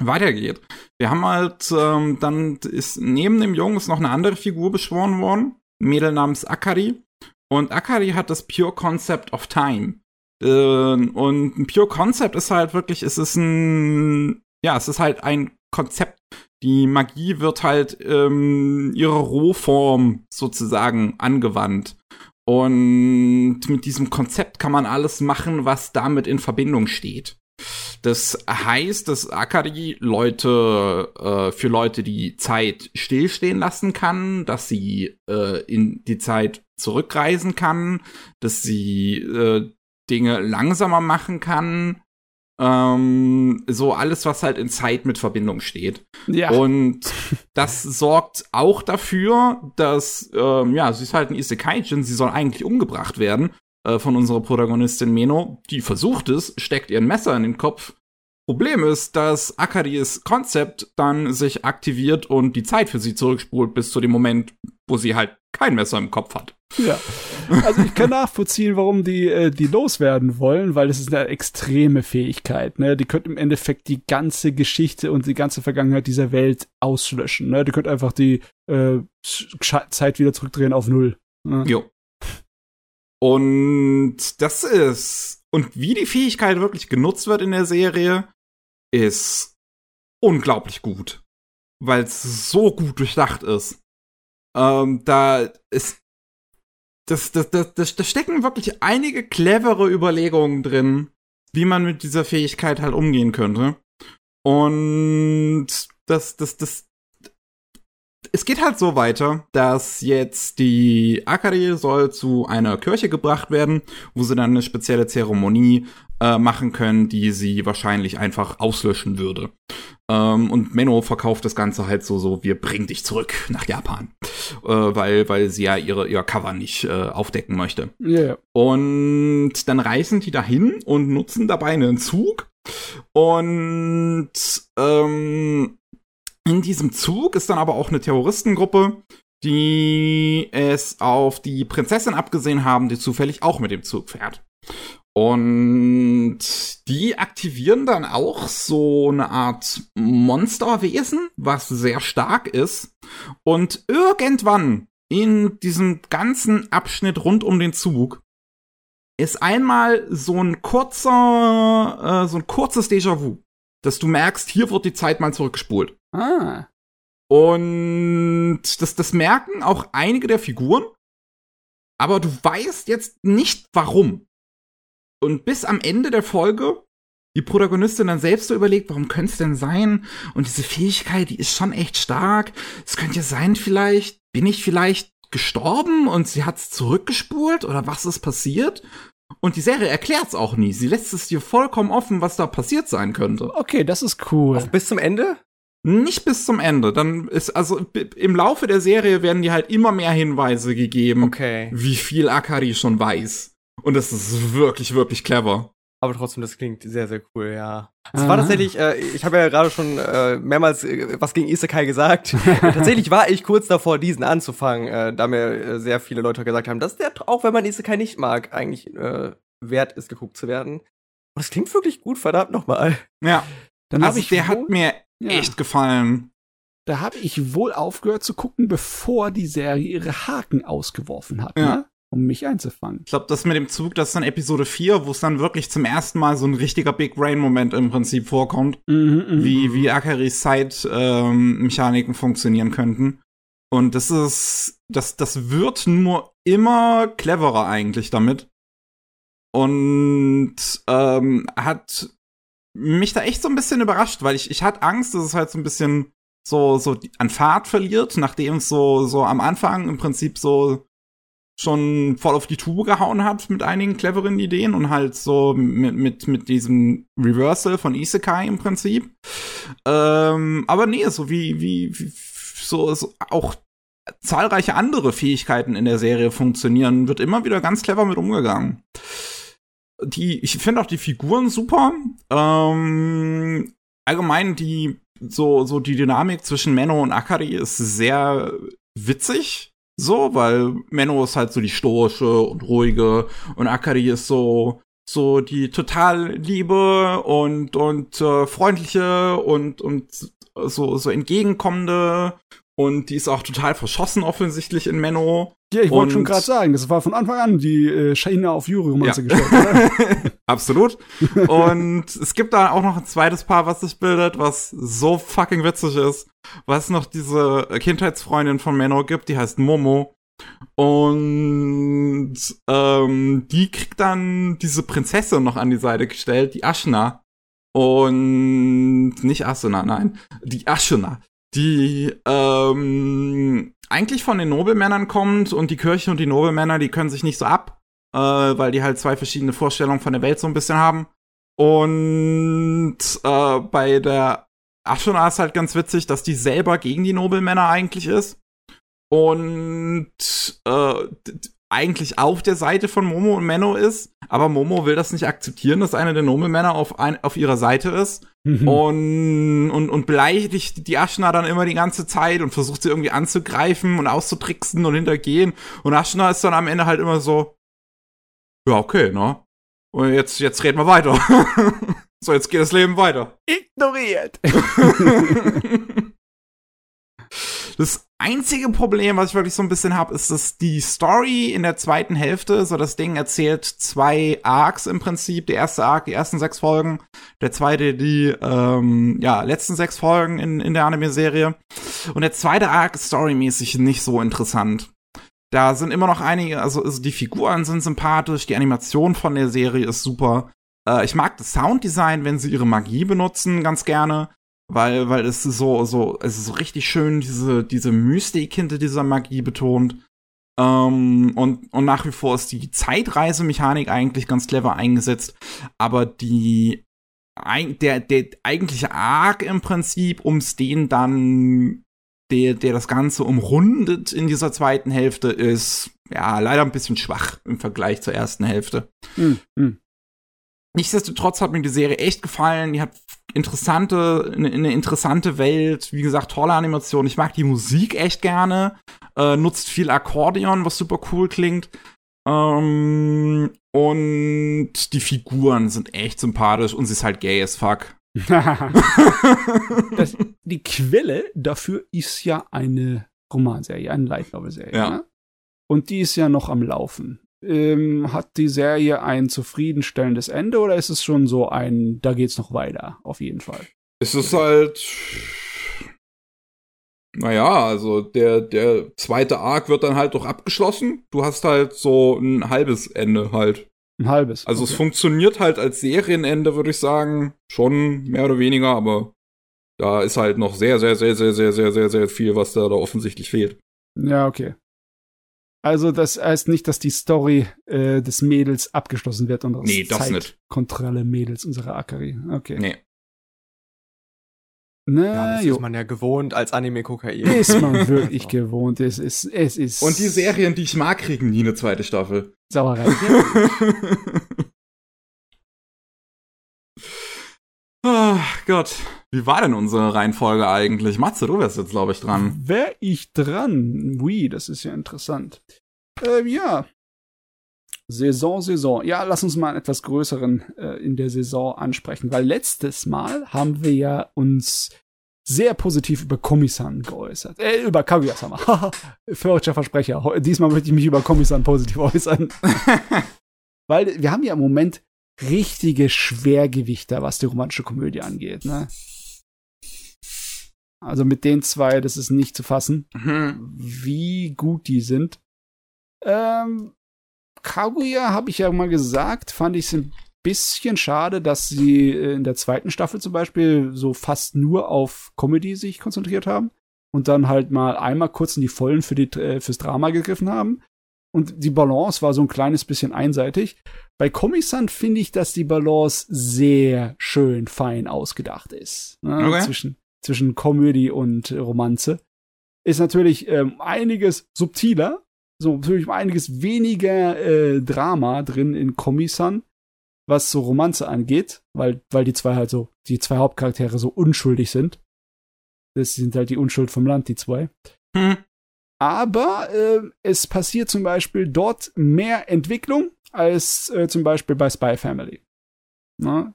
Speaker 1: weitergeht. Wir haben halt, ähm, dann ist neben dem Jungen ist noch eine andere Figur beschworen worden, ein Mädel namens Akari. Und Akari hat das Pure Concept of Time. Äh, und ein Pure Concept ist halt wirklich, es ist ein, ja, es ist halt ein Konzept. Die Magie wird halt ähm, ihre Rohform sozusagen angewandt. Und mit diesem Konzept kann man alles machen, was damit in Verbindung steht. Das heißt, dass Akari Leute äh, für Leute die Zeit stillstehen lassen kann, dass sie äh, in die Zeit zurückreisen kann, dass sie äh, Dinge langsamer machen kann, ähm, so alles, was halt in Zeit mit Verbindung steht. Ja. Und das sorgt auch dafür, dass, ähm, ja, sie ist halt ein Isekai-Jin, sie soll eigentlich umgebracht werden äh, von unserer Protagonistin Meno. Die versucht es, steckt ihr ein Messer in den Kopf. Problem ist, dass Akaris Konzept dann sich aktiviert und die Zeit für sie zurückspult bis zu dem Moment, wo sie halt kein Messer im Kopf hat.
Speaker 3: Ja. Also ich kann nachvollziehen, warum die äh, die loswerden wollen, weil es ist eine extreme Fähigkeit. Ne? Die könnte im Endeffekt die ganze Geschichte und die ganze Vergangenheit dieser Welt auslöschen. Ne? Die könnte einfach die äh, Zeit wieder zurückdrehen auf null.
Speaker 1: Ne? Jo. Und das ist und wie die Fähigkeit wirklich genutzt wird in der Serie, ist unglaublich gut, weil es so gut durchdacht ist. Ähm, da ist das, das, das, das, da stecken wirklich einige clevere Überlegungen drin, wie man mit dieser Fähigkeit halt umgehen könnte. Und das, das, das, es geht halt so weiter, dass jetzt die Akari soll zu einer Kirche gebracht werden, wo sie dann eine spezielle Zeremonie äh, machen können, die sie wahrscheinlich einfach auslöschen würde. Ähm, und Menno verkauft das Ganze halt so, so, wir bringen dich zurück nach Japan. Äh, weil, weil sie ja ihre, ihr Cover nicht äh, aufdecken möchte.
Speaker 3: Yeah.
Speaker 1: Und dann reisen die dahin und nutzen dabei einen Zug. Und ähm, in diesem Zug ist dann aber auch eine Terroristengruppe, die es auf die Prinzessin abgesehen haben, die zufällig auch mit dem Zug fährt. Und die aktivieren dann auch so eine Art Monsterwesen, was sehr stark ist. Und irgendwann in diesem ganzen Abschnitt rund um den Zug ist einmal so ein kurzer, äh, so ein kurzes Déjà-vu, dass du merkst, hier wird die Zeit mal zurückgespult.
Speaker 3: Ah.
Speaker 1: Und das, das merken auch einige der Figuren, aber du weißt jetzt nicht warum. Und bis am Ende der Folge die Protagonistin dann selbst so überlegt, warum könnte es denn sein? Und diese Fähigkeit, die ist schon echt stark. Es könnte ja sein, vielleicht, bin ich vielleicht gestorben und sie hat's zurückgespult oder was ist passiert? Und die Serie erklärt's auch nie. Sie lässt es dir vollkommen offen, was da passiert sein könnte.
Speaker 3: Okay, das ist cool.
Speaker 2: Auch bis zum Ende?
Speaker 1: Nicht bis zum Ende. Dann ist, also im Laufe der Serie werden dir halt immer mehr Hinweise gegeben,
Speaker 2: okay.
Speaker 1: wie viel Akari schon weiß. Und das ist wirklich, wirklich clever.
Speaker 2: Aber trotzdem, das klingt sehr, sehr cool, ja. Es war tatsächlich, äh, ich habe ja gerade schon äh, mehrmals äh, was gegen Isekai gesagt. tatsächlich war ich kurz davor, diesen anzufangen, äh, da mir äh, sehr viele Leute gesagt haben, dass der, auch wenn man Isekai nicht mag, eigentlich äh, wert ist, geguckt zu werden. Und das klingt wirklich gut, verdammt nochmal.
Speaker 1: Ja. Dann also ich der hat mir ja. echt gefallen.
Speaker 3: Da habe ich wohl aufgehört zu gucken, bevor die Serie ihre Haken ausgeworfen hat.
Speaker 1: Ja.
Speaker 3: Ne? Um mich einzufangen.
Speaker 1: Ich glaube, das mit dem Zug, das ist dann Episode 4, wo es dann wirklich zum ersten Mal so ein richtiger Big Brain-Moment im Prinzip vorkommt,
Speaker 3: mhm, mhm
Speaker 1: wie,
Speaker 3: mhm.
Speaker 1: wie Akaris Zeitmechaniken ähm, funktionieren könnten. Und das ist, das, das wird nur immer cleverer eigentlich damit. Und ähm, hat mich da echt so ein bisschen überrascht, weil ich, ich hatte Angst, dass es halt so ein bisschen so, so an Fahrt verliert, nachdem es so, so am Anfang im Prinzip so schon voll auf die Tube gehauen hat mit einigen cleveren Ideen und halt so mit, mit, mit diesem Reversal von Isekai im Prinzip. Ähm, aber nee, so wie, wie, wie so, so auch zahlreiche andere Fähigkeiten in der Serie funktionieren, wird immer wieder ganz clever mit umgegangen. Die, ich finde auch die Figuren super. Ähm, allgemein die so so die Dynamik zwischen Menno und Akari ist sehr witzig. So, weil Menno ist halt so die stoische und ruhige und Akari ist so so die total liebe und und äh, freundliche und und so so entgegenkommende und die ist auch total verschossen offensichtlich in Menno.
Speaker 3: Ja, ich wollte schon gerade sagen, das war von Anfang an die äh, Shaina auf Yuri-Romanze ja. gestellt, oder?
Speaker 1: Absolut. Und es gibt da auch noch ein zweites Paar, was sich bildet, was so fucking witzig ist. Was noch diese Kindheitsfreundin von Menno gibt, die heißt Momo. Und ähm, die kriegt dann diese Prinzessin noch an die Seite gestellt, die Ashna. Und nicht Asuna, nein, die Ashuna die ähm, eigentlich von den Nobelmännern kommt und die Kirche und die Nobelmänner, die können sich nicht so ab, äh, weil die halt zwei verschiedene Vorstellungen von der Welt so ein bisschen haben. Und äh, bei der Ashona ist halt ganz witzig, dass die selber gegen die Nobelmänner eigentlich ist. Und äh, eigentlich auf der Seite von Momo und Menno ist, aber Momo will das nicht akzeptieren, dass eine der Nobelmänner auf, ein, auf ihrer Seite ist mhm. und, und, und beleidigt die Aschna dann immer die ganze Zeit und versucht sie irgendwie anzugreifen und auszutricksen und hintergehen und Aschna ist dann am Ende halt immer so, ja, okay, ne? Und jetzt, jetzt reden wir weiter. so, jetzt geht das Leben weiter.
Speaker 3: Ignoriert.
Speaker 1: Das einzige Problem, was ich wirklich so ein bisschen habe, ist, dass die Story in der zweiten Hälfte, so das Ding erzählt zwei Arcs im Prinzip. Der erste Arc, die ersten sechs Folgen. Der zweite, die ähm, ja, letzten sechs Folgen in, in der Anime-Serie. Und der zweite Arc ist storymäßig nicht so interessant. Da sind immer noch einige, also, also die Figuren sind sympathisch, die Animation von der Serie ist super. Äh, ich mag das Sounddesign, wenn sie ihre Magie benutzen, ganz gerne weil, weil es so, so, es ist so richtig schön, diese, diese Mystik hinter dieser Magie betont. Ähm, und, und nach wie vor ist die Zeitreisemechanik eigentlich ganz clever eingesetzt, aber die, der, der eigentliche Arc im Prinzip, ums den dann der, der das Ganze umrundet in dieser zweiten Hälfte, ist ja leider ein bisschen schwach im Vergleich zur ersten Hälfte. Mhm. Nichtsdestotrotz hat mir die Serie echt gefallen. Die hat interessante, eine, eine interessante Welt. Wie gesagt, tolle Animation. Ich mag die Musik echt gerne. Äh, nutzt viel Akkordeon, was super cool klingt. Ähm, und die Figuren sind echt sympathisch und sie ist halt gay as fuck.
Speaker 3: das, die Quelle dafür ist ja eine Romanserie, eine Light Novel Serie. Ja. Ne? Und die ist ja noch am Laufen ähm, hat die Serie ein zufriedenstellendes Ende oder ist es schon so ein, da geht's noch weiter, auf jeden Fall?
Speaker 1: Es ist halt. Naja, also der, der zweite Arc wird dann halt doch abgeschlossen. Du hast halt so ein halbes Ende halt.
Speaker 3: Ein halbes.
Speaker 1: Also okay. es funktioniert halt als Serienende, würde ich sagen. Schon mehr oder weniger, aber da ist halt noch sehr, sehr, sehr, sehr, sehr, sehr, sehr, sehr viel, was da, da offensichtlich fehlt.
Speaker 3: Ja, okay. Also das heißt nicht, dass die Story äh, des Mädels abgeschlossen wird und
Speaker 1: nee, das nicht.
Speaker 3: Kontrolle Mädels unserer Akari. Okay.
Speaker 1: Nee.
Speaker 2: Na, ja, das jo. ist man ja gewohnt als Anime-Gucker
Speaker 3: Ist man wirklich gewohnt. Es ist, es ist.
Speaker 1: Und die Serien, die ich mag, kriegen nie eine zweite Staffel.
Speaker 3: Sauerei.
Speaker 1: Gott. Wie war denn unsere Reihenfolge eigentlich? Matze, du wärst jetzt, glaube ich, dran.
Speaker 3: Wär ich dran? Ui, das ist ja interessant. Äh, ja. Saison, Saison. Ja, lass uns mal einen etwas größeren äh, in der Saison ansprechen, weil letztes Mal haben wir ja uns sehr positiv über Komisan geäußert. Äh, über Kaguya-sama. Förderscher Versprecher. Diesmal möchte ich mich über Komisan positiv äußern. weil wir haben ja im Moment richtige Schwergewichter, was die romantische Komödie angeht. Ne? Also mit den zwei, das ist nicht zu fassen, mhm. wie gut die sind. Ähm, Kaguya, habe ich ja mal gesagt, fand ich es ein bisschen schade, dass sie in der zweiten Staffel zum Beispiel so fast nur auf Comedy sich konzentriert haben und dann halt mal einmal kurz in die Vollen für die, äh, fürs Drama gegriffen haben. Und die Balance war so ein kleines bisschen einseitig. Bei Komi-san finde ich, dass die Balance sehr schön fein ausgedacht ist. Ne?
Speaker 1: Okay.
Speaker 3: Zwischen, zwischen Komödie und Romanze. Ist natürlich ähm, einiges subtiler, so natürlich einiges weniger äh, Drama drin in Komi-san, was so Romanze angeht, weil, weil die zwei halt so, die zwei Hauptcharaktere so unschuldig sind. Das sind halt die Unschuld vom Land, die zwei.
Speaker 1: Hm.
Speaker 3: Aber äh, es passiert zum Beispiel dort mehr Entwicklung als äh, zum Beispiel bei Spy Family. Na?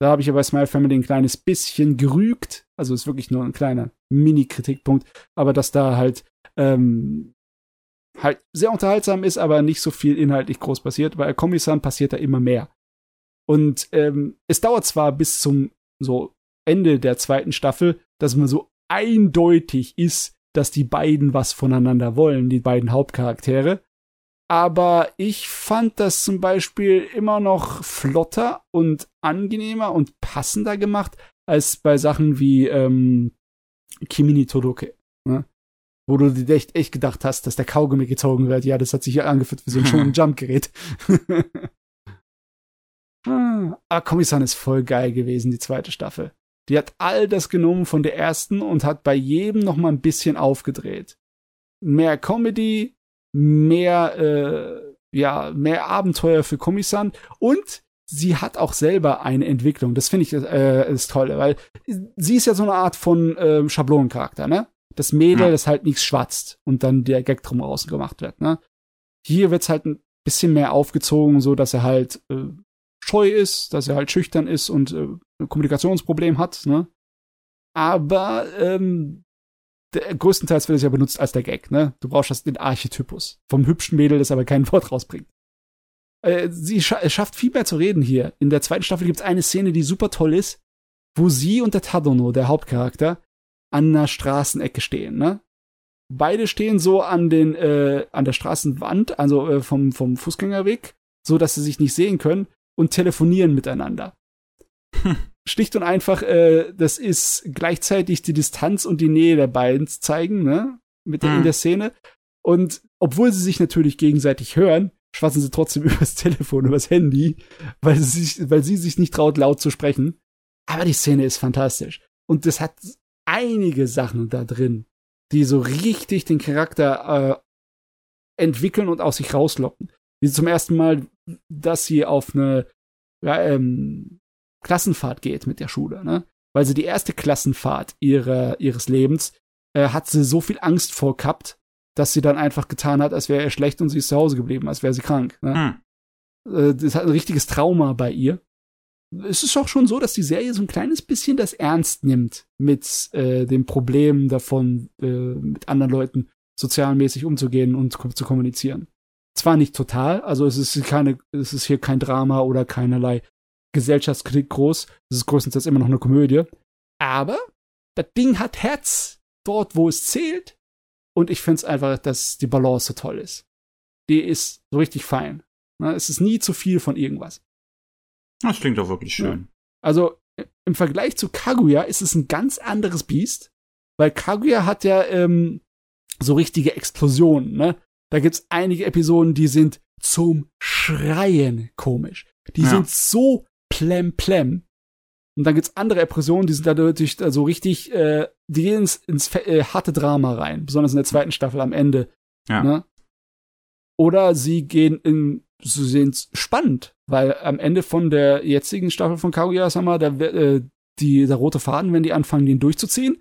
Speaker 3: Da habe ich ja bei Spy Family ein kleines bisschen gerügt. Also ist wirklich nur ein kleiner Mini-Kritikpunkt. Aber dass da halt ähm, halt sehr unterhaltsam ist, aber nicht so viel inhaltlich groß passiert. Bei Kommissar passiert da immer mehr. Und ähm, es dauert zwar bis zum so Ende der zweiten Staffel, dass man so eindeutig ist, dass die beiden was voneinander wollen, die beiden Hauptcharaktere. Aber ich fand das zum Beispiel immer noch flotter und angenehmer und passender gemacht als bei Sachen wie ähm, Kimini Todoke. Ne? Wo du dir echt, echt gedacht hast, dass der Kaugummi gezogen wird. Ja, das hat sich hier angefühlt wie so ein schon Jump-Gerät. ah, aber ist voll geil gewesen, die zweite Staffel. Die hat all das genommen von der ersten und hat bei jedem noch mal ein bisschen aufgedreht. Mehr Comedy, mehr, äh, ja, mehr Abenteuer für Kommissan und sie hat auch selber eine Entwicklung. Das finde ich äh, das Tolle, weil sie ist ja so eine Art von äh, Schablonencharakter, ne? Das Mädel,
Speaker 1: Ja.
Speaker 3: das halt nichts schwatzt und dann der Gag drum außen gemacht wird, ne? Hier wird's halt ein bisschen mehr aufgezogen, so dass er halt äh, scheu ist, dass er halt schüchtern ist und äh, ein Kommunikationsproblem hat, ne? Aber ähm, der, größtenteils wird es ja benutzt als der Gag, ne? Du brauchst das den Archetypus vom hübschen Mädel, das aber kein Wort rausbringt. Äh, sie scha es schafft viel mehr zu reden hier. In der zweiten Staffel gibt's eine Szene, die super toll ist, wo sie und der Tadono, der Hauptcharakter, an einer Straßenecke stehen, ne? Beide stehen so an den äh, an der Straßenwand, also äh, vom vom Fußgängerweg, so dass sie sich nicht sehen können und telefonieren miteinander.
Speaker 1: Hm.
Speaker 3: Schlicht und einfach, äh, das ist gleichzeitig die Distanz und die Nähe der beiden zeigen, ne? Mit der, in
Speaker 1: Hm.
Speaker 3: der Szene. Und obwohl sie sich natürlich gegenseitig hören, schwatzen sie trotzdem übers Telefon, übers Handy, weil sie sich, weil sie sich nicht traut, laut zu sprechen. Aber die Szene ist fantastisch. Und das hat einige Sachen da drin, die so richtig den Charakter äh, entwickeln und aus sich rauslocken. Wie zum ersten Mal, dass sie auf eine ja, ähm, Klassenfahrt geht mit der Schule, ne? Weil sie die erste Klassenfahrt ihrer, ihres Lebens äh, hat sie so viel Angst vor gehabt, dass sie dann einfach getan hat, als wäre er schlecht und sie ist zu Hause geblieben, als wäre sie krank. Ne?
Speaker 1: Hm.
Speaker 3: Äh, das hat ein richtiges Trauma bei ihr. Es ist auch schon so, dass die Serie so ein kleines bisschen das ernst nimmt mit äh, dem Problem davon, äh, mit anderen Leuten sozialmäßig umzugehen und zu kommunizieren. Zwar nicht total, also es ist keine, es ist hier kein Drama oder keinerlei Gesellschaftskritik groß. Es ist größtenteils immer noch eine Komödie. Aber das Ding hat Herz dort, wo es zählt. Und ich finde es einfach, dass die Balance so toll ist. Die ist so richtig fein. Ne, Es ist nie zu viel von irgendwas.
Speaker 1: Das klingt doch wirklich schön.
Speaker 3: Also äh, im Vergleich zu Kaguya ist es ein ganz anderes Biest, weil Kaguya hat ja ähm, so richtige Explosionen. Ne? Da gibt's einige Episoden, die sind zum Schreien komisch. Die
Speaker 1: Ja.
Speaker 3: sind so plem plem. Und dann gibt's andere Episoden, die sind dadurch so richtig, äh, die gehen ins, ins äh, harte Drama rein, besonders in der zweiten Staffel am Ende.
Speaker 1: Ja.
Speaker 3: Ne? Oder sie gehen in, sie sind spannend, weil am Ende von der jetzigen Staffel von Kaguya-sama, da, äh, die, der rote Faden, wenn die anfangen, den durchzuziehen,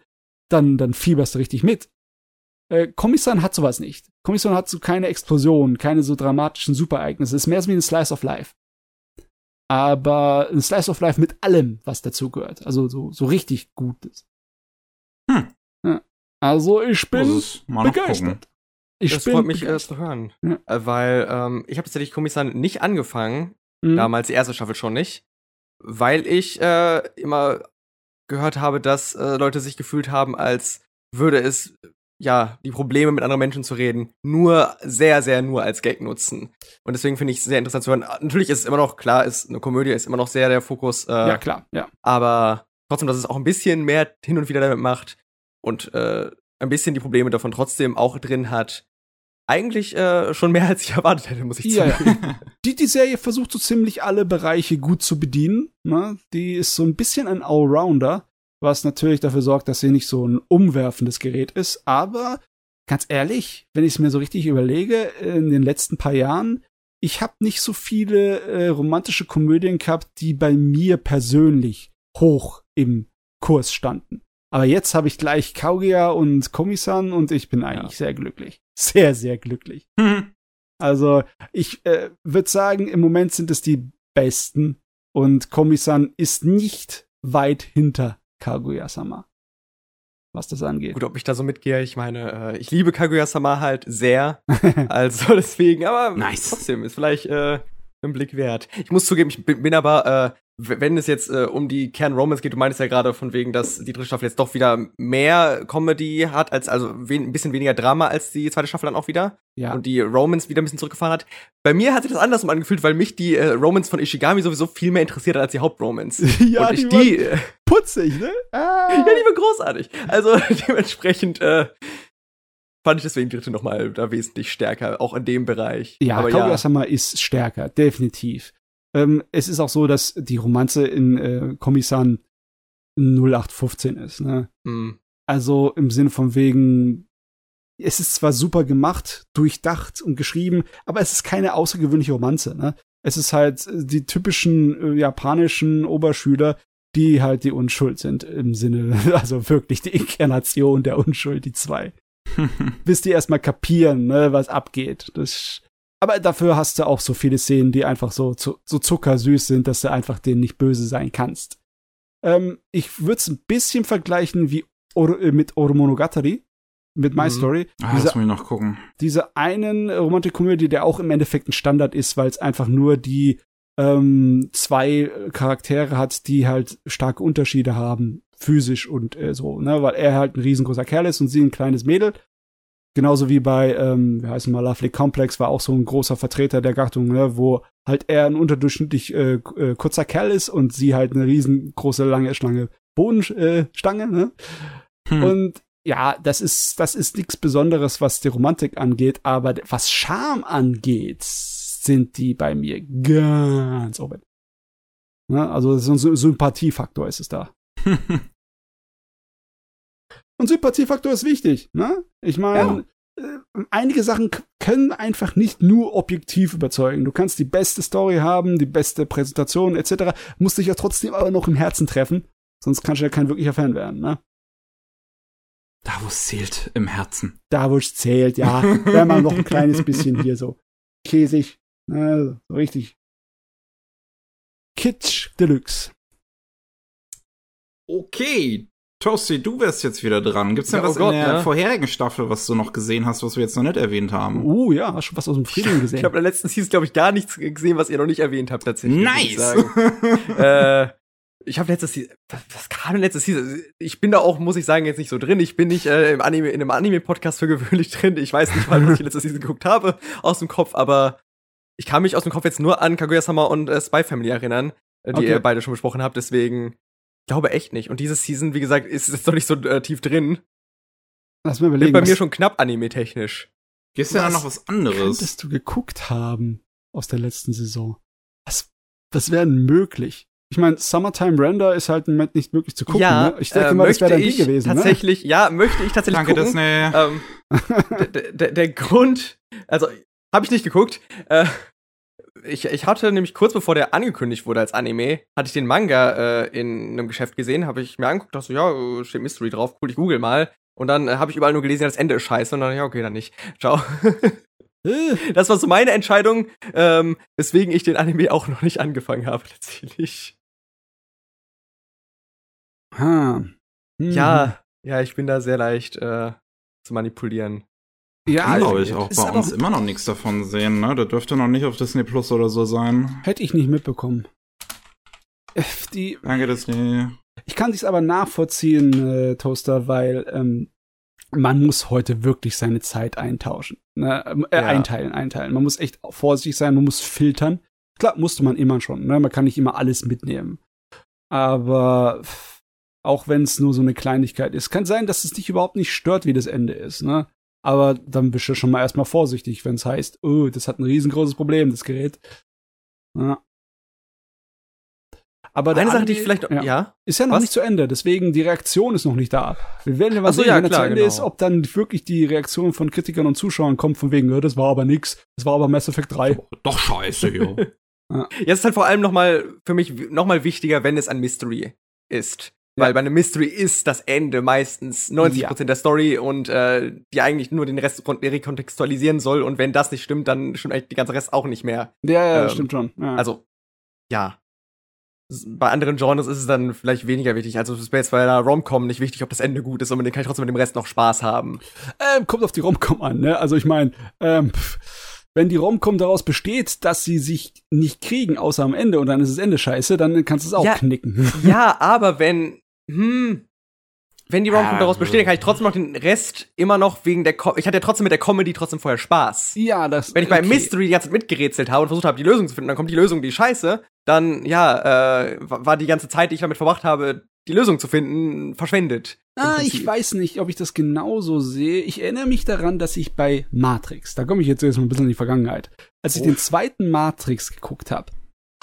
Speaker 3: dann, dann fieberst du richtig mit. Äh, Kommissar hat sowas nicht. Kommissar hat so keine Explosionen, keine so dramatischen Superereignisse. Es ist mehr so wie ein Slice of Life. Aber ein Slice of Life mit allem, was dazugehört. Also so, so richtig Gutes.
Speaker 1: Hm.
Speaker 3: Ja. Also ich bin
Speaker 1: gucken.
Speaker 3: begeistert. Ich
Speaker 2: das
Speaker 3: bin
Speaker 2: freut mich äh,
Speaker 3: begeistert.
Speaker 2: zu hören.
Speaker 3: Ja.
Speaker 2: Äh, weil ähm, ich habe tatsächlich Kommissar nicht angefangen,
Speaker 3: Mhm.
Speaker 2: damals die erste Staffel schon nicht, weil ich äh, immer gehört habe, dass äh, Leute sich gefühlt haben, als würde es ja die Probleme mit anderen Menschen zu reden nur sehr sehr nur als Gag nutzen und deswegen finde ich es sehr interessant zu hören. Natürlich ist es immer noch klar, ist eine Komödie ist immer noch sehr der Fokus, äh,
Speaker 3: Ja, klar, ja.
Speaker 2: aber trotzdem, dass es auch ein bisschen mehr hin und wieder damit macht und äh, ein bisschen die Probleme davon trotzdem auch drin hat, eigentlich äh, schon mehr als ich erwartet hätte, muss ich sagen.
Speaker 3: Ja, die, die Serie versucht so ziemlich alle Bereiche gut zu bedienen. Ne? Die ist so ein bisschen ein Allrounder, was natürlich dafür sorgt, dass sie nicht so ein umwerfendes Gerät ist. Aber ganz ehrlich, wenn ich es mir so richtig überlege, in den letzten paar Jahren, ich habe nicht so viele äh, romantische Komödien gehabt, die bei mir persönlich hoch im Kurs standen. Aber jetzt habe ich gleich Kaugia und Komisan und ich bin eigentlich ja. sehr glücklich. Sehr, sehr glücklich. Also, ich äh, würde sagen, im Moment sind es die besten und Komisan ist nicht weit hinter Kaguya-sama. Was das angeht.
Speaker 2: Gut, ob ich da so mitgehe, ich meine, äh, ich liebe Kaguya-sama halt sehr. also deswegen, aber nice. trotzdem ist vielleicht äh, ein Blick wert. Ich muss zugeben, ich bin, aber äh, wenn es jetzt äh, um die Kern-Romance geht, du meintest ja gerade von wegen, dass die dritte Staffel jetzt doch wieder mehr Comedy hat, als also ein bisschen weniger Drama als die zweite Staffel dann auch wieder. Ja. Und die Romance wieder ein bisschen zurückgefahren hat. Bei mir hat sich das andersrum angefühlt, weil mich die äh, Romance von Ishigami sowieso viel mehr interessiert hat als die Hauptromance.
Speaker 3: ja, Und ich die, die äh, putzig, ne?
Speaker 2: Ah. Ja, die war großartig. Also dementsprechend äh, fand ich deswegen die dritte noch mal da wesentlich stärker, auch in dem Bereich.
Speaker 3: Ja, Kaguya-sama ja. ist stärker, definitiv. Ähm, es ist auch so, dass die Romanze in äh, Komisan 0815 ist. Ne? Mhm. Also im Sinn von wegen, es ist zwar super gemacht, durchdacht und geschrieben, aber es ist keine außergewöhnliche Romanze. Ne? Es ist halt äh, die typischen äh, japanischen Oberschüler, die halt die Unschuld sind im Sinne, also wirklich die Inkarnation der Unschuld, die zwei. Bis die erstmal kapieren, ne, was abgeht. Das aber dafür hast du auch so viele Szenen, die einfach so, so, so zuckersüß sind, dass du einfach denen nicht böse sein kannst. Ähm, ich würde es ein bisschen vergleichen wie Or äh, mit Oromonogatari, mit My mhm. Story.
Speaker 1: Ah, diese, lass mich noch gucken.
Speaker 3: Diese einen Romantikkomödie, der auch im Endeffekt ein Standard ist, weil es einfach nur die ähm, zwei Charaktere hat, die halt starke Unterschiede haben, physisch und äh, so, ne, weil er halt ein riesengroßer Kerl ist und sie ein kleines Mädel Genauso wie bei, ähm, wie heißt mal, Lovely Complex war auch so ein großer Vertreter der Gattung, ne, wo halt er ein unterdurchschnittlich äh, äh, kurzer Kerl ist und sie halt eine riesengroße, lange Schlange Bodenstange, äh, ne? Hm. Und ja, das ist, das ist nichts Besonderes, was die Romantik angeht, aber was Charme angeht, sind die bei mir ganz oben. Ne? Also so ein Sympathiefaktor ist es da. Und Sympathiefaktor ist wichtig, ne? Ich meine, ja. äh, einige Sachen können einfach nicht nur objektiv überzeugen. Du kannst die beste Story haben, die beste Präsentation etc., musst dich ja trotzdem aber noch im Herzen treffen, sonst kannst du ja kein wirklicher Fan werden, ne?
Speaker 1: Da, wo es zählt, im Herzen.
Speaker 3: Da, wo es zählt, ja. Wäre mal noch ein kleines bisschen hier so käsig, ne? so richtig Kitsch Deluxe.
Speaker 1: Okay, Toasty, du wärst jetzt wieder dran. Gibt's denn ja, was oh Gott, in der ja. vorherigen Staffel, was du noch gesehen hast, was wir jetzt noch nicht erwähnt haben?
Speaker 3: Uh, ja, hast schon was aus dem Frühling gesehen.
Speaker 2: ich habe in der letzten Season, glaube ich, gar nichts gesehen, was ihr noch nicht erwähnt habt, tatsächlich.
Speaker 1: Nice!
Speaker 2: Ich, äh, ich habe letztes Season, was kam denn letztes Season? Ich bin da auch, muss ich sagen, jetzt nicht so drin. Ich bin nicht äh, im Anime, in einem Anime-Podcast für gewöhnlich drin. Ich weiß nicht mal, was ich letzte Season geguckt habe, aus dem Kopf, aber ich kann mich aus dem Kopf jetzt nur an Kaguya-sama und äh, Spy Family erinnern, äh, die okay. ihr beide schon besprochen habt, deswegen glaube echt nicht. Und diese Season, wie gesagt, ist jetzt noch nicht so äh, tief drin.
Speaker 3: Lass mal überlegen.
Speaker 2: Wird bei mir schon knapp anime-technisch.
Speaker 1: Gehst du ja noch was anderes?
Speaker 3: Könntest du geguckt haben aus der letzten Saison? Was, was wäre denn möglich? Ich meine, Summertime Render ist halt im Moment nicht möglich zu gucken. Ja, ne? ich denke äh, mal, das wäre dein Ding gewesen.
Speaker 2: Ne? Tatsächlich,
Speaker 3: ne?
Speaker 2: ja, möchte ich tatsächlich
Speaker 1: Danke, gucken.
Speaker 2: Danke, ähm, der, der Grund, also habe ich nicht geguckt. Äh, ich, ich hatte nämlich kurz bevor der angekündigt wurde als Anime, hatte ich den Manga äh, in einem Geschäft gesehen, habe ich mir angeguckt, dachte so, ja, steht Mystery drauf, cool, ich google mal. Und dann äh, habe ich überall nur gelesen, ja, das Ende ist scheiße. Und dann, ja, okay, dann nicht. Ciao. das war so meine Entscheidung, ähm, weswegen ich den Anime auch noch nicht angefangen habe.
Speaker 3: Ha.
Speaker 2: Mhm. Ja, ja, ich bin da sehr leicht äh, zu manipulieren.
Speaker 1: Ja, glaube ich auch. Bei uns immer noch nichts davon sehen, ne? Das dürfte noch nicht auf Disney Plus oder so sein.
Speaker 3: Hätte ich nicht mitbekommen.
Speaker 1: Äh, die, Danke, Disney.
Speaker 3: Ich kann dies aber nachvollziehen, äh, Toaster, weil ähm, man muss heute wirklich seine Zeit eintauschen. Ne? Äh, ja. Einteilen, einteilen. Man muss echt vorsichtig sein, man muss filtern. Klar, musste man immer schon. Ne? Man kann nicht immer alles mitnehmen. Aber auch wenn es nur so eine Kleinigkeit ist, kann sein, dass es dich überhaupt nicht stört, wie das Ende ist. Ne? Aber dann bist du schon mal erstmal vorsichtig, wenn es heißt, oh, das hat ein riesengroßes Problem, das Gerät. Ja. Aber
Speaker 2: eine Sache, die ich vielleicht
Speaker 3: ja, ja? ist ja noch was? nicht zu Ende, deswegen die Reaktion ist noch nicht da. Wir werden ja mal so, sehen,
Speaker 2: ja,
Speaker 3: wenn
Speaker 2: er zu
Speaker 3: Ende
Speaker 2: genau.
Speaker 3: ist, ob dann wirklich die Reaktion von Kritikern und Zuschauern kommt von wegen, das war aber nix, das war aber Mass Effect 3.
Speaker 1: Doch scheiße, jo.
Speaker 2: ja. Jetzt ist halt vor allem noch mal für mich noch mal wichtiger, wenn es ein Mystery ist. Ja. Weil bei einem Mystery ist das Ende meistens 90% ja. der Story und äh, die eigentlich nur den Rest rekontextualisieren soll. Und wenn das nicht stimmt, dann stimmt eigentlich die ganze Rest auch nicht mehr.
Speaker 3: Ja, ja, ähm, stimmt schon. Ja.
Speaker 2: Also, ja. Bei anderen Genres ist es dann vielleicht weniger wichtig. Also wäre jetzt bei einer Romcom nicht wichtig, ob das Ende gut ist, sondern den kann ich trotzdem mit dem Rest noch Spaß haben.
Speaker 3: Ähm, kommt auf die Romcom an, ne? Also ich meine, ähm, wenn die Romcom daraus besteht, dass sie sich nicht kriegen, außer am Ende und dann ist das Ende scheiße, dann kannst du es auch
Speaker 2: ja,
Speaker 3: knicken.
Speaker 2: Ja, aber wenn hm, wenn die Romcom ah, daraus besteht, dann kann ich trotzdem noch den Rest immer noch wegen der Co ich hatte ja trotzdem mit der Comedy trotzdem vorher Spaß.
Speaker 3: Ja, das
Speaker 2: Wenn ich okay. bei Mystery die ganze Zeit mitgerätselt habe und versucht habe, die Lösung zu finden, dann kommt die Lösung, die scheiße, dann ja, äh, war die ganze Zeit, die ich damit verbracht habe, die Lösung zu finden, verschwendet.
Speaker 3: Ah, ich weiß nicht, ob ich das genauso sehe. Ich erinnere mich daran, dass ich bei Matrix, da komme ich jetzt erstmal ein bisschen in die Vergangenheit, als ich oh. den zweiten Matrix geguckt habe,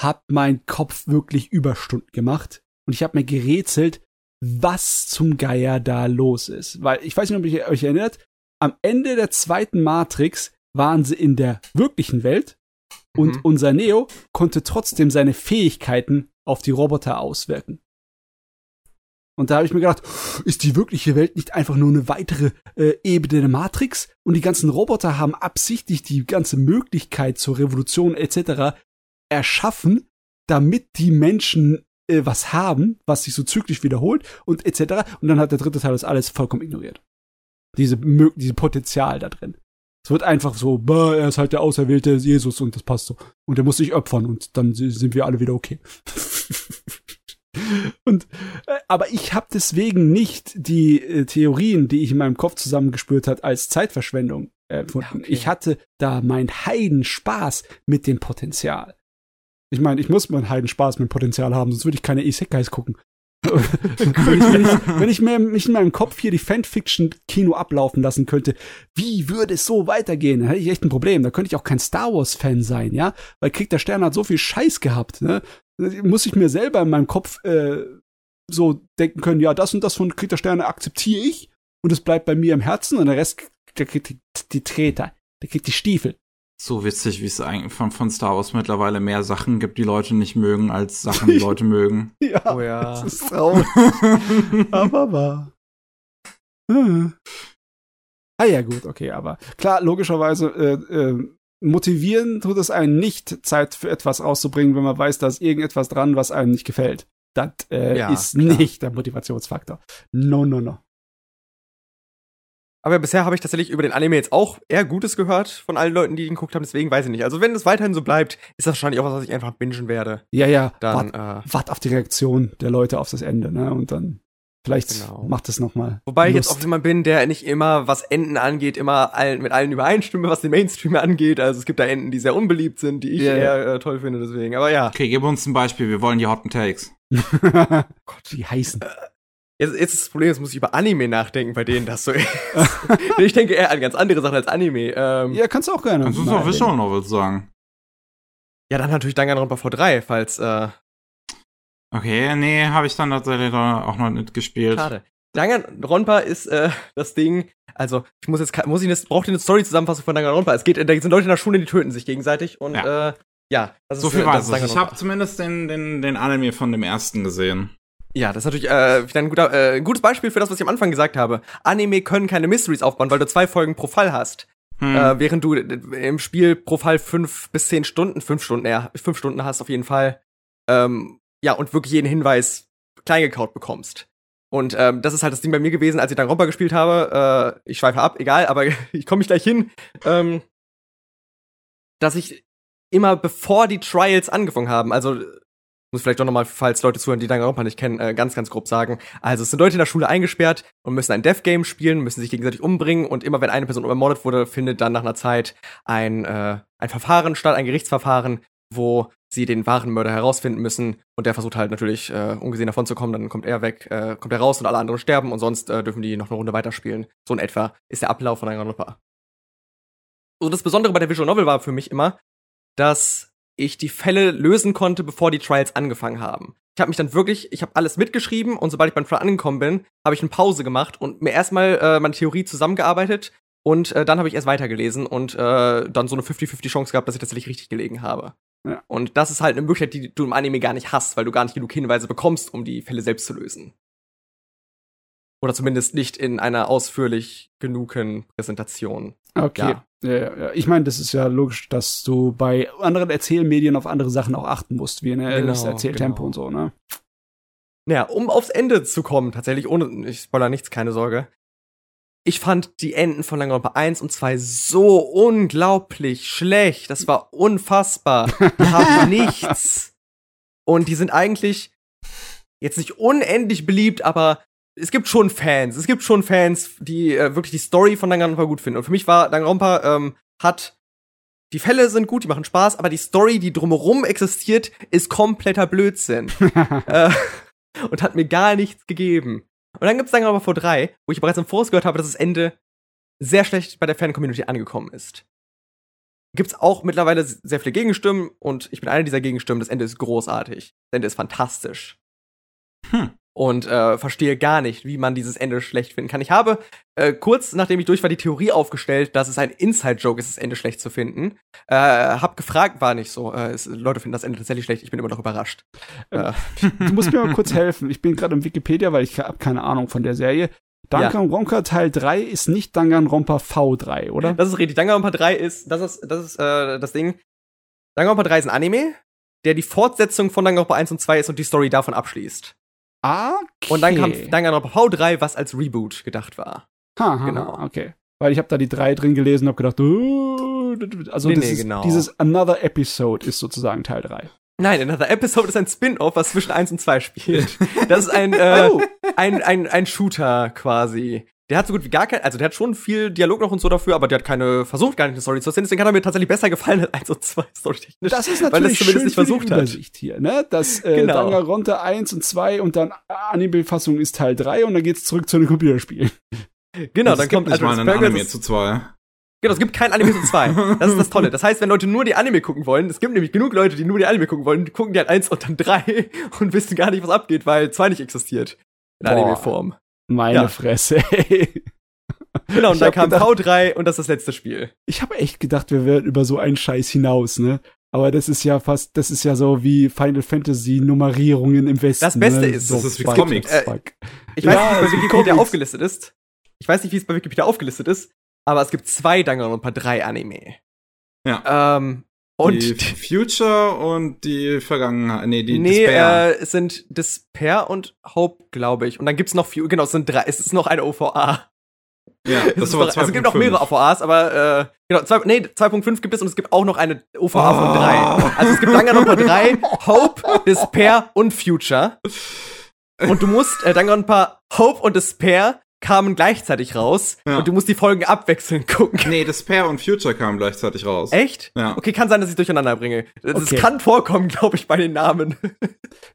Speaker 3: hat mein Kopf wirklich Überstunden gemacht und ich habe mir gerätselt, was zum Geier da los ist. Weil ich weiß nicht, ob ihr euch erinnert, am Ende der zweiten Matrix waren sie in der wirklichen Welt und mhm. unser Neo konnte trotzdem seine Fähigkeiten auf die Roboter auswirken. Und da habe ich mir gedacht, ist die wirkliche Welt nicht einfach nur eine weitere äh, Ebene der Matrix? Und die ganzen Roboter haben absichtlich die ganze Möglichkeit zur Revolution etc. erschaffen, damit die Menschen äh, was haben, was sich so zyklisch wiederholt und etc. Und dann hat der dritte Teil das alles vollkommen ignoriert. Diese, diese Potenzial da drin. Es wird einfach so, bah, er ist halt der auserwählte Jesus und das passt so. Und er muss sich opfern und dann sind wir alle wieder okay. und äh, aber ich habe deswegen nicht die äh, Theorien, die ich in meinem Kopf zusammengespürt hat, als Zeitverschwendung empfunden. Okay. Ich hatte da meinen Heidenspaß mit dem Potenzial. Ich meine, ich muss meinen Heidenspaß mit Potenzial haben, sonst würde ich keine Isekais gucken. wenn, ich, wenn, ich, wenn ich mir mich in meinem Kopf hier die Fanfiction-Kino ablaufen lassen könnte, wie würde es so weitergehen? Dann hätte ich echt ein Problem. Da könnte ich auch kein Star Wars-Fan sein, ja? Weil Krieg der Sterne hat so viel Scheiß gehabt, ne? Muss ich mir selber in meinem Kopf äh, so denken können, ja, das und das von Krieg der Sterne akzeptiere ich und es bleibt bei mir im Herzen und der Rest, der kriegt die, die Treter, der kriegt die Stiefel
Speaker 1: so witzig, wie es eigentlich von, von Star Wars mittlerweile mehr Sachen gibt, die Leute nicht mögen, als Sachen, die Leute mögen.
Speaker 3: Ja, oh ja. Das ist traurig. aber wahr. Ah ja, gut, okay, aber klar, logischerweise äh, äh, motivieren tut es einen nicht, Zeit für etwas rauszubringen, wenn man weiß, da ist irgendetwas dran, was einem nicht gefällt. Das äh, ja, ist klar. nicht der Motivationsfaktor. No, no, no.
Speaker 2: Aber bisher habe ich tatsächlich über den Anime jetzt auch eher Gutes gehört von allen Leuten, die ihn geguckt haben. Deswegen weiß ich nicht. Also wenn es weiterhin so bleibt, ist das wahrscheinlich auch was, was ich einfach bingen werde.
Speaker 3: Ja, ja.
Speaker 2: Dann
Speaker 3: wart, äh, wart auf die Reaktion der Leute auf das Ende, ne? Und dann vielleicht genau. macht es noch mal.
Speaker 2: Wobei Lust. ich jetzt auch jemand bin, der nicht immer, was Enden angeht, immer allen, mit allen übereinstimme, was den Mainstream angeht. Also es gibt da Enden, die sehr unbeliebt sind, die ich yeah. eher äh, toll finde. Deswegen. Aber ja.
Speaker 1: Okay, gib uns ein Beispiel. Wir wollen die Hotten Takes.
Speaker 3: Gott, wie heißen. Äh,
Speaker 2: Jetzt, jetzt ist das Problem, jetzt muss ich über Anime nachdenken, bei denen das so ist. ich denke eher an ganz andere Sachen als Anime. Ähm,
Speaker 3: ja, kannst du auch gerne.
Speaker 1: Kannst du auch Visual Novels sagen?
Speaker 2: Ja, dann natürlich Danganronpa V3, falls, äh
Speaker 1: Okay, nee, habe ich dann tatsächlich auch noch nicht gespielt.
Speaker 2: Schade. Danganronpa ist äh, das Ding, also ich muss jetzt, muss ich jetzt, braucht ihr eine Story-Zusammenfassung von Danganronpa? Es geht, da sind Leute in der Schule, die töten sich gegenseitig und ja, äh, ja
Speaker 1: das ist, so viel äh, weiß ich. Ich habe zumindest den, den, den Anime von dem ersten gesehen.
Speaker 2: Ja, das ist natürlich äh, wieder ein, guter, äh, gutes Beispiel für das, was ich am Anfang gesagt habe. Anime können keine Mysteries aufbauen, weil du zwei Folgen pro Fall hast. Hm. Äh, während du im Spiel pro Fall fünf bis zehn Stunden, fünf Stunden, ja, fünf Stunden hast auf jeden Fall. Ähm, ja, und wirklich jeden Hinweis kleingekaut bekommst. Und ähm, das ist halt das Ding bei mir gewesen, als ich dann Romper gespielt habe. Äh, ich schweife ab, egal, aber ich komme mich gleich hin. Ähm, dass ich immer bevor die Trials angefangen haben, also muss vielleicht doch nochmal, falls Leute zuhören, die Danganronpa nicht kennen, äh, ganz, ganz grob sagen. Also es sind Leute in der Schule eingesperrt und müssen ein Death-Game spielen, müssen sich gegenseitig umbringen und immer wenn eine Person ermordet wurde, findet dann nach einer Zeit ein, äh, ein Verfahren statt, ein Gerichtsverfahren, wo sie den wahren Mörder herausfinden müssen und der versucht halt natürlich äh, ungesehen davon zu kommen, dann kommt er weg, äh, kommt er raus und alle anderen sterben und sonst äh, dürfen die noch eine Runde weiterspielen. So in etwa ist der Ablauf von Danganronpa. Also das Besondere bei der Visual Novel war für mich immer, dass ich die Fälle lösen konnte, bevor die Trials angefangen haben. Ich habe mich dann wirklich, ich habe alles mitgeschrieben und sobald ich beim Trial angekommen bin, habe ich eine Pause gemacht und mir erstmal äh, meine Theorie zusammengearbeitet und äh, dann habe ich erst weitergelesen und äh, dann so eine 50-50 Chance gehabt, dass ich tatsächlich richtig gelegen habe. Ja. Und das ist halt eine Möglichkeit, die du im Anime gar nicht hast, weil du gar nicht genug Hinweise bekommst, um die Fälle selbst zu lösen. Oder zumindest nicht in einer ausführlich genugen Präsentation.
Speaker 3: Okay. Ja. Ja, ja. Ich meine, das ist ja logisch, dass du bei anderen Erzählmedien auf andere Sachen auch achten musst, wie ne, genau, das Erzähltempo genau. und so, ne?
Speaker 2: Ja, um aufs Ende zu kommen, tatsächlich, ohne, ich spoiler nichts, keine Sorge. Ich fand die Enden von Danganronpa 1 und 2 so unglaublich schlecht. Das war unfassbar. Die haben nichts. Und die sind eigentlich jetzt nicht unendlich beliebt, aber es gibt schon Fans. Es gibt schon Fans, die äh, wirklich die Story von Danganronpa gut finden. Und für mich war Danganronpa ähm, hat die Fälle sind gut, die machen Spaß, aber die Story, die drumherum existiert, ist kompletter Blödsinn. äh, und hat mir gar nichts gegeben. Und dann gibt's Danganronpa vor 3, wo ich bereits im Voraus gehört habe, dass das Ende sehr schlecht bei der Fan-Community angekommen ist. Gibt's auch mittlerweile sehr viele Gegenstimmen und ich bin einer dieser Gegenstimmen. Das Ende ist großartig. Das Ende ist fantastisch. Hm und äh, verstehe gar nicht, wie man dieses Ende schlecht finden kann. Ich habe äh, kurz nachdem ich durch war die Theorie aufgestellt, dass es ein Inside-Joke ist, das Ende schlecht zu finden. Äh, hab gefragt, war nicht so. Äh, es, Leute finden das Ende tatsächlich schlecht. Ich bin immer noch überrascht.
Speaker 3: Ähm, du musst mir mal kurz helfen. Ich bin gerade im Wikipedia, weil ich habe keine Ahnung von der Serie. Danganronpa ja. Teil 3 ist nicht Danganronpa V3, oder?
Speaker 2: Das ist richtig. Danganronpa 3 ist, das ist, das ist äh, das Ding. Danganronpa 3 ist ein Anime, der die Fortsetzung von Danganronpa 1 und 2 ist und die Story davon abschließt.
Speaker 3: Okay.
Speaker 2: Und dann kam Danganronpa V3, was als Reboot gedacht war.
Speaker 3: Ha, ha, genau. Okay. Weil ich habe da die drei drin gelesen und habe gedacht, uh, also nee, nee, genau. dieses Another Episode ist sozusagen Teil 3.
Speaker 2: Nein, Another Episode ist ein Spin-off, was zwischen 1 und 2 spielt. Das ist ein, äh, oh. ein, ein, ein Shooter quasi. Der hat so gut wie gar kein, also der hat schon viel Dialog noch und so dafür, aber der hat keine, versucht gar nicht eine Story zu erzählen, deswegen hat er mir tatsächlich besser gefallen als 1 und 2 storytechnisch.
Speaker 3: Das ist natürlich weil das zumindest nicht versucht hat. hier, ne? Das, äh, genau. Danganronpa 1 und 2 und dann Anime-Fassung ist Teil 3 und dann geht's zurück zu den Computerspielen.
Speaker 2: Genau, dann kommt
Speaker 1: also mal ein Anime zu 2.
Speaker 2: Genau, es gibt kein Anime zu 2. Das ist das Tolle. Das heißt, wenn Leute nur die Anime gucken wollen, es gibt nämlich genug Leute, die nur die Anime gucken wollen, gucken die halt 1 und dann 3 und wissen gar nicht, was abgeht, weil 2 nicht existiert. In Anime-Form.
Speaker 3: Meine ja. Fresse, ey.
Speaker 2: Genau, und dann kam gedacht, V3 und das ist das letzte Spiel.
Speaker 3: Ich habe echt gedacht, wir wären über so einen Scheiß hinaus, ne? Aber das ist ja fast, das ist ja so wie Final Fantasy Nummerierungen im Westen.
Speaker 2: Das Beste
Speaker 3: ne?
Speaker 2: ist,
Speaker 1: so das ist wie Comics. Äh,
Speaker 2: ich weiß ja, nicht, wie es bei Wikipedia Comics. aufgelistet ist. Ich weiß nicht, wie es bei Wikipedia aufgelistet ist, aber es gibt zwei Danganronpa 3 Anime.
Speaker 1: Ja. Ähm, und die Future und die Vergangenheit. Nee, die
Speaker 2: nee, Despair. Äh, es sind Despair und Hope, glaube ich. Und dann gibt's noch genau, es sind drei, es ist noch eine OVA.
Speaker 1: Ja, das ist aber
Speaker 2: Also es gibt auch mehrere OVAs, aber äh, genau, zwei, nee, 2.5 gibt es und es gibt auch noch eine OVA oh. von 3. Also es gibt Danganronpa 3, Hope, Despair und Future. Und du musst äh, Danganronpa Hope und Despair kamen gleichzeitig raus ja. und du musst die Folgen abwechselnd gucken.
Speaker 1: Nee, Despair und Future kamen gleichzeitig raus.
Speaker 2: Echt? Ja. Okay, kann sein, dass ich durcheinander bringe. Das okay. kann vorkommen, glaube ich, bei den Namen.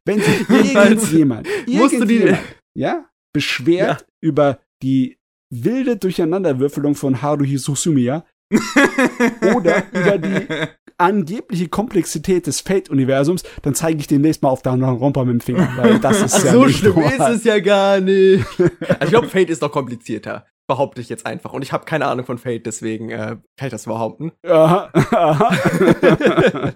Speaker 3: Wenn sich irgendjemand, musst du die ja, beschwert ja. über die wilde Durcheinanderwürfelung von Haruhi Susumiya oder über die angebliche Komplexität des Fate-Universums, dann zeige ich demnächst mal auf Danganronpa mit dem Finger, weil das ist
Speaker 2: Ach,
Speaker 3: ja
Speaker 2: so schlimm normal. ist es ja gar nicht. Also ich glaube, Fate ist doch komplizierter. Behaupte ich jetzt einfach. Und ich habe keine Ahnung von Fate, deswegen äh, kann ich das behaupten. Aha, aha.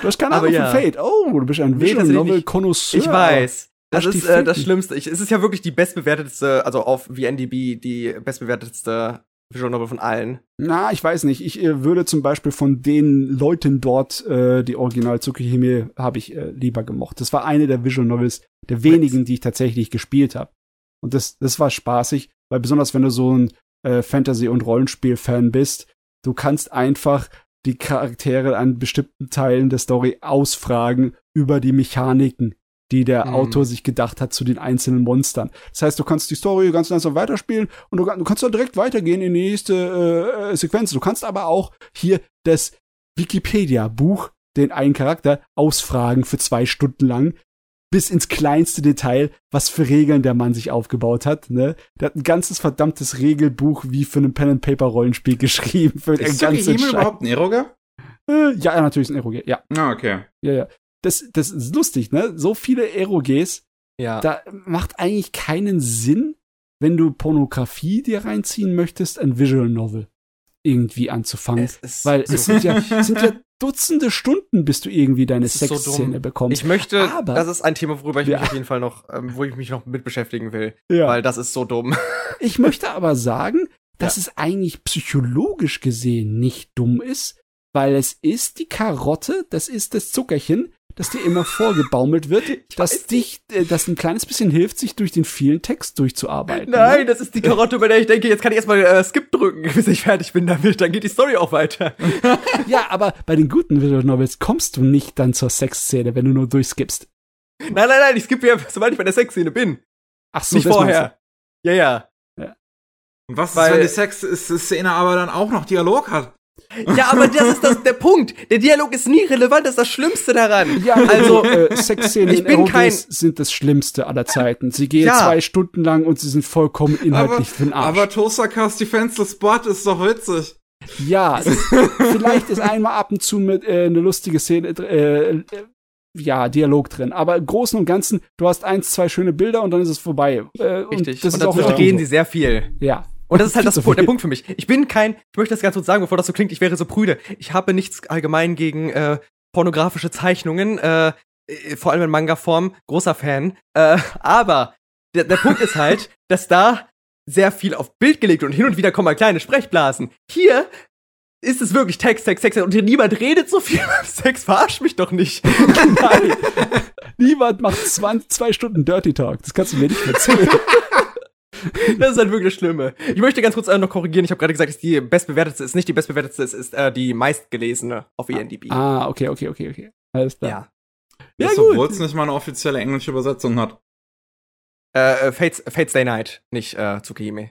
Speaker 3: du hast keine Ahnung ja. von Fate. Oh, du bist ein Visual Novel Connoisseur.
Speaker 2: Ich weiß. Das ist äh, das Schlimmste. Ich, es ist ja wirklich die bestbewertetste, also auf VNDB die bestbewertetste Visual Novel von allen.
Speaker 3: Na, ich weiß nicht. Ich äh, würde zum Beispiel von den Leuten dort äh, die Original Tsukihime habe ich äh, lieber gemocht. Das war eine der Visual Novels, der wenigen, die ich tatsächlich gespielt habe. Und das, das war spaßig, weil besonders wenn du so ein äh, Fantasy- und Rollenspiel-Fan bist, du kannst einfach die Charaktere an bestimmten Teilen der Story ausfragen über die Mechaniken, die der mhm. Autor sich gedacht hat zu den einzelnen Monstern. Das heißt, du kannst die Story ganz langsam weiterspielen und du, du kannst dann direkt weitergehen in die nächste äh, Sequenz. Du kannst aber auch hier das Wikipedia-Buch den einen Charakter ausfragen für zwei Stunden lang, bis ins kleinste Detail, was für Regeln der Mann sich aufgebaut hat. Ne? Der hat ein ganzes verdammtes Regelbuch wie für ein Pen-and-Paper-Rollenspiel geschrieben. Für
Speaker 1: ist Tsukihime überhaupt ein Eroge?
Speaker 3: Äh, ja, natürlich ist ein Eroge, ja.
Speaker 1: Ah, okay.
Speaker 3: Ja, ja. Das, das ist lustig, ne? So viele Eroges,
Speaker 2: Ja.
Speaker 3: da macht eigentlich keinen Sinn, wenn du Pornografie dir reinziehen möchtest, ein Visual Novel irgendwie anzufangen.
Speaker 2: Es ist
Speaker 3: Weil
Speaker 2: so
Speaker 3: es sind ja, es sind ja Dutzende Stunden, bis du irgendwie deine
Speaker 2: so
Speaker 3: Sexszene
Speaker 2: dumm.
Speaker 3: bekommst.
Speaker 2: Ich möchte,
Speaker 3: Aber-
Speaker 2: das ist ein Thema, worüber ich
Speaker 3: Ja.
Speaker 2: mich auf jeden Fall noch, ähm, wo ich mich noch mit beschäftigen will,
Speaker 3: ja.
Speaker 2: weil das ist so dumm.
Speaker 3: Ich möchte aber sagen, dass es eigentlich psychologisch gesehen nicht dumm ist, weil es ist die Karotte, das ist das Zuckerchen, das dir immer vorgebaumelt wird, das
Speaker 2: weiß
Speaker 3: dich, äh, das ein kleines bisschen hilft, sich durch den vielen Text durchzuarbeiten.
Speaker 2: Nein,
Speaker 3: Ne?
Speaker 2: das ist die Karotte, bei der ich denke, jetzt kann ich erstmal äh, Skip drücken, bis ich fertig bin damit, dann geht die Story auch weiter.
Speaker 3: Ja, aber bei den guten Visual Novels kommst du nicht dann zur Sexszene, wenn du nur durchskippst.
Speaker 2: Nein, nein, nein, ich skippe ja, sobald ich bei der Sexszene bin.
Speaker 3: Ach so,
Speaker 2: nicht vorher. Ja, ja.
Speaker 1: Und was ist,
Speaker 2: Weil-
Speaker 1: wenn die Sex-Szene aber dann auch noch Dialog hat?
Speaker 2: Ja, aber das ist das, der Punkt. Der Dialog ist nie relevant, das ist das Schlimmste daran.
Speaker 3: Ja,
Speaker 2: Also,
Speaker 3: also äh, Sexszenen
Speaker 2: ich
Speaker 3: in
Speaker 2: bin kein-
Speaker 3: sind das Schlimmste aller Zeiten. Sie gehen
Speaker 2: Ja.
Speaker 3: zwei Stunden lang und sie sind vollkommen inhaltlich für den Arsch.
Speaker 1: aber Toastercast Defenseless Bot ist doch witzig.
Speaker 3: Ja, vielleicht ist einmal ab und zu mit äh, eine lustige Szene, äh, äh, ja, Dialog drin. Aber im Großen und Ganzen, du hast eins, zwei schöne Bilder und dann ist es vorbei. Äh,
Speaker 2: Richtig.
Speaker 3: Und das
Speaker 2: Und
Speaker 3: ist auch
Speaker 2: reden
Speaker 3: so.
Speaker 2: sie sehr viel.
Speaker 3: Ja.
Speaker 2: Und das ist halt das, Pu- der. Punkt für mich. Ich bin kein, ich möchte das ganz kurz sagen, bevor das so klingt, ich wäre so prüde. Ich habe nichts allgemein gegen äh, pornografische Zeichnungen, äh, äh, vor allem in Manga-Form, großer Fan. Äh, aber der, der Punkt ist halt, dass da sehr viel auf Bild gelegt wird und hin und wieder kommen mal kleine Sprechblasen. Hier ist es wirklich Text, Text, Text und hier niemand redet so viel beim Sex. Verarsch mich doch nicht.
Speaker 3: Nein. Niemand macht 20, zwei Stunden Dirty Talk. Das kannst du mir nicht erzählen.
Speaker 2: Das ist halt wirklich das Schlimme. Ich möchte ganz kurz äh, noch korrigieren. Ich habe gerade gesagt, es ist die bestbewertetste, ist nicht die bestbewertetste, es ist äh, die meistgelesene auf INDb.
Speaker 3: ah, okay, okay, okay, okay. Alles klar.
Speaker 2: Ja.
Speaker 3: Ja.
Speaker 1: Obwohl es nicht mal eine offizielle englische Übersetzung hat.
Speaker 2: Äh, äh, Fates, Fates Day Night, nicht äh, Tsukihime.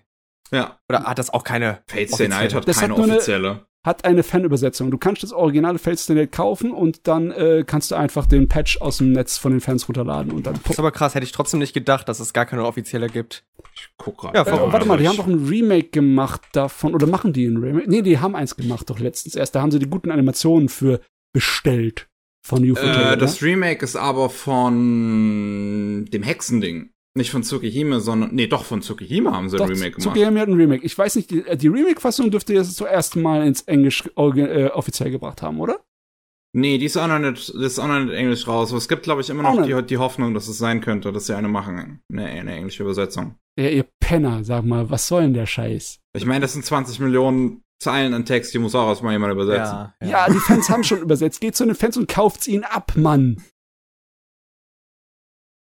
Speaker 1: Ja.
Speaker 2: Oder hat das auch keine?
Speaker 1: Fates Day Night hat
Speaker 3: Das hat
Speaker 1: keine
Speaker 3: eine-
Speaker 1: offizielle.
Speaker 3: Hat eine Fanübersetzung. Du kannst das originale Fates Day Night kaufen und dann äh, kannst du einfach den Patch aus dem Netz von den Fans runterladen und dann.
Speaker 2: Das ist aber krass, hätte ich trotzdem nicht gedacht, dass es gar keine offizielle gibt.
Speaker 1: Ich guck grad.
Speaker 2: Ja,
Speaker 3: Äh, warte mal, die haben doch ein Remake gemacht davon, oder machen die ein Remake? Nee, die haben eins gemacht, doch letztens erst. Da haben sie die guten Animationen für bestellt von UFO
Speaker 1: Äh, das Remake ist aber von dem Hexending. Nicht von Tsukihime, sondern. Nee, doch, von Tsukihime haben sie
Speaker 3: Doch,
Speaker 1: ein Remake gemacht.
Speaker 3: Tsukihime hat ein Remake. Ich weiß nicht, die, äh, die Remake-Fassung dürfte jetzt zuerst mal ins Englisch äh, offiziell gebracht haben, oder?
Speaker 1: Nee, die ist auch noch nicht, die ist auch noch nicht Englisch raus. Aber es gibt, glaube ich, immer noch die, die Hoffnung, dass es sein könnte, dass sie eine machen. Eine, eine englische Übersetzung.
Speaker 3: Ja, ihr Penner, sag mal, was soll denn der Scheiß?
Speaker 1: Ich meine, das sind 20 Millionen Zeilen an Text, die muss auch erstmal jemand übersetzen.
Speaker 3: Ja, die Fans haben schon übersetzt. Geht zu den Fans und kauft's ihnen ab, Mann.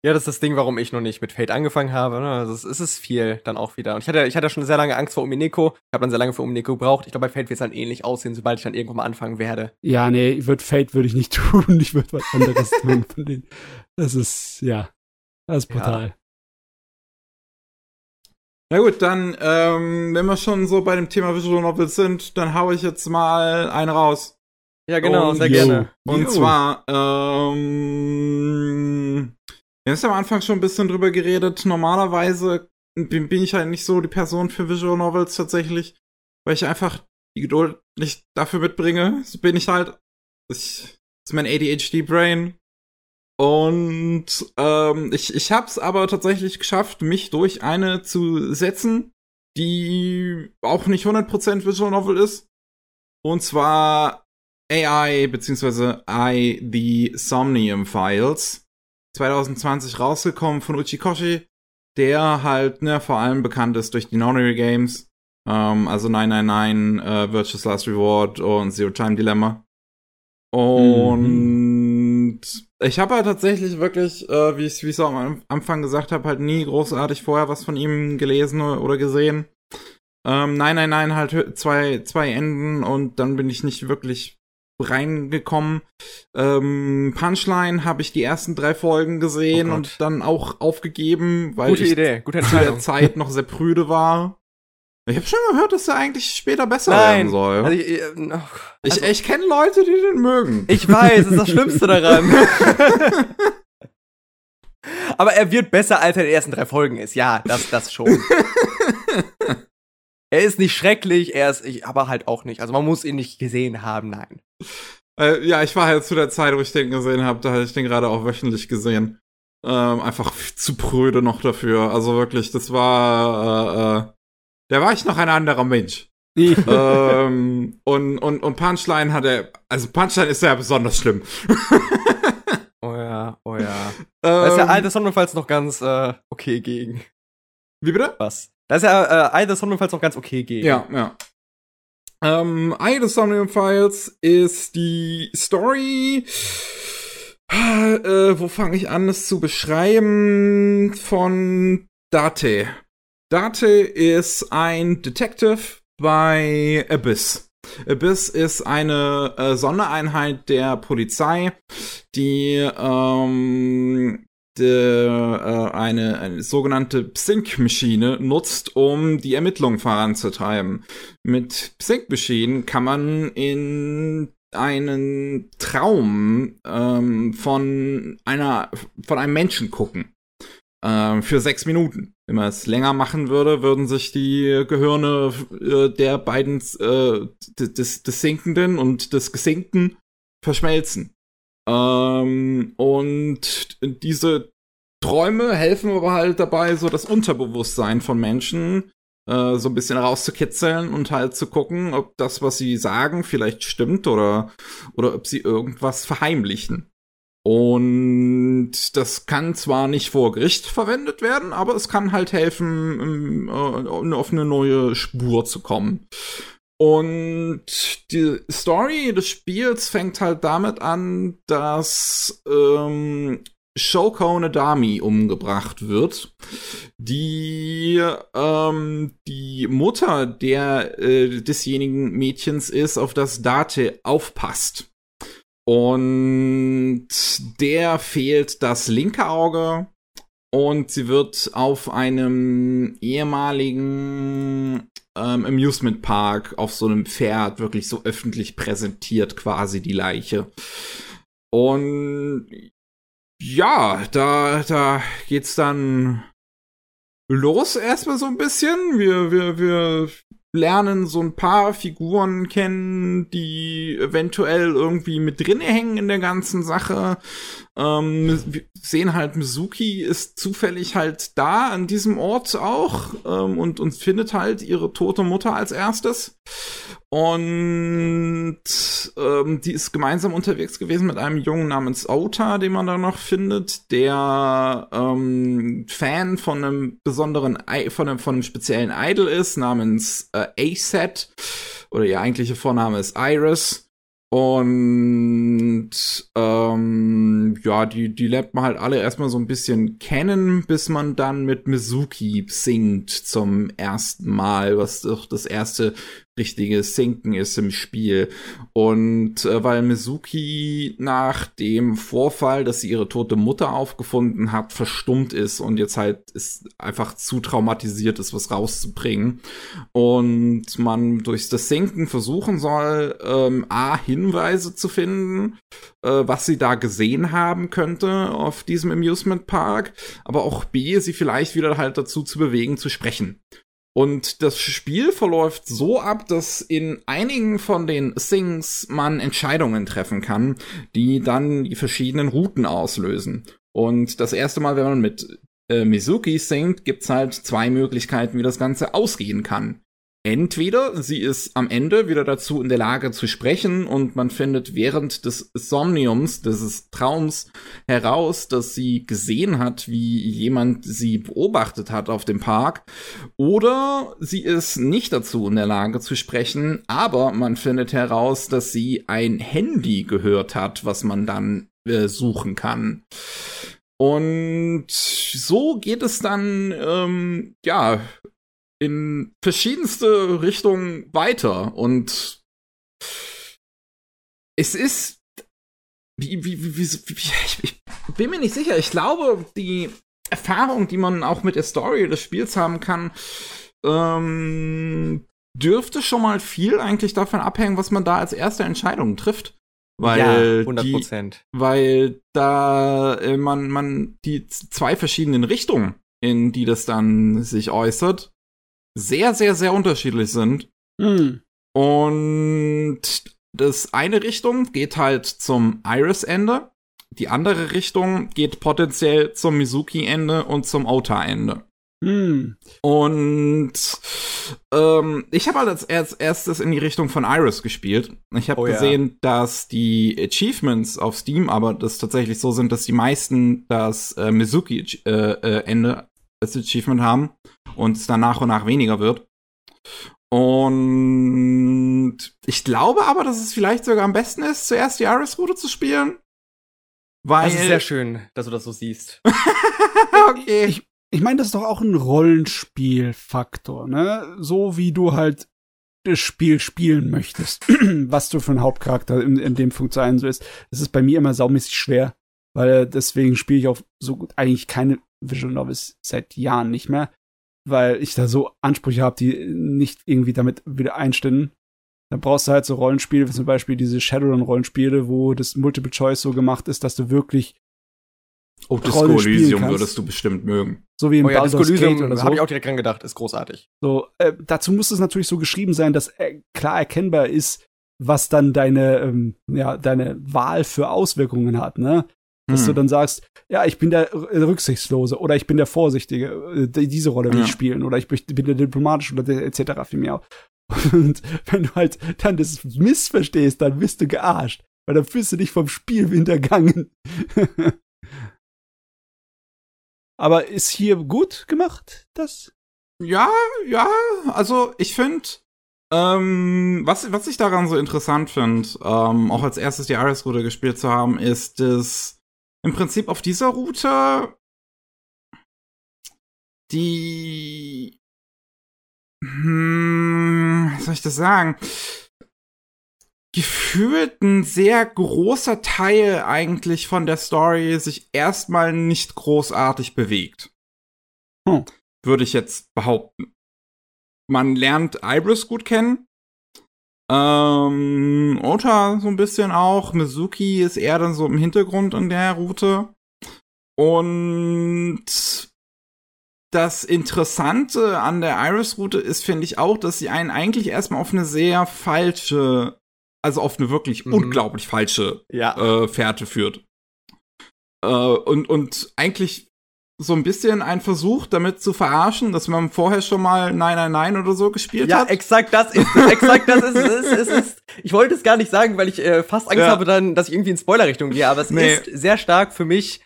Speaker 2: Ja, das ist das Ding, warum ich noch nicht mit Fate angefangen habe. Ne? Also es es ist viel dann auch wieder. Und ich hatte, ich hatte schon sehr lange Angst vor Umineko. Ich habe dann sehr lange für Umineko gebraucht. Ich glaube, bei Fate wird es dann ähnlich aussehen, sobald ich dann irgendwann mal anfangen werde.
Speaker 3: Ja, nee, würd Fate würde ich nicht tun. Ich würde was anderes tun von denen. Das ist, ja, das ist
Speaker 2: Ja.
Speaker 3: brutal.
Speaker 1: Na gut, dann, ähm, wenn wir schon so bei dem Thema Visual Novels sind, dann hau ich jetzt mal eine raus.
Speaker 2: Ja, genau,
Speaker 1: Oh,
Speaker 2: sehr
Speaker 3: yo.
Speaker 2: gerne.
Speaker 1: Und
Speaker 3: Jo.
Speaker 1: zwar, ähm, wir haben ja am Anfang schon ein bisschen drüber geredet. Normalerweise bin, ich halt nicht so die Person für Visual Novels tatsächlich, weil ich einfach die Geduld nicht dafür mitbringe. So bin ich halt. Ich, das ist mein ADHD-Brain. Und ähm, ich, ich hab's aber tatsächlich geschafft, mich durch eine zu setzen, die auch nicht 100% Visual Novel ist. Und zwar AI beziehungsweise I The Somnium Files 2020 rausgekommen von Uchikoshi, der halt ne, vor allem bekannt ist durch die Nonary Games, ähm, also 999, äh, Virtuous Last Reward und Zero Time Dilemma. Und ich habe halt tatsächlich wirklich, äh, wie ich ich auch am Anfang gesagt habe, halt nie großartig vorher was von ihm gelesen oder gesehen. Ähm, nein, nein, nein, halt zwei, zwei Enden und dann bin ich nicht wirklich reingekommen. Ähm, Punchline habe ich die ersten drei Folgen gesehen
Speaker 2: Oh
Speaker 1: und dann auch aufgegeben, weil
Speaker 2: Gute
Speaker 1: ich
Speaker 2: Idee, gute
Speaker 1: zu der. Zeit noch sehr prüde war. Ich habe schon gehört, dass er eigentlich später besser
Speaker 2: Nein.
Speaker 1: werden soll.
Speaker 2: Also, ich, äh, oh,
Speaker 1: ich
Speaker 2: also-
Speaker 1: ich kenne Leute, die den mögen.
Speaker 2: ich weiß, das ist das Schlimmste daran. Aber er wird besser, als er in den ersten drei Folgen ist. Ja, das, das schon. er ist nicht schrecklich, er ist, ich, aber halt auch nicht. Also man muss ihn nicht gesehen haben, nein.
Speaker 1: Äh, ja, ich war halt zu der Zeit, wo ich den gesehen habe, da hatte ich den gerade auch wöchentlich gesehen. Ähm, einfach zu pröde noch dafür. Also wirklich, das war, äh, äh, da war ich noch ein anderer Mensch. ähm, und, und, und Punchline hat er, also Punchline ist ja besonders schlimm.
Speaker 2: Oh ja, oh ja.
Speaker 1: Ähm,
Speaker 2: Da ist ja Alter Sonnenfalls noch ganz äh, okay gegen.
Speaker 1: wie bitte?
Speaker 2: Was? Da ist ja äh, Alter Sonnenfalls noch ganz okay gegen.
Speaker 1: Ja, ja. Ähm, Eye of Somnium Files ist die Story. Äh, wo fange ich an, es zu beschreiben? Von Date. Date ist ein Detective bei Abyss. Abyss ist eine äh, Sondereinheit der Polizei, die ähm, äh, eine, eine sogenannte Psync-Maschine nutzt, um die Ermittlungen voranzutreiben. Mit Psync-Maschinen kann man in einen Traum ähm, von einer von einem Menschen gucken ähm, für sechs Minuten. Wenn man es länger machen würde, würden sich die Gehirne äh, der beiden äh, des, des Sinkenden und des Gesinkten verschmelzen. Ähm, und diese Träume helfen aber halt dabei, so das Unterbewusstsein von Menschen äh, so ein bisschen rauszukitzeln und halt zu gucken, ob das, was sie sagen, vielleicht stimmt oder, oder ob sie irgendwas verheimlichen. Und das kann zwar nicht vor Gericht verwendet werden, aber es kann halt helfen, um, äh, auf eine neue Spur zu kommen. Und die Story des Spiels fängt halt damit an, dass ähm, Shoko Nadami umgebracht wird, die ähm, die Mutter der äh, desjenigen Mädchens ist, auf das Date aufpasst. Und der fehlt das linke Auge und sie wird auf einem ehemaligen ähm, Amusement Park auf so einem Pferd wirklich so öffentlich präsentiert, quasi die Leiche. Und ja, da, da geht's dann los erstmal so ein bisschen. Wir, wir, wir lernen so ein paar Figuren kennen, die eventuell irgendwie mit drin hängen in der ganzen Sache. Ähm, wir sehen halt, Mizuki ist zufällig halt da an diesem Ort auch ähm, und, und findet halt ihre tote Mutter als erstes. Und ähm, die ist gemeinsam unterwegs gewesen mit einem Jungen namens Ota, den man da noch findet, der ähm, Fan von einem besonderen, von einem, von einem speziellen Idol ist, namens äh, A-Set. Oder ihr eigentliche Vorname ist Iris. Und ähm, ja, die, die lernt man halt alle erstmal so ein bisschen kennen, bis man dann mit Mizuki singt zum ersten Mal, was doch das erste richtige Sinken ist im Spiel. Und äh, weil Mizuki nach dem Vorfall, dass sie ihre tote Mutter aufgefunden hat, verstummt ist und jetzt halt ist einfach zu traumatisiert ist, was rauszubringen. Und man durch das Sinken versuchen soll, ähm, A, Hinweise zu finden, äh, was sie da gesehen haben könnte auf diesem Amusement Park, aber auch B, sie vielleicht wieder halt dazu zu bewegen, zu sprechen. Und das Spiel verläuft so ab, dass in einigen von den Things man Entscheidungen treffen kann, die dann die verschiedenen Routen auslösen. Und das erste Mal, wenn man mit äh, Mizuki singt, gibt's halt zwei Möglichkeiten, wie das Ganze ausgehen kann. Entweder sie ist am Ende wieder dazu in der Lage zu sprechen und man findet während des Somniums, dieses Traums, heraus, dass sie gesehen hat, wie jemand sie beobachtet hat auf dem Park. Oder sie ist nicht dazu in der Lage zu sprechen, aber man findet heraus, dass sie ein Handy gehört hat, was man dann äh, suchen kann. Und so geht es dann, ähm, ja, in verschiedenste Richtungen weiter. Und es ist. Wie, wie, wie, wie, ich, ich bin mir nicht sicher. Ich glaube, die Erfahrung, die man auch mit der Story des Spiels haben kann, ähm, dürfte schon mal viel eigentlich davon abhängen, was man da als erste Entscheidung trifft. Weil
Speaker 2: ja, 100
Speaker 1: die,
Speaker 2: Prozent.
Speaker 1: weil da äh, man, man die zwei verschiedenen Richtungen, in die das dann sich äußert, sehr, sehr, sehr unterschiedlich sind.
Speaker 3: Hm.
Speaker 1: Und das eine Richtung geht halt zum Iris-Ende, die andere Richtung geht potenziell zum Mizuki-Ende und zum Ota-Ende.
Speaker 3: Hm.
Speaker 1: Und ähm, ich habe halt als, als erstes in die Richtung von Iris gespielt. Ich habe
Speaker 2: Oh ja.
Speaker 1: gesehen, dass die Achievements auf Steam aber das tatsächlich so sind, dass die meisten das äh, Mizuki-Ende als Achievement haben und es dann nach und nach weniger wird. Und ich glaube aber, dass es vielleicht sogar am besten ist, zuerst die Iris-Route zu spielen. Weil.
Speaker 2: Das ist sehr schön, dass du das so siehst.
Speaker 1: okay.
Speaker 3: Ich, ich meine, das ist doch auch ein Rollenspielfaktor, ne? So wie du halt das Spiel spielen möchtest, was du für ein Hauptcharakter in, in dem Punkt sein sollst. Das ist bei mir immer saumäßig schwer, weil deswegen spiele ich auch so gut eigentlich keine Visual Novels seit Jahren nicht mehr, weil ich da so Ansprüche habe, die nicht irgendwie damit wieder einstimmen. Dann brauchst du halt so Rollenspiele, wie zum Beispiel diese Shadowrun-Rollenspiele, wo das Multiple Choice so gemacht ist, dass du wirklich
Speaker 1: Oh, Disco Elysium würdest du bestimmt mögen.
Speaker 3: so wie im
Speaker 2: Oh ja, Disco
Speaker 3: Baldur's Gate oder
Speaker 2: da
Speaker 3: so.
Speaker 2: habe ich auch direkt dran gedacht, ist großartig.
Speaker 3: So, äh, dazu muss es natürlich so geschrieben sein, dass äh, klar erkennbar ist, was dann deine, ähm, ja, deine Wahl für Auswirkungen hat, ne? Dass
Speaker 1: Hm.
Speaker 3: du dann sagst, ja, ich bin der äh, Rücksichtslose oder ich bin der Vorsichtige, äh, die- diese Rolle will
Speaker 1: Ja.
Speaker 3: ich spielen oder ich bin der Diplomatische oder der, etc. vielmehr. Und wenn du halt dann das missverstehst, dann bist du gearscht, weil dann fühlst du dich vom Spiel hintergangen. Aber ist hier gut gemacht, das?
Speaker 1: Ja, ja, also ich finde, ähm, was, was ich daran so interessant finde, ähm, auch als erstes die Iris-Route gespielt zu haben, ist, dass im Prinzip auf dieser Route die, hm, was soll ich das sagen? Gefühlt ein sehr großer Teil eigentlich von der Story sich erstmal nicht großartig bewegt.
Speaker 3: Hm.
Speaker 1: Würde ich jetzt behaupten. Man lernt Ibris gut kennen. Ähm, Ota so ein bisschen auch. Mizuki ist eher dann so im Hintergrund in der Route. Und das Interessante an der Iris-Route ist, finde ich auch, dass sie einen eigentlich erstmal auf eine sehr falsche, also auf eine wirklich
Speaker 2: Mhm.
Speaker 1: unglaublich falsche
Speaker 2: Ja.
Speaker 1: äh, Fährte führt. Äh, und, und eigentlich so ein bisschen ein Versuch, damit zu verarschen, dass man vorher schon mal Nein, Nein, Nein oder so gespielt
Speaker 2: Ja,
Speaker 1: hat.
Speaker 2: exakt das ist es. Exakt das ist es. es ist, ich wollte es gar nicht sagen, weil ich äh, fast Angst
Speaker 1: Ja.
Speaker 2: habe, dann, dass ich irgendwie in Spoiler-Richtung gehe. Aber es
Speaker 1: Nee.
Speaker 2: ist sehr stark für mich,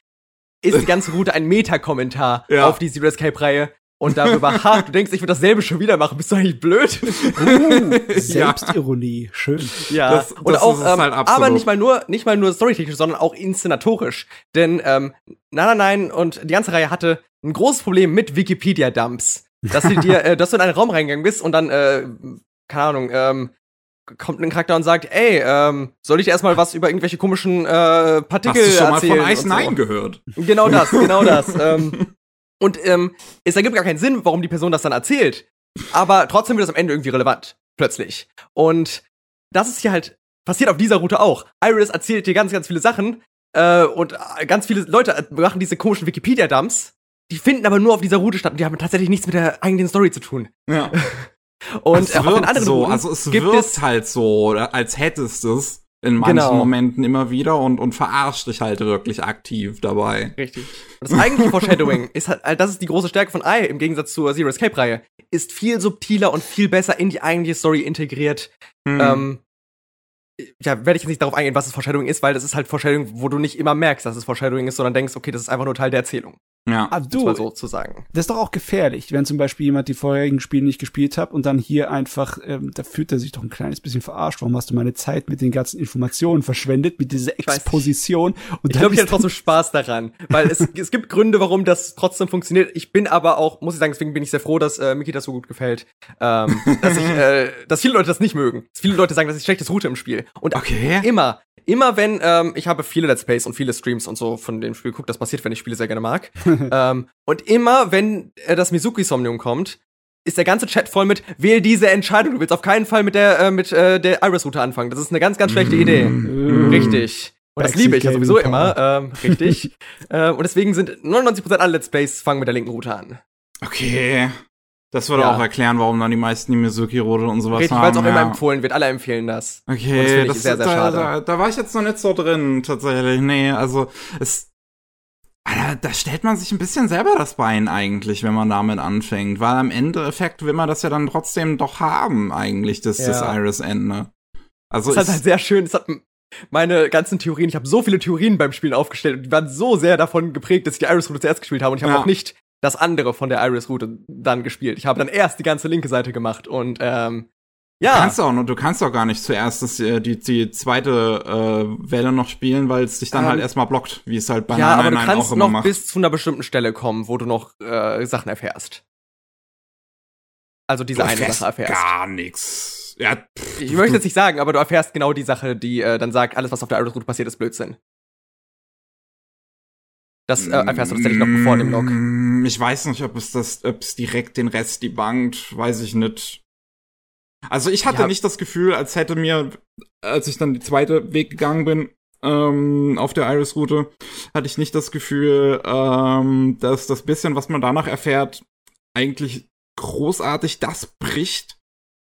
Speaker 2: ist die ganze Route ein Meta-Kommentar
Speaker 1: Ja.
Speaker 2: auf die Zero Escape-Reihe. Und darüber, ha, du denkst, ich würde dasselbe schon wieder machen. Bist du eigentlich blöd?
Speaker 3: Uh, Selbstironie, schön.
Speaker 2: Ja,
Speaker 1: Das-
Speaker 2: und
Speaker 1: das
Speaker 2: auch,
Speaker 1: ist es
Speaker 2: ähm,
Speaker 1: halt absolut.
Speaker 2: aber nicht mal nur, nicht mal nur storytechnisch, sondern auch inszenatorisch. Denn ähm, Nein, nein, nein und die ganze Reihe hatte ein großes Problem mit Wikipedia-Dumps. Dass sie dir, äh, dass du in einen Raum reingegangen bist und dann, äh, keine Ahnung, ähm, kommt ein Charakter und sagt, ey, ähm, soll ich dir erstmal was über irgendwelche komischen äh, Partikel
Speaker 1: Hast du schon mal
Speaker 2: erzählen?
Speaker 1: von Ice
Speaker 2: und so.
Speaker 1: Nine gehört?
Speaker 2: Genau das, genau das. ähm, und ähm, es ergibt gar keinen Sinn, warum die Person das dann erzählt. Aber trotzdem wird das am Ende irgendwie relevant. Plötzlich. Und das ist hier halt passiert auf dieser Route auch. Iris erzählt dir ganz, ganz viele Sachen. Äh, und äh, ganz viele Leute machen diese komischen Wikipedia-Dumps. Die finden aber nur auf dieser Route statt und die haben tatsächlich nichts mit der eigentlichen Story zu tun.
Speaker 1: Ja.
Speaker 2: Und
Speaker 1: es
Speaker 2: auf
Speaker 1: wirkt
Speaker 2: den anderen
Speaker 1: so,
Speaker 2: Routen
Speaker 1: also es
Speaker 2: gibt
Speaker 1: wirkt
Speaker 2: es
Speaker 1: halt so, als hättest du es in manchen
Speaker 2: Genau.
Speaker 1: Momenten immer wieder und, und verarscht dich halt wirklich aktiv dabei.
Speaker 2: Richtig. Und das eigentliche Foreshadowing ist halt, das ist die große Stärke von I im Gegensatz zur Zero Escape Reihe, ist viel subtiler und viel besser in die eigentliche Story integriert.
Speaker 1: Hm.
Speaker 2: Ähm, ja, werde ich jetzt nicht darauf eingehen, was das Foreshadowing ist, weil das ist halt Foreshadowing, wo du nicht immer merkst, dass es Foreshadowing ist, sondern denkst, okay, das ist einfach nur Teil der Erzählung.
Speaker 1: Ja.
Speaker 3: Ah,
Speaker 2: Um
Speaker 3: du,
Speaker 2: mal so zu sagen.
Speaker 3: das ist doch auch gefährlich, wenn zum Beispiel jemand die vorherigen Spiele nicht gespielt hat und dann hier einfach, ähm, da fühlt er sich doch ein kleines bisschen verarscht. Warum hast du meine Zeit mit den ganzen Informationen verschwendet, mit dieser. Exposition? Und
Speaker 2: Ich glaube, ich hatte trotzdem Spaß daran, weil es, es gibt Gründe, warum das trotzdem funktioniert. Ich bin aber auch, muss ich sagen, deswegen bin ich sehr froh, dass äh, Miki das so gut gefällt, ähm, dass ich, äh, dass viele Leute das nicht mögen. Dass viele Leute sagen, das ist schlechtes Route im Spiel. Und
Speaker 1: Okay.
Speaker 2: immer, immer wenn, ähm, ich habe viele Let's Plays und viele Streams und so von dem Spiel geguckt, das passiert, wenn ich Spiele sehr gerne mag. ähm, und immer, wenn äh, das Mizuki-Somnium kommt, ist der ganze Chat voll mit, wähl diese Entscheidung. Du willst auf keinen Fall mit der, äh, mit äh, der Iris-Route anfangen. Das ist eine ganz, ganz schlechte Idee.
Speaker 3: Mm.
Speaker 2: Richtig. Und das liebe ich ja sowieso immer. Ähm, richtig. äh, und deswegen sind 99% aller Let's Plays fangen mit der linken Route an.
Speaker 1: Okay. Das würde
Speaker 2: Ja.
Speaker 1: auch erklären, warum dann die meisten die Mizuki-Rote und sowas
Speaker 2: Richtig,
Speaker 1: haben.
Speaker 2: weil es auch immer
Speaker 1: ja.
Speaker 2: empfohlen wird. Alle empfehlen das. Und das
Speaker 1: Okay,
Speaker 2: finde ich
Speaker 1: das,
Speaker 2: sehr, sehr
Speaker 1: da,
Speaker 2: schade.
Speaker 1: Da, da war ich jetzt noch nicht so drin, tatsächlich. Nee, also es. Alter, da stellt man sich ein bisschen selber das Bein eigentlich, wenn man damit anfängt, weil am Endeffekt will man das ja dann trotzdem doch haben, eigentlich, das, das
Speaker 2: Ja.
Speaker 1: Iris-Ende. Also
Speaker 2: Das ist halt sehr schön. Das hat meine ganzen Theorien, ich habe so viele Theorien beim Spielen aufgestellt und die waren so sehr davon geprägt, dass ich die Iris-Route zuerst gespielt habe und ich habe
Speaker 1: Ja.
Speaker 2: auch nicht das andere von der Iris-Route dann gespielt. Ich habe dann erst die ganze linke Seite gemacht und ähm, ja.
Speaker 1: kannst du auch noch, du kannst auch gar nicht zuerst das, äh, die, die zweite äh, Welle noch spielen, weil es dich dann
Speaker 2: Ähm,
Speaker 1: halt erstmal blockt, wie es halt bei
Speaker 2: ja, aber du
Speaker 1: 999
Speaker 2: kannst
Speaker 1: auch
Speaker 2: noch
Speaker 1: macht.
Speaker 2: bis zu einer bestimmten Stelle kommen, wo du noch äh, Sachen erfährst. Also diese
Speaker 1: Du
Speaker 2: eine Sache erfährst.
Speaker 1: Gar nix. Ja, pff,
Speaker 2: Ich möchte jetzt nicht sagen, aber du erfährst genau die Sache, die äh, dann sagt, alles, was auf der Iris-Route passiert, ist Blödsinn. Das äh, erfährst du tatsächlich noch vor dem Log.
Speaker 1: Mm, Ich weiß nicht, ob es das, ob es direkt den Rest debunked, weiß ich nicht. Also ich hatte
Speaker 2: Ja.
Speaker 1: nicht das Gefühl, als hätte mir, als ich dann die zweite Weg gegangen bin, ähm, auf der Iris-Route, hatte ich nicht das Gefühl, ähm, dass das bisschen, was man danach erfährt, eigentlich großartig das bricht,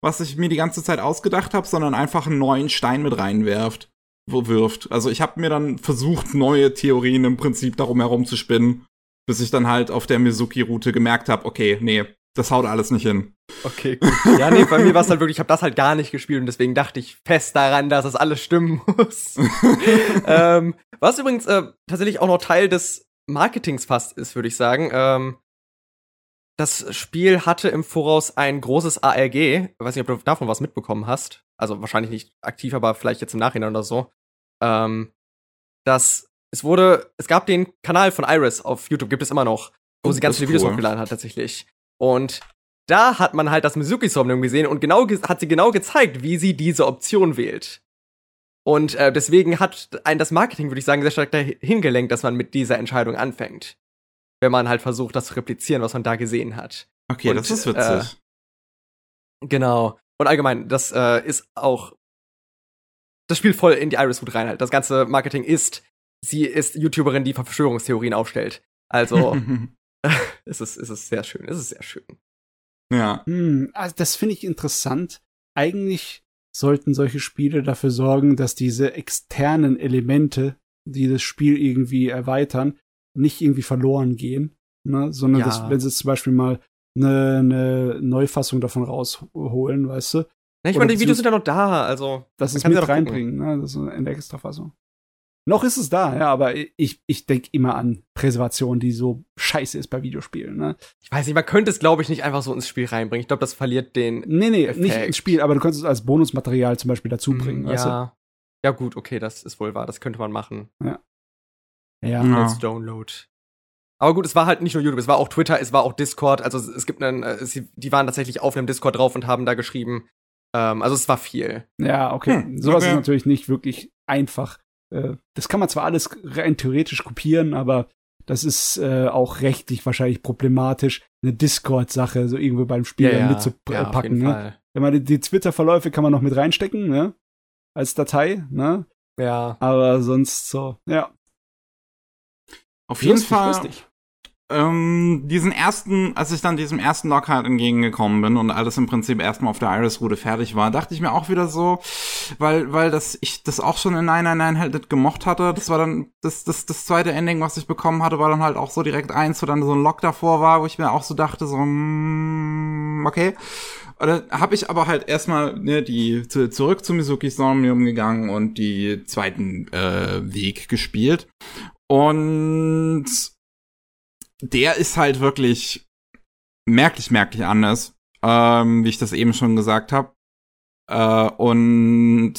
Speaker 1: was ich mir die ganze Zeit ausgedacht habe, sondern einfach einen neuen Stein mit reinwerft wirft. Also ich habe mir dann versucht, neue Theorien im Prinzip darum herum zu spinnen, bis ich dann halt auf der Mizuki-Route gemerkt habe, okay, nee, das haut alles nicht hin.
Speaker 2: Okay, gut. Ja, nee, bei mir war es halt wirklich, ich habe das halt gar nicht gespielt und deswegen dachte ich fest daran, dass das alles stimmen muss. ähm, was übrigens äh, tatsächlich auch noch Teil des Marketings fast ist, würde ich sagen. Ähm, das Spiel hatte im Voraus ein großes ARG. Ich weiß nicht, ob du davon was mitbekommen hast. Also wahrscheinlich nicht aktiv, aber vielleicht jetzt im Nachhinein oder so. Ähm, das, es wurde, es gab den Kanal von Iris auf YouTube, gibt es immer noch, wo
Speaker 1: Oh,
Speaker 2: sie ganz viele
Speaker 1: ist
Speaker 2: Videos
Speaker 1: cool.
Speaker 2: hochgeladen hat tatsächlich. Und da hat man halt das Mizuki-Somnium gesehen und genau ge- hat sie genau gezeigt, wie sie diese Option wählt. Und äh, deswegen hat ein das Marketing, würde ich sagen, sehr stark dahin gelenkt, dass man mit dieser Entscheidung anfängt. Wenn man halt versucht, das zu replizieren, was man da gesehen hat.
Speaker 1: Okay,
Speaker 2: Und,
Speaker 1: das ist
Speaker 2: äh,
Speaker 1: witzig.
Speaker 2: Genau. Und allgemein, das äh, ist auch. Das spielt voll in die Iris-Hut rein halt. Das ganze Marketing ist, sie ist YouTuberin, die Verschwörungstheorien aufstellt. Also, es ist, es ist sehr schön. Es ist sehr schön.
Speaker 1: ja.
Speaker 3: Hm, also das finde ich interessant. Eigentlich sollten solche Spiele dafür sorgen, dass diese externen Elemente, die das Spiel irgendwie erweitern, nicht irgendwie verloren gehen, ne? sondern
Speaker 2: Ja.
Speaker 3: dass, wenn sie zum Beispiel mal eine, eine Neufassung davon rausholen, weißt du,
Speaker 2: Na, ich meine, die Videos sind ja noch da, also. kann sie
Speaker 3: mit
Speaker 2: doch gucken.
Speaker 3: reinbringen, ne? das ist eine Extrafassung. Noch ist es da, ja, aber ich, ich denke immer an Präservation, die so scheiße ist bei Videospielen. Ne?
Speaker 2: Ich weiß nicht, man könnte es, glaube ich, nicht einfach so ins Spiel reinbringen. Ich glaube, das verliert den.
Speaker 3: Nee, nee,
Speaker 2: Effekt.
Speaker 3: nicht ins Spiel, aber du kannst es als Bonusmaterial zum Beispiel dazu bringen.
Speaker 2: Mhm,
Speaker 3: weißt du?
Speaker 2: ja. Ja, gut, okay, das ist wohl wahr. Das könnte man machen.
Speaker 3: Ja.
Speaker 1: Ja.
Speaker 2: Als Download. Aber gut, es war halt nicht nur YouTube, es war auch Twitter, es war auch Discord. Also es, es gibt einen, äh, sie, die waren tatsächlich auf einem Discord drauf und haben da geschrieben. Ähm, also es war viel.
Speaker 3: Ja, okay.
Speaker 1: Hm,
Speaker 3: Sowas
Speaker 1: okay.
Speaker 3: ist natürlich nicht wirklich einfach. Äh, Das kann man zwar alles rein theoretisch kopieren, aber das ist äh, auch rechtlich wahrscheinlich problematisch, eine Discord-Sache so irgendwo beim Spiel
Speaker 2: ja, auf
Speaker 3: mitzupacken.
Speaker 2: jeden
Speaker 3: Ne? Wenn man die, die Twitter-Verläufe kann man noch mit reinstecken, ne? Als Datei, ne?
Speaker 2: Ja.
Speaker 3: Aber sonst so, ja.
Speaker 1: Auf jeden
Speaker 3: Lustig,
Speaker 1: Fall,
Speaker 3: lustig.
Speaker 1: Ähm, diesen ersten, als ich dann diesem ersten Log halt entgegengekommen bin und alles im Prinzip erstmal auf der Iris-Route fertig war, dachte ich mir auch wieder so, weil, weil das, ich das auch schon in 999 halt nicht gemocht hatte. Das war dann, das, das, das zweite Ending, was ich bekommen hatte, war dann halt auch so direkt eins, wo dann so ein Log davor war, wo ich mir auch so dachte, so, mm, okay. Dann habe ich aber halt erstmal ne, die zu, zurück zu Mizuki Somnium gegangen und die zweiten äh, Weg gespielt. Und der ist halt wirklich merklich, merklich anders, ähm, wie ich das eben schon gesagt habe. Äh, und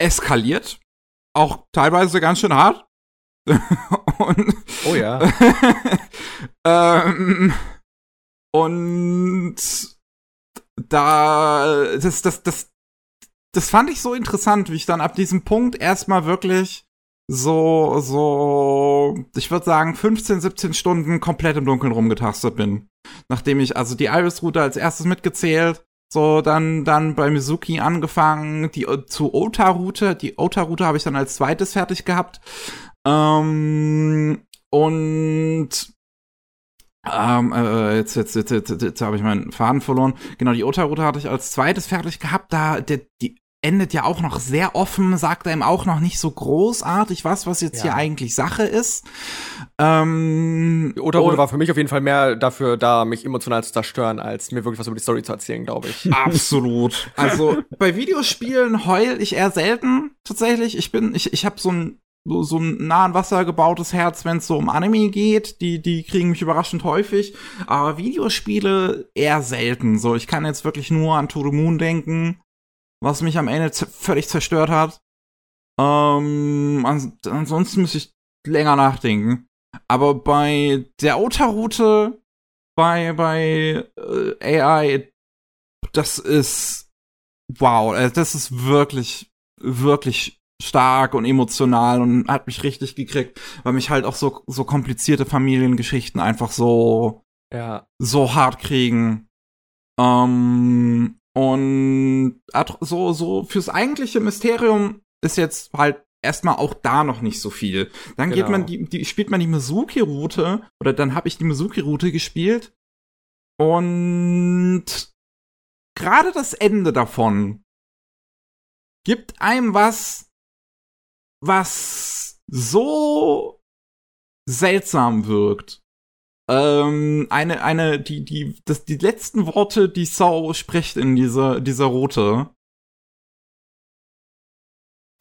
Speaker 1: eskaliert auch teilweise ganz schön hart. und
Speaker 2: Oh ja.
Speaker 1: ähm, und da, das, das, das, das fand ich so interessant, wie ich dann ab diesem Punkt erstmal wirklich so, so, ich würde sagen, 15, 17 Stunden komplett im Dunkeln rumgetastet bin. Nachdem ich also die Iris-Route als erstes mitgezählt, so dann, dann bei Mizuki angefangen, die zu Ota-Route, die Ota-Route habe ich dann als zweites fertig gehabt. Ähm, und ähm, äh, jetzt, jetzt, jetzt, jetzt, jetzt, jetzt habe ich meinen Faden verloren. Genau, die Ota-Route hatte ich als zweites fertig gehabt. Da, der, die endet ja auch noch sehr offen, sagt einem auch noch nicht so großartig was, was jetzt ja. hier eigentlich Sache ist.
Speaker 2: Ähm, die Ota-Route war für mich auf jeden Fall mehr dafür da, mich emotional zu zerstören, als mir wirklich was über die Story zu erzählen, glaube ich.
Speaker 1: Absolut. Also bei Videospielen heul ich eher selten tatsächlich. Ich bin, ich, ich habe so ein so, so ein nah an Wasser gebautes Herz, wenn es so um Anime geht. Die, die kriegen mich überraschend häufig. Aber Videospiele eher selten. So, ich kann jetzt wirklich nur an To the Moon denken, was mich am Ende völlig zerstört hat. Ähm, ans ansonsten müsste ich länger nachdenken. Aber bei der Ota-Route, bei, bei äh, AI, das ist wow, äh, das ist wirklich, wirklich stark und emotional und hat mich richtig gekriegt, weil mich halt auch so, so komplizierte Familiengeschichten einfach so, ja. so hart kriegen. Ähm, und so, so fürs eigentliche Mysterium ist jetzt halt erstmal auch da noch nicht so viel. Dann genau. geht man die, die, spielt man die Mizuki-Route, oder dann habe ich die Mizuki-Route gespielt. Und gerade das Ende davon gibt einem was, was so seltsam wirkt. Ähm, eine, eine, die, die, das, die letzten Worte, die Sau spricht in dieser, dieser Route,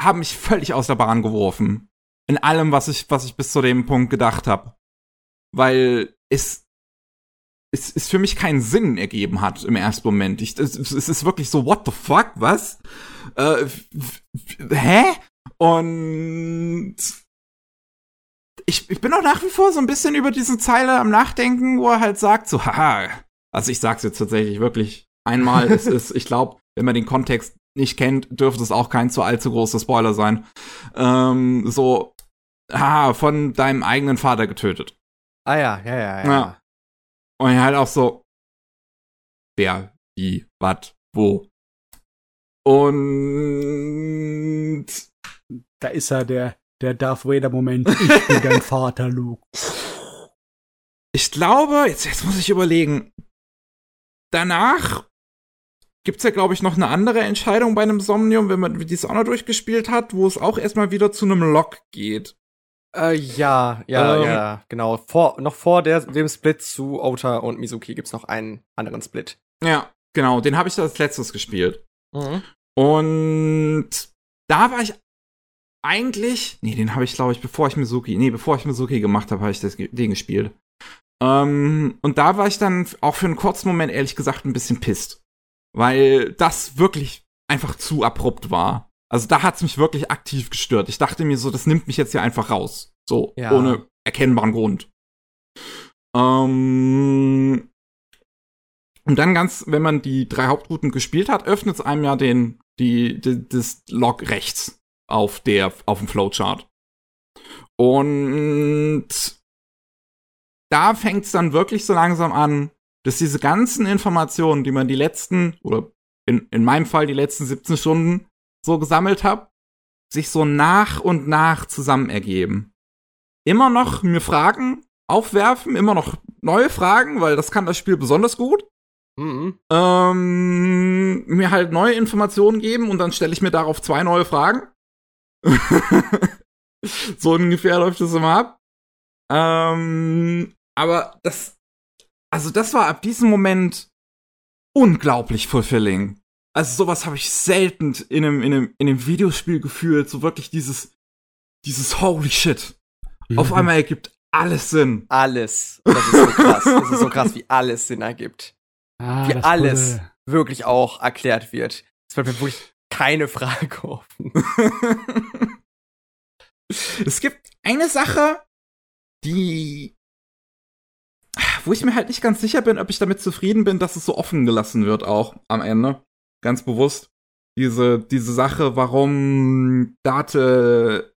Speaker 1: haben mich völlig aus der Bahn geworfen. In allem, was ich, was ich bis zu dem Punkt gedacht habe. Weil es, es, es für mich keinen Sinn ergeben hat im ersten Moment. Ich, es, es ist wirklich so, what the fuck, was? Äh, hä? Und ich, ich bin auch nach wie vor so ein bisschen über diese Zeile am Nachdenken, wo er halt sagt, so, haha, also ich sag's jetzt tatsächlich wirklich einmal, es ist, ich glaube, wenn man den Kontext nicht kennt, dürfte es auch kein zu allzu großer Spoiler sein. Ähm, so, haha, von deinem eigenen Vater getötet.
Speaker 2: Ah ja, ja, ja, ja. ja.
Speaker 1: Und halt auch so, wer, wie, wat, wo. Und
Speaker 3: da ist er, der, der Darth Vader-Moment. Ich bin dein Vater, Luke.
Speaker 1: Ich glaube, jetzt, jetzt muss ich überlegen. Danach gibt's ja, glaube ich, noch eine andere Entscheidung bei einem Somnium, wenn man die noch durchgespielt hat, wo es auch erstmal wieder zu einem Lock geht.
Speaker 2: Äh, ja, ja, ähm, ja, genau. Vor, noch vor der, dem Split zu Ota und Mizuki gibt's noch einen anderen Split.
Speaker 1: Ja, genau. Den habe ich als letztes gespielt. Mhm. Und da war ich eigentlich, nee, den habe ich, glaube ich, bevor ich Mizuki, nee, bevor ich Mizuki gemacht habe, habe ich das, den gespielt. Ähm, und da war ich dann auch für einen kurzen Moment, ehrlich gesagt, ein bisschen pisst. Weil das wirklich einfach zu abrupt war. Also da hat's mich wirklich aktiv gestört. Ich dachte mir so, das nimmt mich jetzt hier einfach raus. So, ja. ohne erkennbaren Grund. Ähm, und dann ganz, wenn man die drei Hauptrouten gespielt hat, öffnet es einem ja den, die, die, das Log rechts auf der, auf dem Flowchart. Und da fängt es dann wirklich so langsam an, dass diese ganzen Informationen, die man die letzten, oder in, in meinem Fall die letzten 17 Stunden so gesammelt habe, sich so nach und nach zusammen ergeben. Immer noch mir Fragen aufwerfen, immer noch neue Fragen, weil das kann das Spiel besonders gut. Mhm. Ähm, mir halt neue Informationen geben und dann stelle ich mir darauf zwei neue Fragen. so ungefähr läuft das immer ab. Ähm, aber das, also das war ab diesem Moment unglaublich fulfilling. Also sowas habe ich selten in einem, in, einem, in einem Videospiel gefühlt. So wirklich dieses, dieses Holy Shit. Mhm. Auf einmal ergibt alles Sinn.
Speaker 2: Alles. Das ist so krass. Das ist so krass, wie alles Sinn ergibt. Ah, wie alles wurde... wirklich auch erklärt wird. Es wird wirklich keine Frage offen.
Speaker 1: es gibt eine Sache, die wo ich mir halt nicht ganz sicher bin, ob ich damit zufrieden bin, dass es so offen gelassen wird auch am Ende. Ganz bewusst. Diese, diese Sache, warum Date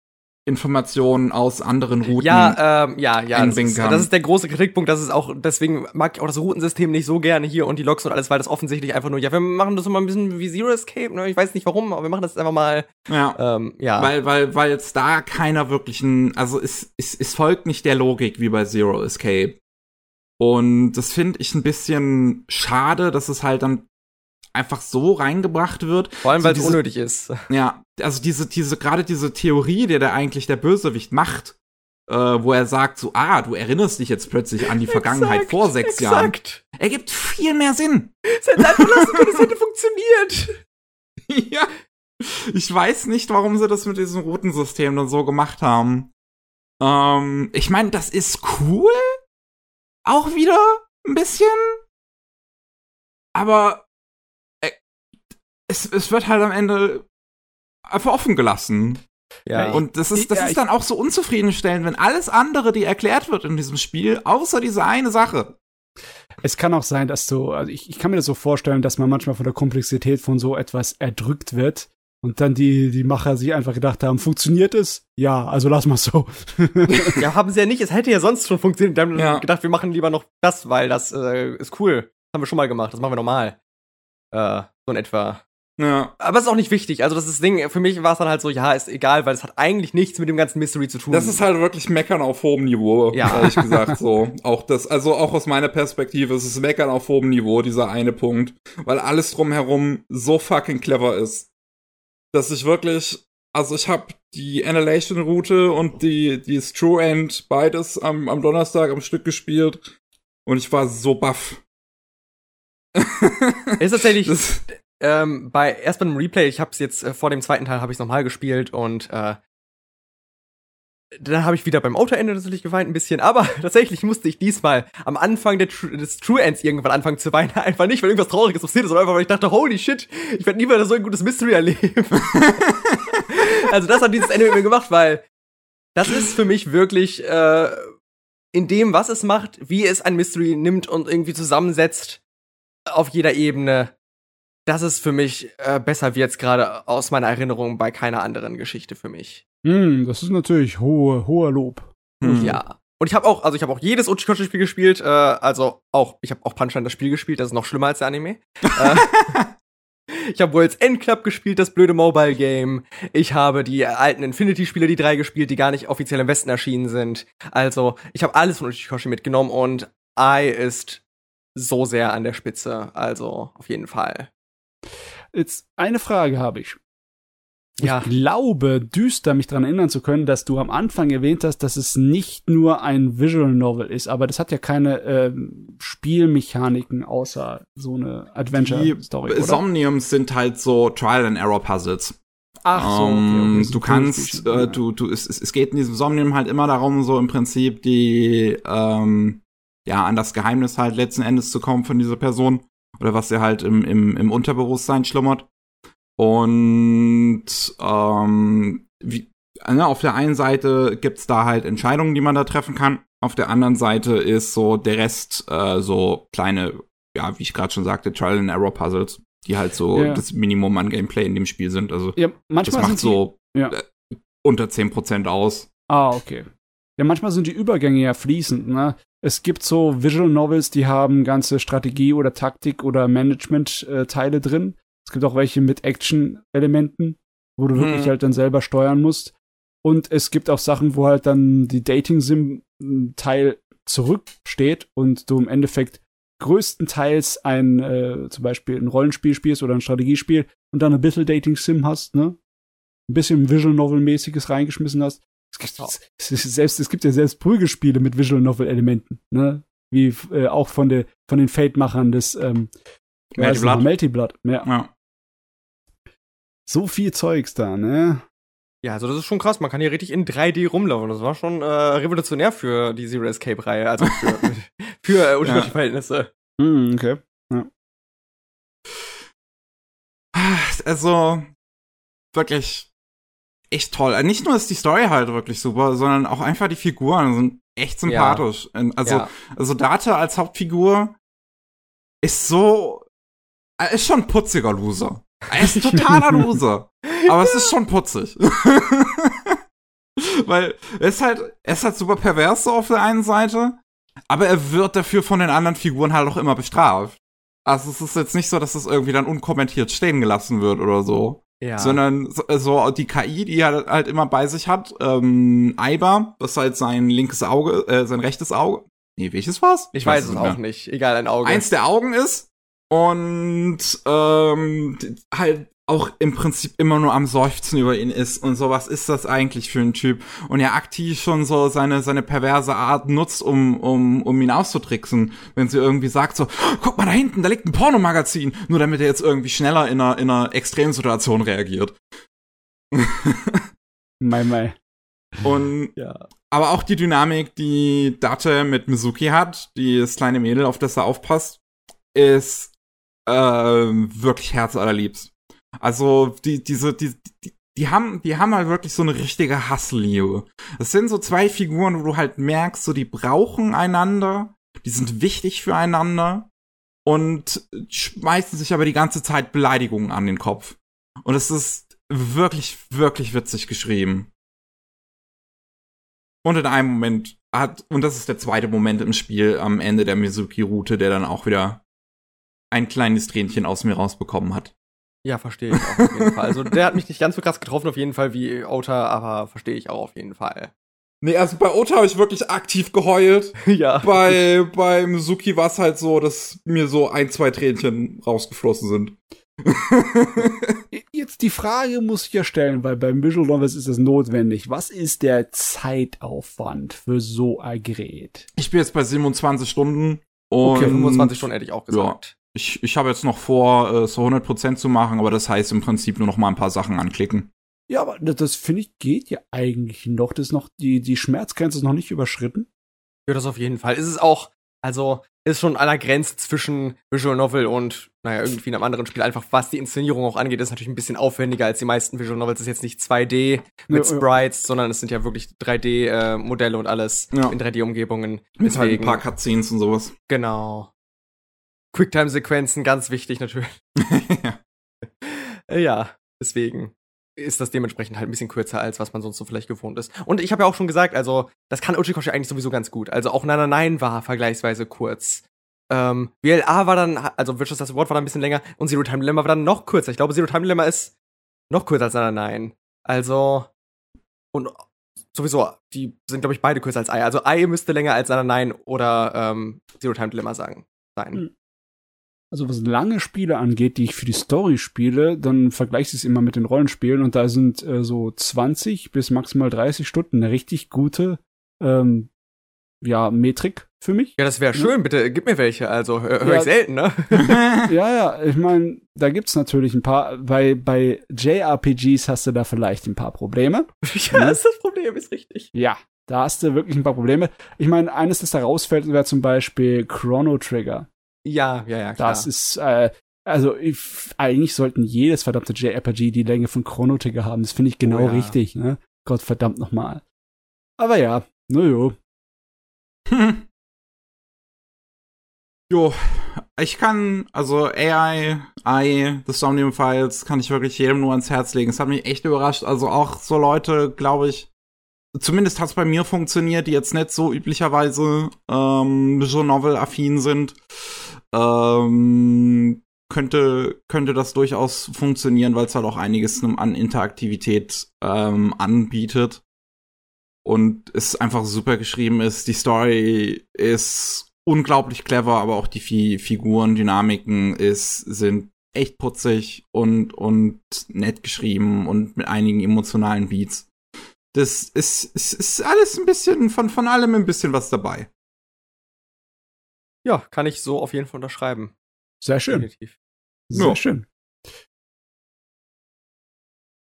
Speaker 1: Informationen aus anderen Routen.
Speaker 2: Ja, ähm, ja, ja. Das ist, das ist der große Kritikpunkt. Das ist auch, deswegen mag ich auch das Routensystem nicht so gerne hier und die Logs und alles, weil das offensichtlich einfach nur, ja, wir machen das immer ein bisschen wie Zero Escape, ne? Ich weiß nicht warum, aber wir machen das einfach mal,
Speaker 1: ja.
Speaker 2: ähm, ja.
Speaker 1: Weil, weil, weil jetzt da keiner wirklichen, also es, es, es folgt nicht der Logik wie bei Zero Escape. Und das finde ich ein bisschen schade, dass es halt dann einfach so reingebracht wird.
Speaker 2: Vor allem,
Speaker 1: so
Speaker 2: weil es unnötig ist.
Speaker 1: Ja, also diese, diese, gerade diese Theorie, die der eigentlich der Bösewicht macht, äh, wo er sagt so, ah, du erinnerst dich jetzt plötzlich an die Vergangenheit
Speaker 2: Exakt,
Speaker 1: vor sechs Jahren.
Speaker 2: exakt.
Speaker 1: Ergibt viel mehr Sinn.
Speaker 2: Es hätte einfach lassen können, es hätte funktioniert.
Speaker 1: ja. Ich weiß nicht, warum sie das mit diesem Routensystem dann so gemacht haben. Ähm, ich meine, das ist cool. Auch wieder ein bisschen. Aber es, es wird halt am Ende einfach offen gelassen.
Speaker 2: Ja.
Speaker 1: Und das ist, das
Speaker 3: Ja,
Speaker 1: ist dann auch so unzufriedenstellend, wenn alles andere, die erklärt wird in diesem Spiel, außer diese eine Sache.
Speaker 3: Es kann auch sein, dass du, also ich, ich kann mir das so vorstellen, dass man manchmal von der Komplexität von so etwas erdrückt wird und dann die, die Macher sich einfach gedacht haben, funktioniert es? Ja, also lass mal so.
Speaker 2: ja, haben sie ja nicht. Es hätte ja sonst schon funktioniert. Wir haben
Speaker 1: Ja.
Speaker 2: gedacht, wir machen lieber noch das, weil das äh, ist cool. haben wir schon mal gemacht. Das machen wir normal. Äh, so in etwa.
Speaker 1: Ja.
Speaker 2: Aber es ist auch nicht wichtig. Also das ist das Ding, für mich war es dann halt so, ja, ist egal, weil es hat eigentlich nichts mit dem ganzen Mystery zu tun.
Speaker 1: Das ist halt wirklich Meckern auf hohem Niveau,
Speaker 2: Ja.
Speaker 1: ehrlich gesagt so. Auch das, also auch aus meiner Perspektive, es ist Meckern auf hohem Niveau, dieser eine Punkt, weil alles drumherum so fucking clever ist, dass ich wirklich, also ich habe die Annihilation-Route und die, die True End beides am, am Donnerstag am Stück gespielt und ich war so baff.
Speaker 2: ist tatsächlich
Speaker 1: Das,
Speaker 2: ähm, bei erst bei einem Replay, ich habe es jetzt äh, vor dem zweiten Teil habe ich nochmal gespielt und äh, dann habe ich wieder beim Autoende natürlich geweint ein bisschen, aber tatsächlich musste ich diesmal am Anfang Tru des True Ends irgendwann anfangen zu weinen, einfach nicht, weil irgendwas Trauriges passiert ist, sondern einfach, weil ich dachte, holy shit, ich werde nie wieder so ein gutes Mystery erleben. also das hat dieses Ende mit mir gemacht, weil das ist für mich wirklich äh, in dem, was es macht, wie es ein Mystery nimmt und irgendwie zusammensetzt auf jeder Ebene das ist für mich äh, besser wie jetzt gerade aus meiner Erinnerung bei keiner anderen Geschichte für mich.
Speaker 3: Hm, das ist natürlich hohe, hoher Lob.
Speaker 1: hm.
Speaker 2: Ja. Und ich habe auch, also ich habe auch jedes Uchikoshi-Spiel gespielt, äh, also auch, ich habe auch Punchline das Spiel gespielt, das ist noch schlimmer als der Anime. äh, ich habe World's End Club gespielt, das blöde Mobile Game. Ich habe die alten Infinity-Spiele, die drei gespielt, die gar nicht offiziell im Westen erschienen sind. Also, ich habe alles von Uchikoshi mitgenommen und I ist so sehr an der Spitze. Also, auf jeden Fall.
Speaker 3: Jetzt eine Frage habe ich.
Speaker 2: Ja.
Speaker 3: Ich glaube, düster mich daran erinnern zu können, dass du am Anfang erwähnt hast, dass es nicht nur ein Visual Novel ist, aber das hat ja keine ähm, Spielmechaniken außer so eine Adventure-Story?
Speaker 1: Somniums sind halt so Trial-and-Error-Puzzles.
Speaker 3: Ach so, okay,
Speaker 1: Ähm,
Speaker 3: okay, so
Speaker 1: du kannst, äh, du, du, es, es es geht in diesem Somnium halt immer darum, so im Prinzip die, ähm, ja, an das Geheimnis halt letzten Endes zu kommen von dieser Person. Oder was ja halt im, im, im Unterbewusstsein schlummert. Und, ähm, wie, ne, auf der einen Seite gibt's da halt Entscheidungen, die man da treffen kann. Auf der anderen Seite ist so der Rest, äh, so kleine, ja, wie ich gerade schon sagte, Trial-and-Error-Puzzles, die halt so
Speaker 3: Ja.
Speaker 1: das Minimum an Gameplay in dem Spiel sind. Also,
Speaker 3: Ja,
Speaker 1: das macht
Speaker 3: sind die,
Speaker 1: so
Speaker 3: ja.
Speaker 1: äh, unter 10% aus.
Speaker 3: Ah, okay. Ja, manchmal sind die Übergänge ja fließend, ne? Es gibt so Visual Novels, die haben ganze Strategie oder Taktik oder Management-Teile drin. Es gibt auch welche mit Action-Elementen, wo du wirklich
Speaker 1: Hm.
Speaker 3: halt dann selber steuern musst. Und es gibt auch Sachen, wo halt dann die Dating-Sim-Teil zurücksteht und du im Endeffekt größtenteils ein, äh, zum Beispiel ein Rollenspiel spielst oder ein Strategiespiel und dann ein bisschen Dating-Sim hast, ne? Ein bisschen Visual Novel-mäßiges reingeschmissen hast. Es gibt,
Speaker 2: Ja.
Speaker 3: es, selbst, es gibt ja selbst Prügelspiele mit Visual Novel-Elementen, ne? Wie äh, auch von, der, von den Fate-Machern des ähm?
Speaker 1: Melty
Speaker 3: Blood. Ja.
Speaker 1: Ja.
Speaker 3: So viel Zeugs da, ne?
Speaker 2: Ja, also das ist schon krass. Man kann hier richtig in 3D rumlaufen. Das war schon äh, revolutionär für die Zero Escape Reihe, also für, für äh, unterschiedliche Verhältnisse.
Speaker 3: Hm, okay.
Speaker 1: Also, wirklich echt toll. Äh, Nicht nur ist die Story halt wirklich super, sondern auch einfach die Figuren sind echt sympathisch. Und Also,
Speaker 2: ja.
Speaker 1: also Data als Hauptfigur ist so, er ist schon ein putziger Loser. Er ist ein totaler Loser. aber es ist schon putzig. Weil es ist halt, es ist halt super pervers so auf der einen Seite, aber er wird dafür von den anderen Figuren halt auch immer bestraft. Also es ist jetzt nicht so, dass es irgendwie dann unkommentiert stehen gelassen wird oder so.
Speaker 2: Ja.
Speaker 1: Sondern so, so die KI, die er halt immer bei sich hat, ähm, Aiba, das ist halt sein linkes Auge, äh, sein rechtes Auge. Nee, welches war's?
Speaker 2: ich weiß es
Speaker 1: nicht
Speaker 2: auch
Speaker 1: mehr.
Speaker 2: nicht. Egal, ein Auge.
Speaker 1: Eins der Augen ist und ähm, halt auch im Prinzip immer nur am Seufzen über ihn ist und so, was ist das eigentlich für ein Typ? Und er aktiv schon so seine, seine perverse Art nutzt, um, um, um ihn auszutricksen, wenn sie irgendwie sagt so, guck mal da hinten, da liegt ein Pornomagazin, nur damit er jetzt irgendwie schneller in einer, in einer Extremsituation reagiert.
Speaker 3: Mei, mei.
Speaker 1: Und
Speaker 2: ja.
Speaker 1: aber auch die Dynamik, die Date mit Mizuki hat, die das kleine Mädel, auf das er aufpasst, ist ähm, wirklich herzallerliebst. Also die diese die, die die haben die haben halt wirklich so eine richtige Hassliebe. Das sind so zwei Figuren, wo du halt merkst, so die brauchen einander, die sind wichtig füreinander und schmeißen sich aber die ganze Zeit Beleidigungen an den Kopf. Und es ist wirklich wirklich witzig geschrieben. Und in einem Moment hat, und das ist der zweite Moment im Spiel am Ende der Mizuki-Route, der dann auch wieder ein kleines Tränchen aus mir rausbekommen hat.
Speaker 2: Ja, verstehe ich auch auf jeden Fall. Also der hat mich nicht ganz so krass getroffen auf jeden Fall wie Ota, aber verstehe ich auch auf jeden Fall.
Speaker 1: Nee, also bei Ota habe ich wirklich aktiv geheult.
Speaker 2: ja.
Speaker 1: bei, bei Mizuki war es halt so, dass mir so ein, zwei Tränchen rausgeflossen sind.
Speaker 3: Jetzt die Frage muss ich ja stellen, weil beim Visual Novels ist es notwendig. Was ist der Zeitaufwand für so ein Gerät?
Speaker 1: ich bin jetzt bei 27 Stunden. Und
Speaker 2: Okay, 25 Stunden hätte ich auch gesagt.
Speaker 1: Ich, ich habe jetzt noch vor, äh, so 100% zu machen, aber das heißt im Prinzip nur noch mal ein paar Sachen anklicken.
Speaker 3: Ja, aber das, finde ich geht ja eigentlich noch. Das ist noch, die, die Schmerzgrenze ist noch nicht überschritten.
Speaker 2: Ja, das auf jeden Fall. Es ist auch, also, ist schon an der Grenze zwischen Visual Novel und, naja, irgendwie einem anderen Spiel. Einfach was die Inszenierung auch angeht, ist natürlich ein bisschen aufwendiger als die meisten Visual Novels. Es ist jetzt nicht 2D mit
Speaker 3: Ja, ja.
Speaker 2: Sprites, sondern es sind ja wirklich 3D-Modelle und alles
Speaker 1: Ja.
Speaker 2: in 3D-Umgebungen.
Speaker 1: Mit halt ein paar Cutscenes und sowas.
Speaker 2: genau. Quicktime-Sequenzen, ganz wichtig natürlich.
Speaker 1: ja.
Speaker 2: Äh, Ja, deswegen ist das dementsprechend halt ein bisschen kürzer, als was man sonst so vielleicht gewohnt ist. Und ich habe ja auch schon gesagt, also, das kann Uchikoshi eigentlich sowieso ganz gut. Also auch Nana Nine war vergleichsweise kurz. Ähm, VLA war dann, also Virtuous Last Word war dann ein bisschen länger und Zero Time Dilemma war dann noch kürzer. Ich glaube, Zero Time Dilemma ist noch kürzer als Nana Nine. Also, und sowieso, die sind, glaube ich, beide kürzer als Ei. Also Ei müsste länger als Nana Nine oder ähm, Zero Time Dilemma sagen, sein.
Speaker 3: Hm. Also was lange Spiele angeht, die ich für die Story spiele, dann vergleiche ich es immer mit den Rollenspielen und da sind äh, so 20 bis maximal 30 Stunden eine richtig gute ähm, ja, Metrik für mich.
Speaker 2: Ja, das wäre schön, bitte gib mir welche. Also hör, hör
Speaker 3: Ja.
Speaker 2: ich selten, ne?
Speaker 3: Ja, ja, ich meine, da gibt's natürlich ein paar, bei, bei JRPGs hast du da vielleicht ein paar Probleme.
Speaker 2: ja, das ist das Problem, ist richtig.
Speaker 3: Ja, da hast du wirklich ein paar Probleme. Ich meine, eines, das da rausfällt, wäre zum Beispiel Chrono Trigger.
Speaker 2: Ja, ja, ja, klar.
Speaker 3: Das ist, äh, also ich, eigentlich sollten jedes verdammte JRPG die Länge von Chrono Trigger haben. Das finde ich genau
Speaker 2: Oh ja.
Speaker 3: richtig, ne? Gott verdammt nochmal. Aber ja, naja.
Speaker 1: Jo, ich kann, also AI, I, The Somnium Files, kann ich wirklich jedem nur ans Herz legen. Es hat mich echt überrascht. Also auch so Leute, glaube ich, zumindest hat es bei mir funktioniert, die jetzt nicht so üblicherweise ähm, Visual Novel affin sind. Ähm, könnte, könnte das durchaus funktionieren, weil es halt auch einiges an Interaktivität ähm, anbietet. Und es einfach super geschrieben ist. Die Story ist unglaublich clever, aber auch die Fi Figuren, Dynamiken ist, sind echt putzig und, und nett geschrieben und mit einigen emotionalen Beats. Das ist, ist, ist alles ein bisschen, von, von allem ein bisschen was dabei.
Speaker 2: Ja, kann ich so auf jeden Fall unterschreiben.
Speaker 3: Sehr schön.
Speaker 2: Definitiv.
Speaker 3: Sehr
Speaker 1: Ja.
Speaker 3: schön.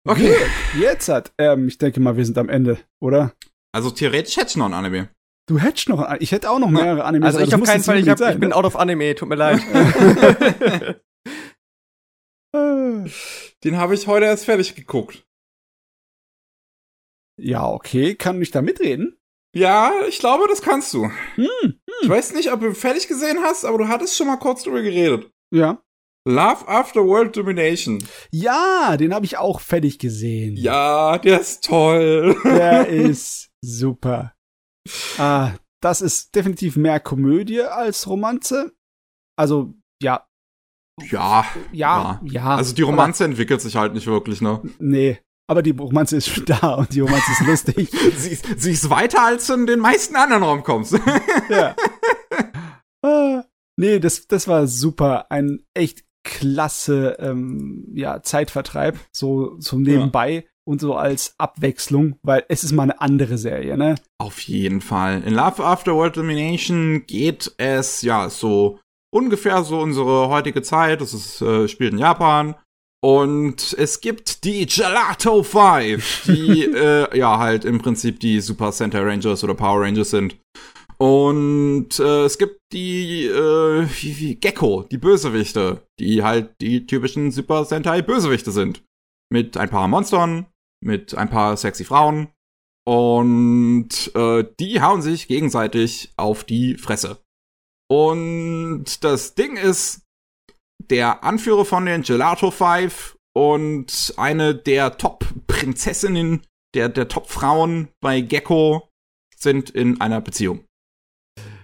Speaker 1: Okay.
Speaker 3: Jetzt hat, ähm, ich denke mal, wir sind am Ende, oder?
Speaker 1: Also theoretisch hätte ich noch ein Anime.
Speaker 3: Du hättest noch, ich hätte auch noch mehrere Animes.
Speaker 2: Also ich
Speaker 3: muss
Speaker 2: keinen Fall, ich, hab, ich
Speaker 3: sein,
Speaker 2: bin
Speaker 3: ne?
Speaker 2: out of Anime, tut mir leid.
Speaker 1: Den habe ich heute erst fertig geguckt.
Speaker 3: Ja, okay, kann ich da mitreden?
Speaker 1: Ja, ich glaube, das kannst du.
Speaker 3: Hm,
Speaker 1: Ich weiß nicht, ob du fertig gesehen hast, aber du hattest schon mal kurz drüber geredet.
Speaker 3: Ja.
Speaker 1: Love After World Domination.
Speaker 3: Ja, den habe ich auch fertig gesehen.
Speaker 1: Ja, der ist toll.
Speaker 3: Der ist super. Ah, das ist definitiv mehr Komödie als Romanze. Also, ja.
Speaker 1: Ja.
Speaker 3: Ja, ja.
Speaker 1: Also die Romanze entwickelt sich halt nicht wirklich, ne?
Speaker 3: Nee. Aber die Romanze ist schon da und die Romanze ist lustig.
Speaker 1: sie, sie ist weiter als in den meisten anderen Romcoms.
Speaker 3: ja. Ah, nee, das, das war super. Ein echt klasse ähm, ja, Zeitvertreib, so zum Nebenbei. Ja. Und so als Abwechslung, weil es ist mal eine andere Serie, ne?
Speaker 1: Auf jeden Fall. In Love After World Domination geht es ja so ungefähr so unsere heutige Zeit. Das ist, äh, spielt in Japan. Und es gibt die Gelato 5, die äh, ja halt im Prinzip die Super Sentai Rangers oder Power Rangers sind. Und äh, es gibt die äh, Gecko, die Bösewichte, die halt die typischen Super Sentai Bösewichte sind. Mit ein paar Monstern, mit ein paar sexy Frauen. Und äh, die hauen sich gegenseitig auf die Fresse. Und das Ding ist, der Anführer von den Gelato Five und eine der Top-Prinzessinnen, der, der Top-Frauen bei Gecko sind in einer Beziehung.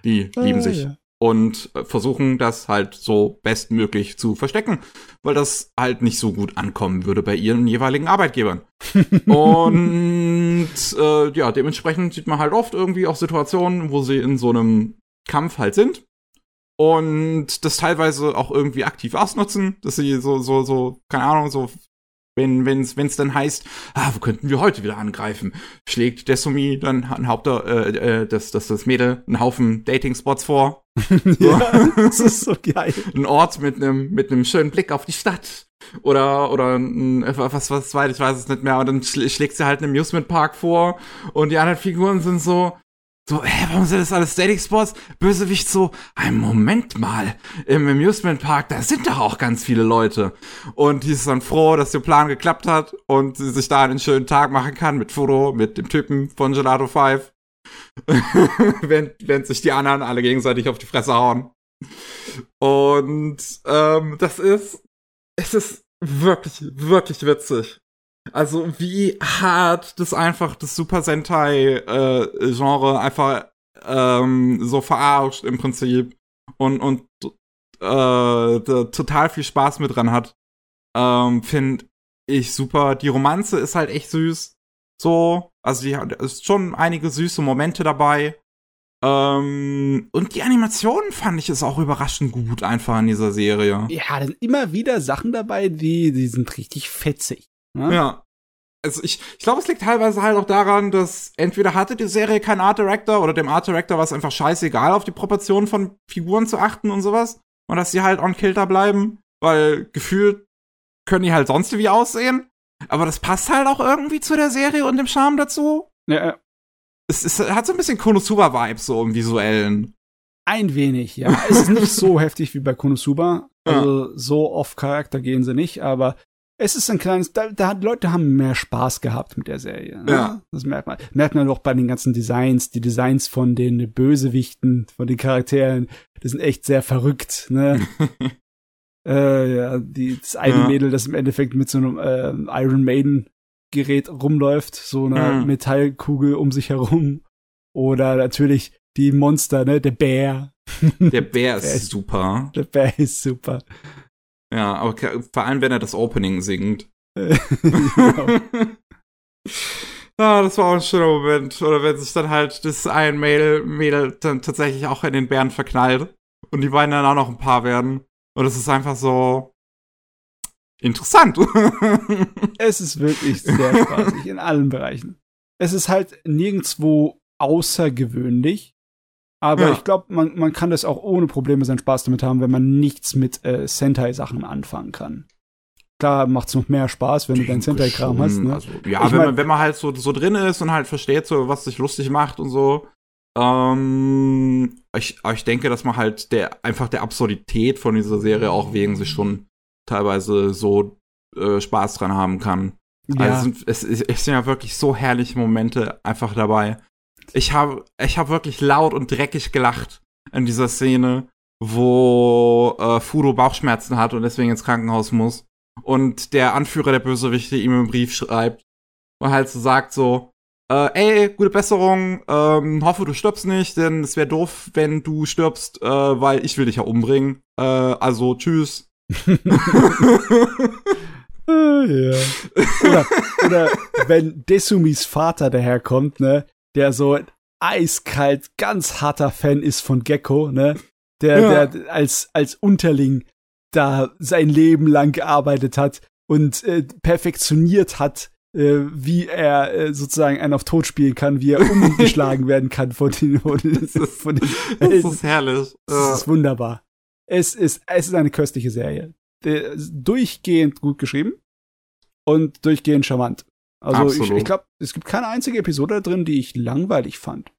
Speaker 1: Die ah, lieben sich. Ja. Und versuchen das halt so bestmöglich zu verstecken, weil das halt nicht so gut ankommen würde bei ihren jeweiligen Arbeitgebern. und äh, ja, dementsprechend sieht man halt oft irgendwie auch Situationen, wo sie in so einem Kampf halt sind und das teilweise auch irgendwie aktiv ausnutzen, dass sie so, so, so, keine Ahnung, so, wenn, wenn's, wenn's dann heißt, ah, wo könnten wir heute wieder angreifen, schlägt Desumi dann ein Haupt, äh, äh, das, das, das Mädel einen Haufen Dating-Spots vor.
Speaker 3: ja, das ist so geil.
Speaker 1: Ein Ort mit einem, mit einem schönen Blick auf die Stadt. Oder, oder ein, was, was weit, ich weiß es nicht mehr. Und dann schlägt sie halt einen Amusement Park vor. Und die anderen Figuren sind so, so, hä, warum sind das alles Static Sports? Bösewicht so, ein Moment mal, im Amusement Park, da sind doch auch ganz viele Leute. Und die ist dann froh, dass der Plan geklappt hat und sie sich da einen schönen Tag machen kann mit Foto, mit dem Typen von Gelato 5. während, während sich die anderen alle gegenseitig auf die Fresse hauen. Und ähm, das ist, es ist wirklich, wirklich witzig. Also wie hart das einfach das Super Sentai äh, Genre einfach ähm, so verarscht im Prinzip und und äh, total viel Spaß mit dran hat, ähm, finde ich super. Die Romanze ist halt echt süß, so also die hat ist schon einige süße Momente dabei. Ähm, und die Animationen fand ich ist auch überraschend gut einfach in dieser Serie.
Speaker 3: Ja, da sind immer wieder Sachen dabei, die, die sind richtig fetzig.
Speaker 1: Ne? Ja. Also ich, ich glaube, es liegt teilweise halt auch daran, dass entweder hatte die Serie keinen Art Director oder dem Art Director war es einfach scheißegal, auf die Proportionen von Figuren zu achten und sowas. Und dass sie halt on Kilter bleiben, weil gefühlt können die halt sonst wie aussehen. Aber das passt halt auch irgendwie zu der Serie und dem Charme dazu.
Speaker 3: Ja.
Speaker 1: Es, es hat so ein bisschen Konosuba-Vibes so im Visuellen.
Speaker 3: Ein wenig, ja. es ist nicht so heftig wie bei Konosuba. Also ja. so off Charakter gehen sie nicht, aber es ist ein kleines, da, da Leute haben mehr Spaß gehabt mit der Serie. Ne?
Speaker 1: Ja.
Speaker 3: Das merkt man. Merkt man auch bei den ganzen Designs, die Designs von den Bösewichten, von den Charakteren, die sind echt sehr verrückt, ne? äh, ja, die, das eine ja. Mädel, das im Endeffekt mit so einem äh, Iron Maiden Gerät rumläuft, so eine mhm. Metallkugel um sich herum. Oder natürlich die Monster, ne? Der Bär.
Speaker 1: Der Bär ist, der ist super.
Speaker 3: Der Bär ist super.
Speaker 1: Ja, aber vor allem, wenn er das Opening singt. ja, ah, das war auch ein schöner Moment. Oder wenn sich dann halt das ein Mädel, Mädel dann tatsächlich auch in den Bären verknallt und die beiden dann auch noch ein Paar werden. Und es ist einfach so interessant.
Speaker 3: es ist wirklich sehr spaßig in allen Bereichen. Es ist halt nirgendwo außergewöhnlich. Aber ja. ich glaube, man, man kann das auch ohne Probleme seinen Spaß damit haben, wenn man nichts mit äh, Sentai-Sachen anfangen kann. Klar macht's noch mehr Spaß, wenn du deinen Sentai-Kram hast. Ne? Also,
Speaker 1: ja, ich wenn, mein, man, wenn man halt so, so drin ist und halt versteht, so, was sich lustig macht und so. Ähm, ich, ich denke, dass man halt der einfach der Absurdität von dieser Serie auch wegen sich schon teilweise so äh, Spaß dran haben kann. Ja. Also es, es, es sind ja wirklich so herrliche Momente einfach dabei. Ich habe ich hab wirklich laut und dreckig gelacht in dieser Szene, wo äh, Fudo Bauchschmerzen hat und deswegen ins Krankenhaus muss. Und der Anführer der Bösewichte ihm einen Brief schreibt und halt so sagt so, äh, ey, gute Besserung, ähm, hoffe du stirbst nicht, denn es wäre doof, wenn du stirbst, äh, weil ich will dich ja umbringen. Äh, also tschüss.
Speaker 3: Ja. Oder, oder wenn Desumis Vater daherkommt, ne, der so eiskalt, ganz harter Fan ist von Gecko, ne, der, ja. der als, als Unterling da sein Leben lang gearbeitet hat und äh, perfektioniert hat, äh, wie er äh, sozusagen einen auf Tod spielen kann, wie er umgeschlagen werden kann von den, von den, von den
Speaker 1: Das ist herrlich.
Speaker 3: Das ist wunderbar. Es ist, es ist eine köstliche Serie. Durchgehend gut geschrieben und durchgehend charmant. Also Absolut. ich, ich glaube, es gibt keine einzige Episode drin, die ich langweilig fand.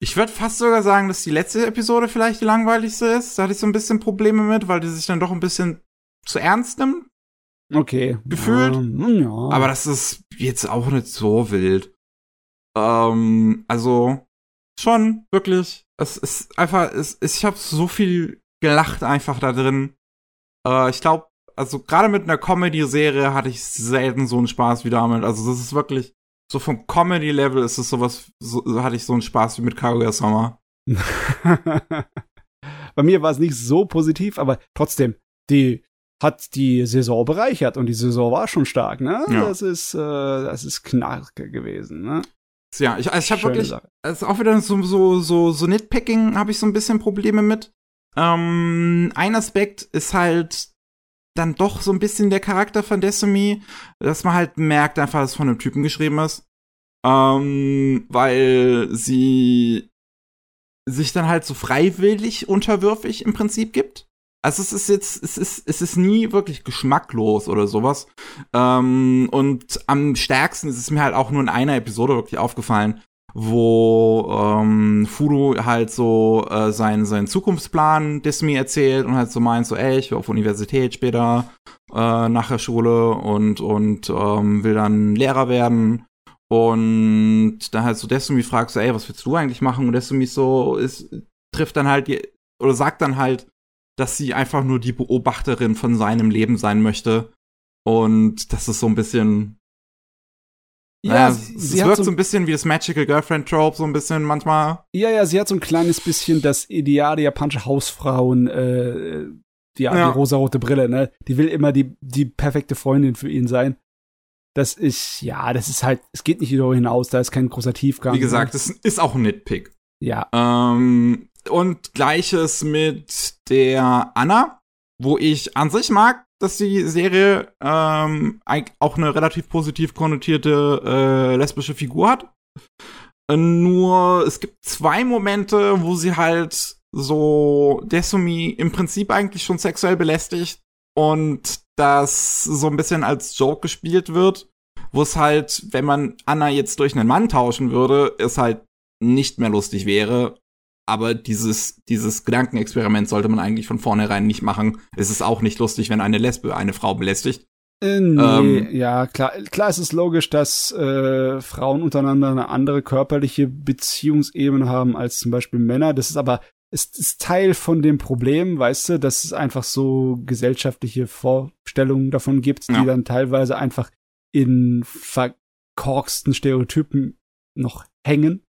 Speaker 1: Ich würde fast sogar sagen, dass die letzte Episode vielleicht die langweiligste ist. Da hatte ich so ein bisschen Probleme mit, weil die sich dann doch ein bisschen zu ernst nimmt.
Speaker 3: Okay.
Speaker 1: Gefühlt. Ja, ja. Aber das ist jetzt auch nicht so wild. Ähm, also schon wirklich. Es ist einfach, es, ich habe so viel gelacht einfach da drin. Äh, ich glaube, also gerade mit einer Comedy-Serie hatte ich selten so einen Spaß wie damit. Also das ist wirklich so vom Comedy-Level ist es sowas, so, hatte ich so einen Spaß wie mit Kaguya Summer.
Speaker 3: Bei mir war es nicht so positiv, aber trotzdem, die hat die Saison bereichert und die Saison war schon stark, ne? Ja. Das ist, äh, das ist Knarke gewesen, ne?
Speaker 1: Ja, ich, also ich habe wirklich, es ist auch wieder so, so, so, so Nitpicking habe ich so ein bisschen Probleme mit. Ähm, ein Aspekt ist halt dann doch so ein bisschen der Charakter von Destiny, dass man halt merkt einfach, dass es von einem Typen geschrieben ist. Ähm, weil sie sich dann halt so freiwillig unterwürfig im Prinzip gibt. Also es ist jetzt, es ist, es ist nie wirklich geschmacklos oder sowas. Ähm, und am stärksten ist es mir halt auch nur in einer Episode wirklich aufgefallen, wo ähm, Fudo halt so äh, seinen, seinen Zukunftsplan Disney erzählt und halt so meint, so, ey, ich will auf Universität später äh, nach der Schule und, und ähm, will dann Lehrer werden. Und dann halt so Destiny fragt so, ey, was willst du eigentlich machen? Und Destiny so ist, trifft dann halt oder sagt dann halt, dass sie einfach nur die Beobachterin von seinem Leben sein möchte. Und das ist so ein bisschen, ja, naja, sie, es sie wirkt so, ein bisschen wie das Magical Girlfriend Trope, so ein bisschen manchmal.
Speaker 3: Ja, ja, sie hat so ein kleines bisschen das Ideal der japanische Hausfrauen, äh, die, ja. die rosarote Brille, ne? Die will immer die, die perfekte Freundin für ihn sein. Das ist, ja, das ist halt, es geht nicht darüber hinaus, da ist kein großer Tiefgang.
Speaker 1: Wie gesagt, das ist auch ein Nitpick.
Speaker 3: Ja.
Speaker 1: Ähm, und gleiches mit der Anna, wo ich an sich mag, dass die Serie ähm, auch eine relativ positiv konnotierte äh, lesbische Figur hat. Äh, nur es gibt zwei Momente, wo sie halt so Desumi im Prinzip eigentlich schon sexuell belästigt und das so ein bisschen als Joke gespielt wird, wo es halt, wenn man Anna jetzt durch einen Mann tauschen würde, es halt nicht mehr lustig wäre aber dieses, dieses Gedankenexperiment sollte man eigentlich von vornherein nicht machen. Es ist auch nicht lustig, wenn eine Lesbe eine Frau belästigt.
Speaker 3: Äh, nee, ähm, ja, klar, klar ist es logisch, dass äh, Frauen untereinander eine andere körperliche Beziehungsebene haben als zum Beispiel Männer. Das ist aber ist, ist Teil von dem Problem, weißt du, dass es einfach so gesellschaftliche Vorstellungen davon gibt, ja. die dann teilweise einfach in verkorksten Stereotypen noch hängen.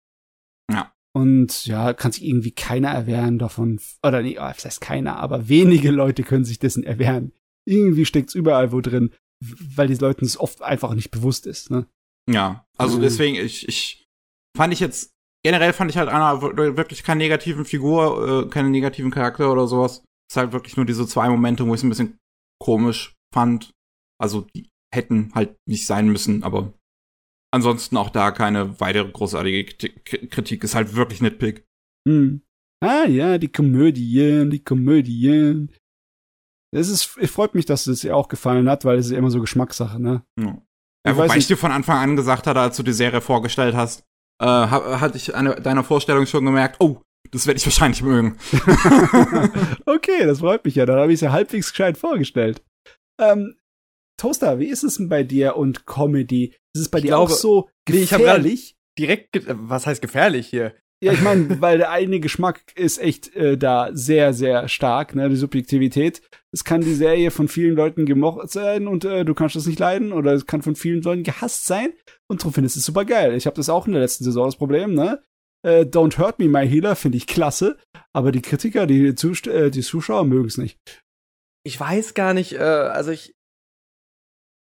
Speaker 3: Und ja, kann sich irgendwie keiner erwehren davon. Oder nee, das heißt keiner, aber wenige Leute können sich dessen erwehren. Irgendwie steckt's überall wo drin, weil die Leuten es oft einfach nicht bewusst ist, ne?
Speaker 1: Ja, also mhm. deswegen, ich, ich fand ich jetzt, generell fand ich halt Anna wirklich keine negativen Figur, äh, keinen negativen Charakter oder sowas. Es ist halt wirklich nur diese zwei Momente, wo ich es ein bisschen komisch fand. Also, die hätten halt nicht sein müssen, aber ansonsten auch da keine weitere großartige Kritik. Ist halt wirklich Nitpick.
Speaker 3: Hm. Ah ja, die Komödien, die Komödien. Es ist, es freut mich, dass es dir auch gefallen hat, weil es ist immer so Geschmackssache, ne?
Speaker 1: Ja. ja wobei ich dir von Anfang an gesagt hatte, als du die Serie vorgestellt hast, äh, hatte ich an deiner Vorstellung schon gemerkt, oh, das werde ich wahrscheinlich mögen.
Speaker 3: okay, das freut mich ja. Dann habe ich es ja halbwegs gescheit vorgestellt. Ähm, Toaster, wie ist es denn bei dir und Comedy? Ist es bei ich dir glaube, auch so gefährlich?
Speaker 2: Nee, direkt, was heißt gefährlich hier?
Speaker 3: Ja, ich meine, weil der eigene Geschmack ist echt äh, da sehr, sehr stark, ne, die Subjektivität. Es kann die Serie von vielen Leuten gemocht sein und äh, du kannst das nicht leiden oder es kann von vielen Leuten gehasst sein und du findest es super geil. Ich habe das auch in der letzten Saison das Problem, ne? Äh, Don't Hurt Me, My Healer finde ich klasse, aber die Kritiker, die, Zust äh, die Zuschauer mögen es nicht.
Speaker 2: Ich weiß gar nicht, äh, also ich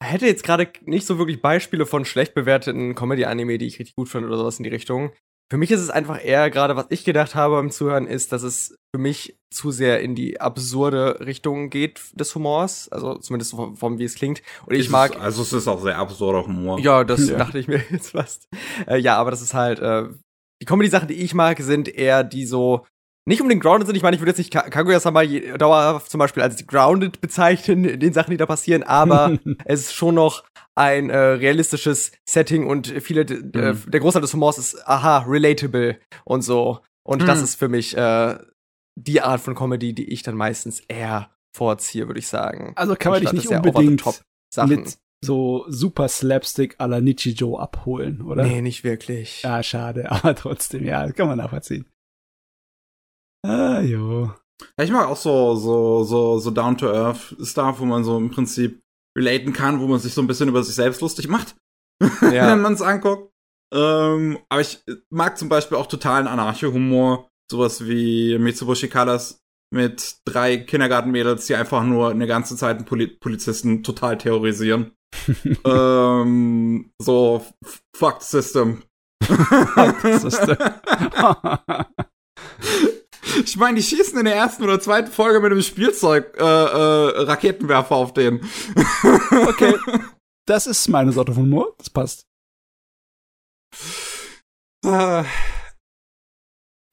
Speaker 2: hätte jetzt gerade nicht so wirklich Beispiele von schlecht bewerteten Comedy-Anime, die ich richtig gut finde oder sowas in die Richtung. Für mich ist es einfach eher gerade, was ich gedacht habe beim Zuhören, ist, dass es für mich zu sehr in die absurde Richtung geht des Humors. Also zumindest vom, vom wie es klingt. Und ich
Speaker 1: Ist
Speaker 2: mag.
Speaker 1: Es, also es ist auch sehr absurder Humor.
Speaker 2: Ja, das
Speaker 3: Ja.
Speaker 2: dachte ich mir jetzt fast. Äh, ja, aber das ist halt, äh, die Comedy-Sachen, die ich mag, sind eher die so nicht unbedingt grounded sind. Ich meine, ich würde jetzt nicht Ka- Kaguya-sama dauerhaft zum Beispiel als grounded bezeichnen in den Sachen, die da passieren, aber es ist schon noch ein äh, realistisches Setting und viele, äh,
Speaker 1: Mhm.
Speaker 2: der Großteil des Humors ist, aha, relatable und so. Und das
Speaker 1: Mhm.
Speaker 2: ist für mich äh, die Art von Comedy, die ich dann meistens eher vorziehe, würde ich sagen.
Speaker 3: Also kann man dich nicht
Speaker 2: das
Speaker 3: unbedingt mit so super Slapstick à la Nichijou abholen, oder?
Speaker 2: Nee, nicht wirklich.
Speaker 3: Ja, schade, aber trotzdem, ja, das kann man nachvollziehen. Ah, jo.
Speaker 1: Ja, ich mag auch so, so, so, so down to earth Stuff, wo man so im Prinzip relaten kann, wo man sich so ein bisschen über sich selbst lustig macht,
Speaker 2: Ja.
Speaker 1: wenn man es anguckt. Ähm, aber ich mag zum Beispiel auch totalen Anarcho-Humor, sowas wie Mitsubishi Colors mit drei Kindergartenmädels, die einfach nur eine ganze Zeit einen Poli Polizisten total terrorisieren. ähm, so, f- fuck the system.
Speaker 3: Das ist
Speaker 1: Ich meine, die schießen in der ersten oder zweiten Folge mit einem Spielzeug äh, äh, Raketenwerfer auf den.
Speaker 3: okay. Das ist meine Sorte von Humor. Das passt.
Speaker 1: Äh,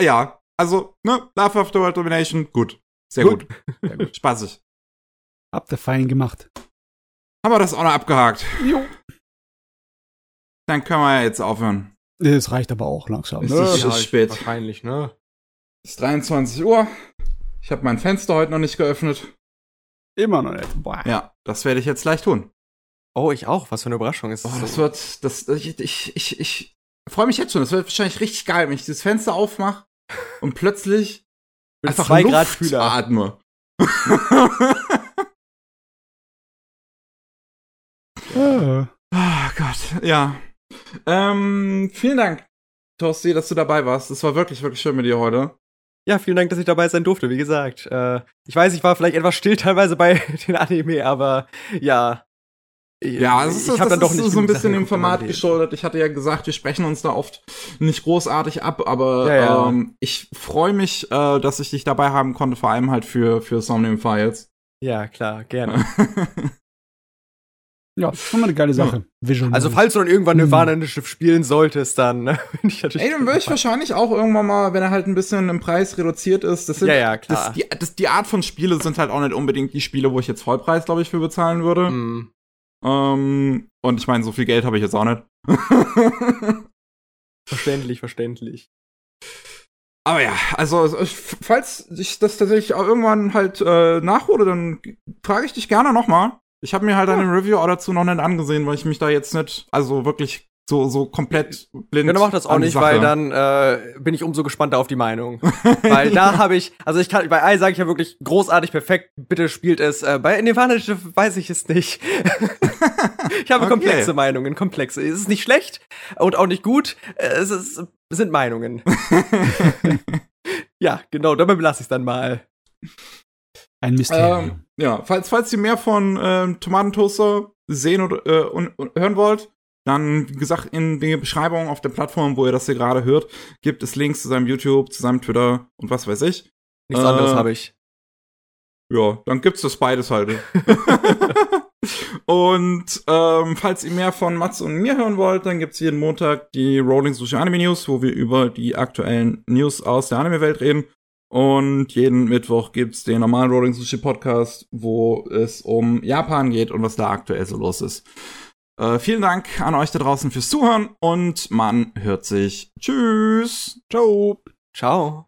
Speaker 1: ja, also, ne, Love After World Domination, gut. Sehr
Speaker 3: Gut.
Speaker 1: gut. Sehr gut. Spaßig.
Speaker 3: Habt ihr fein gemacht.
Speaker 1: Haben wir das auch noch abgehakt.
Speaker 3: Jo.
Speaker 1: Dann können wir ja jetzt aufhören.
Speaker 3: Das reicht aber auch langsam.
Speaker 1: Ist
Speaker 3: Ne?
Speaker 1: das- ist spät.
Speaker 2: Wahrscheinlich, ne?
Speaker 1: Es ist 23 Uhr. Ich habe mein Fenster heute noch nicht geöffnet.
Speaker 3: Immer noch nicht. Boah.
Speaker 1: Ja, das werde ich jetzt gleich tun.
Speaker 2: Oh, ich auch. Was für eine Überraschung ist
Speaker 1: Oh,
Speaker 2: das?
Speaker 1: das wird, das, ich, ich, ich, ich freue mich jetzt schon. Das wird wahrscheinlich richtig geil, wenn ich dieses Fenster aufmache und plötzlich
Speaker 2: Mit
Speaker 1: einfach
Speaker 2: zwei
Speaker 1: Luft
Speaker 2: Grad kühler.
Speaker 1: atme.
Speaker 3: Ah.
Speaker 1: Ah Gott, ja. Ähm, vielen Dank, Torsti, dass du dabei warst. Es war wirklich, wirklich schön mit dir heute.
Speaker 2: Ja, vielen Dank, dass ich dabei sein durfte. Wie gesagt, äh, ich weiß, ich war vielleicht etwas still teilweise bei den Anime, aber ja.
Speaker 1: Ja, es ist,
Speaker 2: ich habe
Speaker 1: das
Speaker 2: dann doch
Speaker 1: ist
Speaker 2: nicht
Speaker 1: so ein bisschen dem Format geschuldet. Ich hatte ja gesagt, wir sprechen uns da oft nicht großartig ab, aber
Speaker 2: Ja, ja.
Speaker 1: Ähm, ich freue mich, äh, dass ich dich dabei haben konnte, vor allem halt für, für Somnium Files.
Speaker 2: Ja, klar, gerne.
Speaker 3: Ja, schon mal eine geile Sache. Vision.
Speaker 2: Also, falls du dann irgendwann
Speaker 3: Hm.
Speaker 2: Nirvana Initiative spielen solltest, dann ne, bin ich natürlich.
Speaker 1: Ey, dann würde ich wahrscheinlich auch irgendwann mal, wenn er halt ein bisschen im Preis reduziert ist, das sind
Speaker 2: Ja, ja, klar.
Speaker 1: Das, die, das, die Art von Spiele sind halt auch nicht unbedingt die Spiele, wo ich jetzt Vollpreis, glaube ich, für bezahlen würde.
Speaker 2: Mm.
Speaker 1: Ähm, und ich meine, so viel Geld habe ich jetzt auch nicht.
Speaker 2: Verständlich, verständlich.
Speaker 1: Aber ja, also also, falls ich das tatsächlich auch irgendwann halt äh, nachhole, dann frage ich dich gerne nochmal. Ich habe mir halt eine Review auch dazu noch nicht angesehen, weil ich mich da jetzt nicht, also wirklich so, so komplett blind.
Speaker 2: Ja, dann mach das auch nicht,
Speaker 1: Sache-
Speaker 2: weil dann äh, bin ich umso gespannter auf die Meinung. weil da habe ich, also ich kann, bei Ei sage ich ja wirklich großartig, perfekt, bitte spielt es. Äh, bei Nirvana weiß ich es nicht. ich habe
Speaker 1: Okay.
Speaker 2: komplexe Meinungen, komplexe. Es ist nicht schlecht und auch nicht gut. Es, ist, sind Meinungen. ja, genau, dabei belasse ich es dann mal.
Speaker 3: Ein Mysterium.
Speaker 1: Ähm, ja, falls, falls ihr mehr von ähm, Tomatentoaster sehen oder äh, und, und hören wollt, dann, wie gesagt, in der Beschreibung auf der Plattform, wo ihr das hier gerade hört, gibt es Links zu seinem YouTube, zu seinem Twitter und was weiß ich.
Speaker 2: Nichts
Speaker 1: Äh,
Speaker 2: anderes habe ich.
Speaker 1: Ja, dann gibt's das beides halt. und ähm, falls ihr mehr von Mats und mir hören wollt, dann gibt's jeden Montag die Rolling Sushi Anime News, wo wir über die aktuellen News aus der Anime-Welt reden. Und jeden Mittwoch gibt's den normalen Rolling Sushi Podcast, wo es um Japan geht und was da aktuell so los ist. Äh, vielen Dank an euch da draußen fürs Zuhören und man hört sich. Tschüss.
Speaker 3: Ciao.
Speaker 2: Ciao.